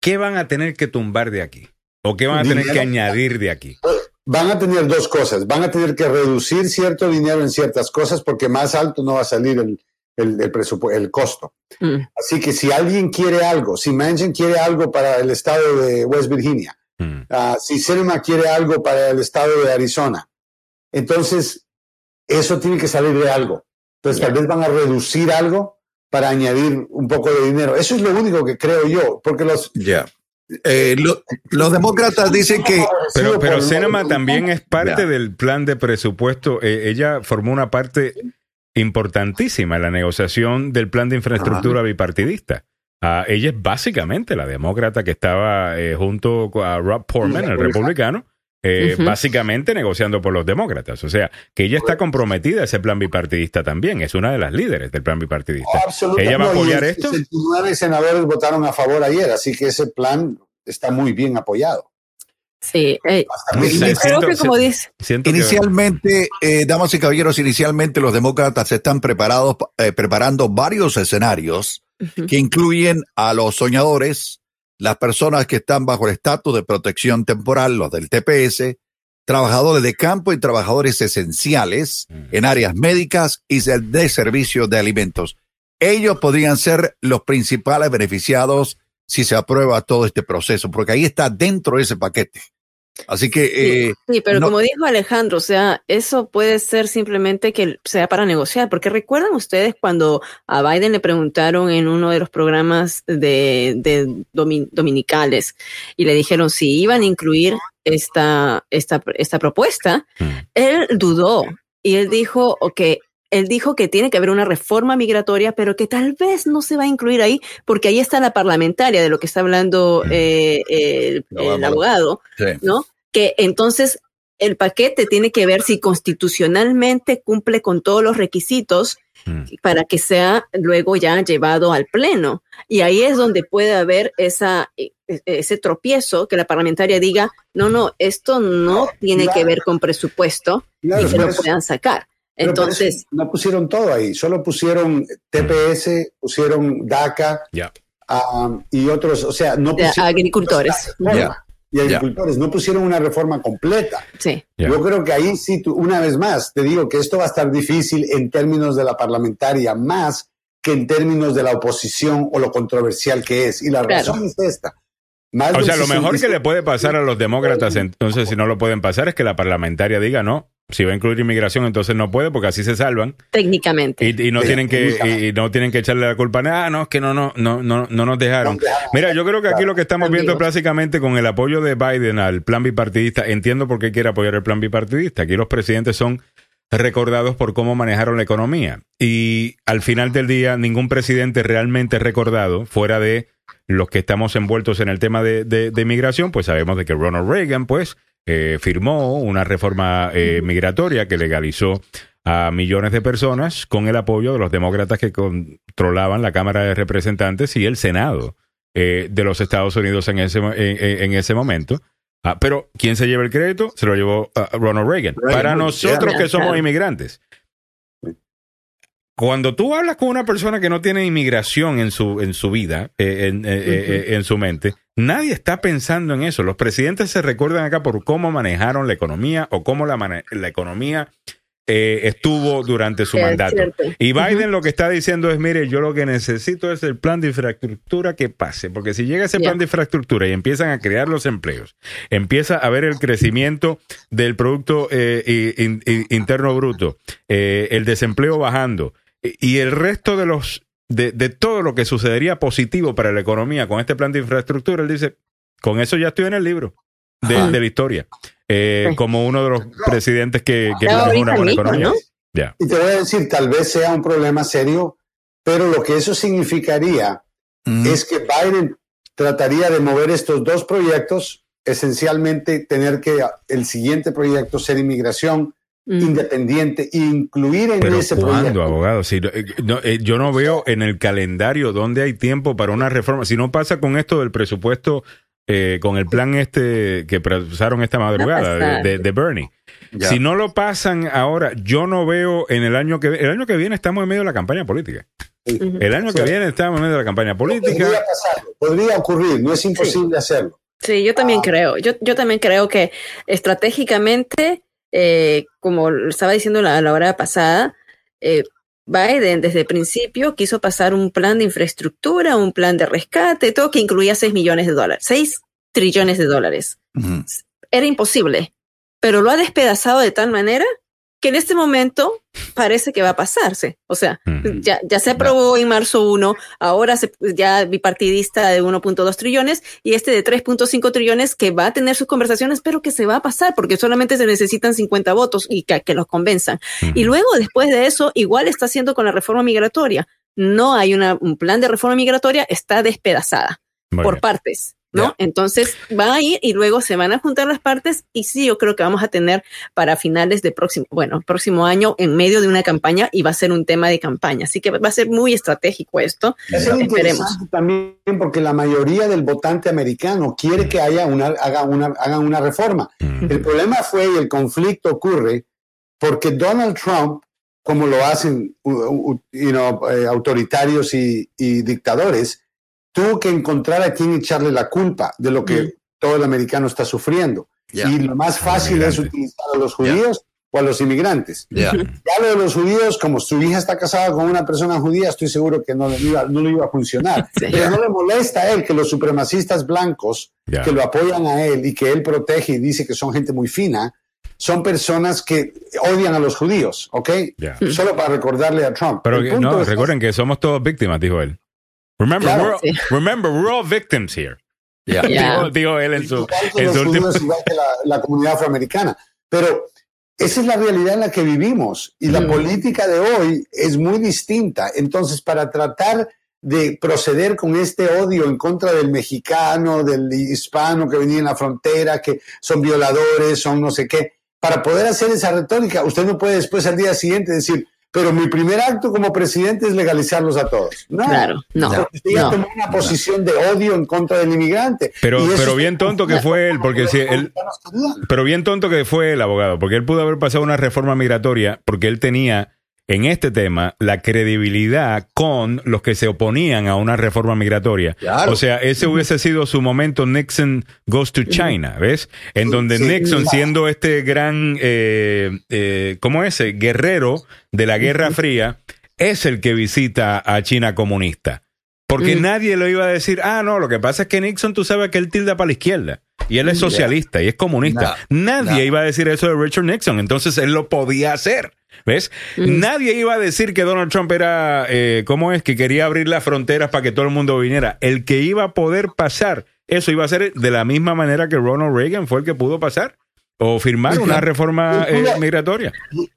¿qué van a tener que tumbar de aquí? ¿O qué van a tener que añadir de aquí? Van a tener dos cosas. Van a tener que reducir cierto dinero en ciertas cosas porque más alto no va a salir el, el, el costo. Mm. Así que si alguien quiere algo, si Manchin quiere algo para el estado de West Virginia, Mm. ah, si Sinema quiere algo para el estado de Arizona, entonces eso tiene que salir de algo. Entonces tal vez van a reducir algo para añadir un poco de dinero. Eso es lo único que creo yo, porque los... Ya. Eh, lo- los demócratas dicen que Pero, pero también es parte Ya. del plan de presupuesto. Eh, ella formó una parte importantísima en la negociación del plan de infraestructura bipartidista. Ah, ella es básicamente la demócrata que estaba eh, junto a Rob Portman, el republicano, eh, Ujú. básicamente negociando por los demócratas. O sea, que ella está comprometida a ese plan bipartidista también. Es una de las líderes del plan bipartidista. ¿Ella va a No, y apoyar el- esto? 69 senadores votaron a favor ayer, así que ese plan está muy bien apoyado. Sí, eh, siento- que como dice, Inicialmente, eh, damas y caballeros, inicialmente los demócratas están preparados, eh, preparando varios escenarios Ujú. que incluyen a los soñadores, las personas que están bajo el estatus de protección temporal, los del TPS, trabajadores de campo y trabajadores esenciales en áreas médicas y de, de servicios de alimentos. Ellos podrían ser los principales beneficiados si se aprueba todo este proceso, porque ahí está dentro de ese paquete. Así que eh, Sí, pero no- como dijo Alejandro, o sea, eso puede ser simplemente que sea para negociar, porque recuerdan ustedes cuando a Biden le preguntaron en uno de los programas de, de domi- dominicales y le dijeron si iban a incluir esta, esta, esta propuesta, Mm. él dudó y él dijo, ok, él dijo que tiene que haber una reforma migratoria, pero que tal vez no se va a incluir ahí, porque ahí está la parlamentaria de lo que está hablando eh, el, abogado, sí. ¿no? Que entonces el paquete tiene que ver si constitucionalmente cumple con todos los requisitos Mm. para que sea luego ya llevado al pleno. Y ahí es donde puede haber esa, e- e- ese tropiezo que la parlamentaria diga, no, no, esto no tiene que ver con presupuesto Claro, y que lo eso- puedan sacar. Pero Entonces, eso no pusieron todo ahí, solo pusieron TPS, pusieron DACA ah, y otros, o sea, no pusieron agricultores. y agricultores, no pusieron una reforma completa. Sí. Yo creo que ahí sí, tú- una vez más, te digo que esto va a estar difícil en términos de la parlamentaria, más que en términos de la oposición o lo controversial que es. Y la Claro. razón es esta. Más O sea, lo mejor que 65 le puede pasar a los demócratas, entonces, si no lo pueden pasar, es que la parlamentaria diga no. Si va a incluir inmigración, entonces no puede, porque así se salvan. Técnicamente. Y, y no Sí, tienen que técnicamente. y, y no tienen que echarle la culpa a nada. Ah, no, es que no, no, no, no, no nos dejaron. Mira, yo creo que aquí lo que estamos viendo básicamente con el apoyo de Biden al plan bipartidista, entiendo por qué quiere apoyar el plan bipartidista. Aquí los presidentes son recordados por cómo manejaron la economía. Y al final del día, ningún presidente realmente recordado, fuera de los que estamos envueltos en el tema de, de, de migración, pues sabemos de que Ronald Reagan, pues, eh, firmó una reforma eh, migratoria que legalizó a millones de personas con el apoyo de los demócratas que controlaban la Cámara de Representantes y el Senado eh, de los Estados Unidos en ese, en, ese momento. Ah, pero, ¿quién se lleva el crédito? Se lo llevó ah, Ronald Reagan. Reagan, Para nosotros que somos inmigrantes. Cuando tú hablas con una persona que no tiene inmigración en su, en su vida, eh, en, eh, eh, en su mente, nadie está pensando en eso. Los presidentes se recuerdan acá por cómo manejaron la economía o cómo la, la economía eh, estuvo durante su mandato. Y Biden lo que está diciendo es, mire, yo lo que necesito es el plan de infraestructura que pase, porque si llega ese plan de infraestructura y empiezan a crear los empleos, empieza a haber el crecimiento del Producto eh, in- in- Interno Bruto, eh, el desempleo bajando y- y el resto de los de, de todo lo que sucedería positivo para la economía con este plan de infraestructura, él dice, con eso ya estoy en el libro de, la historia, eh, como uno de los presidentes que, que una buena economía. Y te voy a decir, tal vez sea un problema serio, pero lo que eso significaría Mm. es que Biden trataría de mover estos dos proyectos, esencialmente tener que el siguiente proyecto ser inmigración Mm. independiente, incluir en Pero ese ¿cuándo, proyecto. abogado? Si, eh, no, eh, yo no veo en el calendario dónde hay tiempo para una reforma. Si no pasa con esto del presupuesto, eh, con el plan este que pasaron esta madrugada de, pasar. de- de Bernie. Ya. Si no lo pasan ahora, yo no veo en el año que el año que viene estamos en medio de la campaña política. El año que viene estamos en medio de la campaña política. Podría pasar, podría ocurrir, no es imposible hacerlo. Sí, yo también creo. Yo, yo también creo que estratégicamente, eh, como estaba diciendo la, la hora pasada, eh, Biden desde el principio quiso pasar un plan de infraestructura, un plan de rescate, todo que incluía 6 millones de dólares, 6 trillones de dólares. Era imposible, pero lo ha despedazado de tal manera que en este momento parece que va a pasarse. O sea, ya, ya se aprobó en marzo 1, ahora se, ya bipartidista de 1.2 trillones y este de 3.5 trillones que va a tener sus conversaciones, pero que se va a pasar porque solamente se necesitan 50 votos y que, que los convenzan. Y luego, después de eso, igual está haciendo con la reforma migratoria. No hay una, un plan de reforma migratoria, está despedazada Muy por bien. partes. ¿No? Entonces va a ir y luego se van a juntar las partes y sí, yo creo que vamos a tener para finales de próximo, bueno, próximo año en medio de una campaña y va a ser un tema de campaña. Así que va a ser muy estratégico esto. Es Esperemos. también porque la mayoría del votante americano quiere que haya una, haga una, hagan una reforma. Ujú. El problema fue y el conflicto ocurre porque Donald Trump, como lo hacen you know, eh, autoritarios y, y dictadores, tuvo que encontrar a quien echarle la culpa de lo que Mm. todo el americano está sufriendo. Ya. Y lo más fácil es utilizar a los judíos o a los inmigrantes. Ya. Ya lo de los judíos, como su hija está casada con una persona judía, estoy seguro que no le iba, no le iba a funcionar. Pero no le molesta a él que los supremacistas blancos que lo apoyan a él y que él protege y dice que son gente muy fina, son personas que odian a los judíos, ¿ok? Solo para recordarle a Trump. Pero que- no, recuerden que somos todos víctimas, dijo él. Remember, Claro, we're, all- sí. remember, we're all victims here. Ya. [LAUGHS] Ya. Dijo, dijo él en su, en su último. igual que la, la comunidad afroamericana. Pero esa es la realidad en la que vivimos y la Mm. política de hoy es muy distinta. Entonces, para tratar de proceder con este odio en contra del mexicano, del hispano que venía en la frontera, que son violadores, son no sé qué, para poder hacer esa retórica, usted no puede después al día siguiente decir, pero mi primer acto como presidente es legalizarlos a todos. No, Claro, no, porque no. tomó una posición de odio en contra del inmigrante. Pero, pero bien tonto que fue él, porque si él, pero bien tonto que fue el abogado, porque él pudo haber pasado una reforma migratoria, porque él tenía en este tema la credibilidad con los que se oponían a una reforma migratoria. Claro. O sea, ese hubiese sido su momento Nixon Goes to China, ¿ves? En donde Nixon, siendo este gran, eh, eh, ¿cómo es? Guerrero de la Guerra Fría, es el que visita a China comunista. Porque Mm. nadie le iba a decir, ah, no, lo que pasa es que Nixon, tú sabes que él tilda para la izquierda. Y él es socialista y es comunista. Nadie no. iba a decir eso de Richard Nixon. Entonces él lo podía hacer. ¿Ves? Mm. Nadie iba a decir que Donald Trump era, eh, ¿cómo es? Que quería abrir las fronteras para que todo el mundo viniera. El que iba a poder pasar, eso iba a ser de la misma manera que Ronald Reagan fue el que pudo pasar. O firmar una reforma eh, migratoria.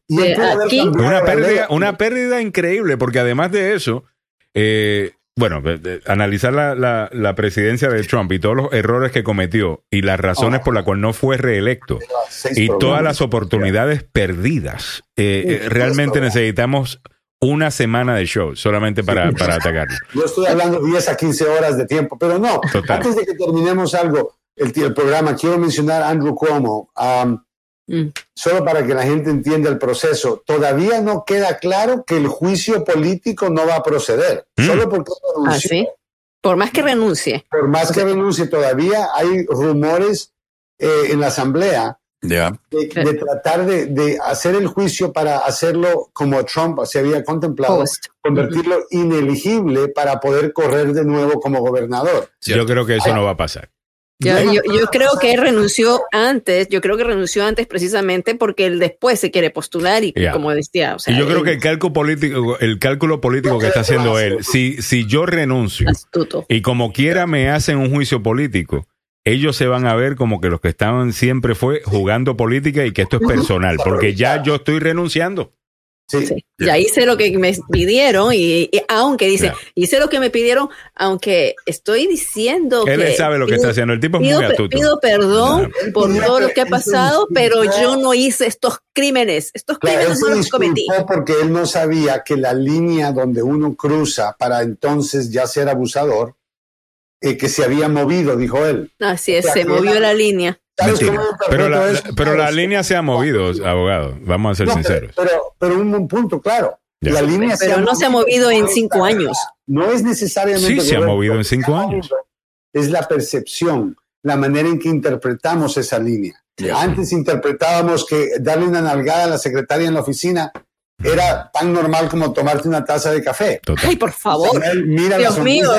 Pérdida, una pérdida increíble, porque además de eso, eh, bueno, analizar la, la- la presidencia de Trump y todos los errores que cometió y las razones por las cuales no fue reelecto y todas las oportunidades perdidas, eh, eh, realmente necesitamos una semana de show solamente para, para atacarlo. Yo estoy hablando 10 a 15 horas de tiempo, pero no. Total. Antes de que terminemos algo, el, el programa, quiero mencionar a Andrew Cuomo, um, Mm. solo para que la gente entienda el proceso. Todavía no queda claro que el juicio político no va a proceder. Mm. Solo porque Ah, renunció. sí. Por más que renuncie. Por más que renuncie, todavía hay rumores eh, en la asamblea Ya. de, de tratar de, de hacer el juicio para hacerlo como Trump se había contemplado, Post. convertirlo ineligible para poder correr de nuevo como gobernador. Yo creo que eso no va a pasar. Yo, yo- yo creo que él renunció antes, yo creo que renunció antes precisamente porque él después se quiere postular y como decía, o sea, Y yo creo que el cálculo político, el cálculo político que está haciendo él, si, si yo renuncio astuto. y como quiera me hacen un juicio político, ellos se van a ver como que los que estaban siempre fue jugando política y que esto es personal, porque ya yo estoy renunciando. Sí. Sí, ya hice lo que me pidieron y, y aunque dice, Ya. hice lo que me pidieron, aunque estoy diciendo Él que sabe lo que pido- está haciendo. El tipo es Pido, muy astuto. pido perdón Ya. por todo lo que ha Él pasado, pero yo no hice estos crímenes. Estos Claro, él crímenes no los cometí. porque él no sabía que la línea donde uno cruza para entonces ya ser abusador, eh, que se había movido, dijo él. Así es, O sea, se movió era- la línea. ¿Sabes Mentira. cómo Pero la, pero la línea se ha movido, abogado. Vamos a ser No, sinceros. pero, pero un, un punto claro. Ya. La línea Pero no se ha movido en cinco años. No es necesariamente. Sí, se ha movido en cinco años. Es la percepción, la manera en que interpretamos esa línea. Ya. Antes interpretábamos que darle una nalgada a la secretaria en la oficina era tan normal como tomarte una taza de café. Total. Ay, por favor. Samuel, mira la Dios mío,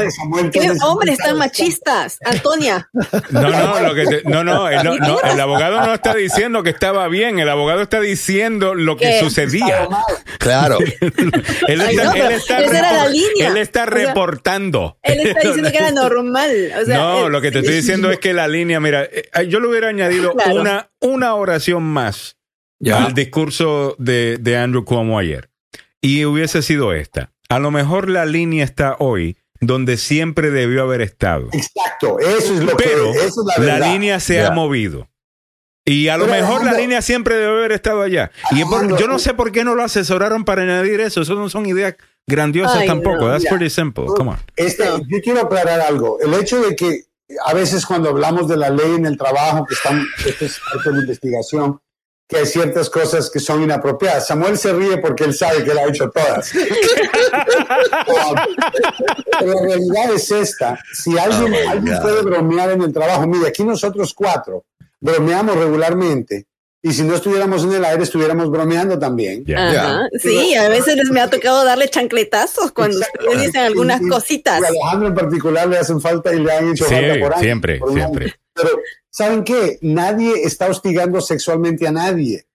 ¿Qué es- hombres tan machistas? Antonia, No, no, lo que te- no, no, el, no, el abogado no está diciendo que estaba bien, el abogado está diciendo lo que ¿Qué? sucedía. Claro. [LAUGHS] Él Ay, está, no, él pero está, esa era la repor- línea. él está O sea, reportando. él está [LAUGHS] diciendo que era normal. O sea, no, él- lo que te estoy diciendo es que la línea, mira, eh, yo le hubiera añadido Claro. una, una oración más Ya. al discurso de, de Andrew Cuomo ayer. Y hubiese sido esta. A lo mejor la línea está hoy donde siempre debió haber estado. Exacto, eso es lo Pero que eso es la, la, línea se Ya. ha movido. Y a lo Pero, mejor la línea siempre debe haber estado allá. Y por- yo no sé por qué no lo asesoraron para añadir eso. Eso no son ideas grandiosas Ay, tampoco. no, That's pretty simple. Come on. Este, yo quiero aclarar algo. El hecho de que a veces cuando hablamos de la ley en el trabajo, que están, esto es parte de la investigación, que hay ciertas cosas que son inapropiadas. Samuel se ríe porque él sabe que él ha hecho todas. [LAUGHS] Pero la realidad es esta. Si alguien, Oh, alguien puede bromear en el trabajo, mire, aquí nosotros cuatro bromeamos regularmente. Y si no estuviéramos en el aire, estuviéramos bromeando también. Ya. Ajá, Sí, a veces les me ha tocado darle chancletazos cuando ustedes dicen algunas Y- y- cositas. Y a Alejandro en particular le hacen falta y le han hecho Sí, falta por años. siempre, por año. siempre. Pero, ¿saben qué? Nadie está hostigando sexualmente a nadie.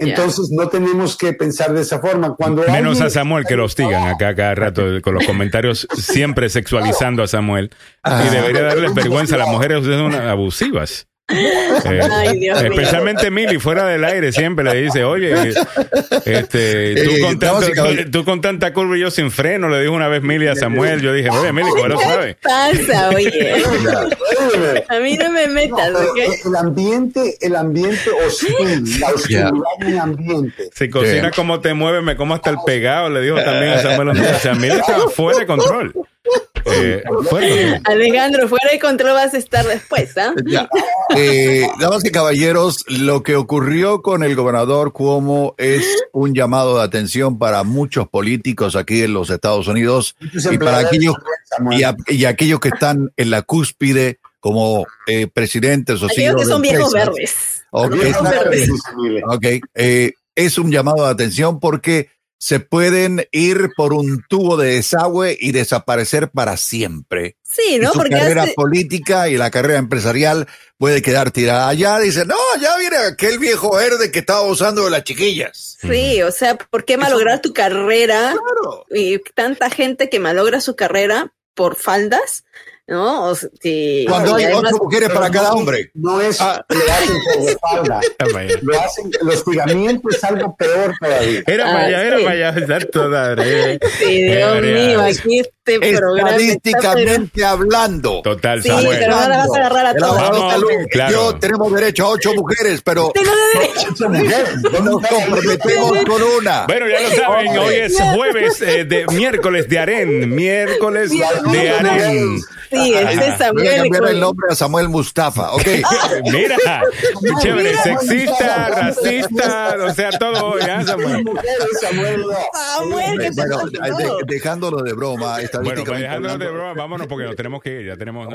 Entonces no tenemos que pensar de esa forma. Cuando Menos alguien- a Samuel que lo hostigan acá cada rato con los comentarios siempre sexualizando a Samuel. Y debería darles vergüenza a las mujeres, ustedes son abusivas. Eh, Ay, Dios mío. especialmente Mili, fuera del aire, siempre le dice, oye, este, tú, Eh, con damas y tanto- caballeros. tú, tú con tanta curva y yo sin freno, le dijo una vez Mili a Samuel. Yo dije, oye, Mili, ¿cómo lo ¿Qué sabes? pasa, oye? [LAUGHS] A mí no me metas, el ambiente, el ambiente hostil, la hostilidad en el ambiente. Si cocina Sí. como te mueve, me como hasta el pegado, le dijo también a Samuel. O sea, Mili estaba fuera de control. Eh, fuera. [LAUGHS] Alejandro, fuera de control vas a estar después, ¿ah? [LAUGHS] Ya. Eh, damas y caballeros, lo que ocurrió con el gobernador Cuomo es un llamado de atención para muchos políticos aquí en los Estados Unidos y para aquellos y, a- y aquellos que están en la cúspide como eh, presidentes o Aquellos que de son viejos verdes. Ok, Viejos verdes, dice Mile. ok, eh, es un llamado de atención porque se pueden ir por un tubo de desagüe y desaparecer para siempre. Sí, Y ¿no? su Porque carrera hace- política y la carrera empresarial puede quedar tirada. Allá dice, no, ya viene aquel viejo verde que estaba usando de las chiquillas. Sí, o sea, ¿por qué malograr tu carrera? Claro. Y tanta gente que malogra su carrera por faldas, ¿no? O sea, sí, Cuando hay ocho mujeres para cada hombre. No es Ah. [LAUGHS] lo hacen por espalda. Era para allá. Lo hacen, el hostigamiento es algo peor todavía. Era para Ah, allá, era sí. para allá. [LAUGHS] Exacto, madre. Sí, Dios Era- mío, aquí este programa está, pero- Estadísticamente hablando. Total, Sí, Samuel. pero no la vas a agarrar a abogado Vamos, claro. Yo tenemos derecho a ocho mujeres, pero Tengo de derecho. Ocho mujeres. ¿Dónde nos comprometemos con una. Bueno, ya lo saben, hoy es jueves eh, de miércoles de Aren, miércoles de Aren. Sí, este es Voy a Samuel. cambiar el nombre a Samuel Mustafa, ok. [LAUGHS] [LAUGHS] Mira, qué chévere, sexista, racista, o sea, todo, ya, Samuel. Samuel, no. Samuel, ¿qué te Bueno, dejándolo de broma, Bueno, estadísticamente pues dejándolo de broma, vámonos porque nos tenemos que ir, ya tenemos...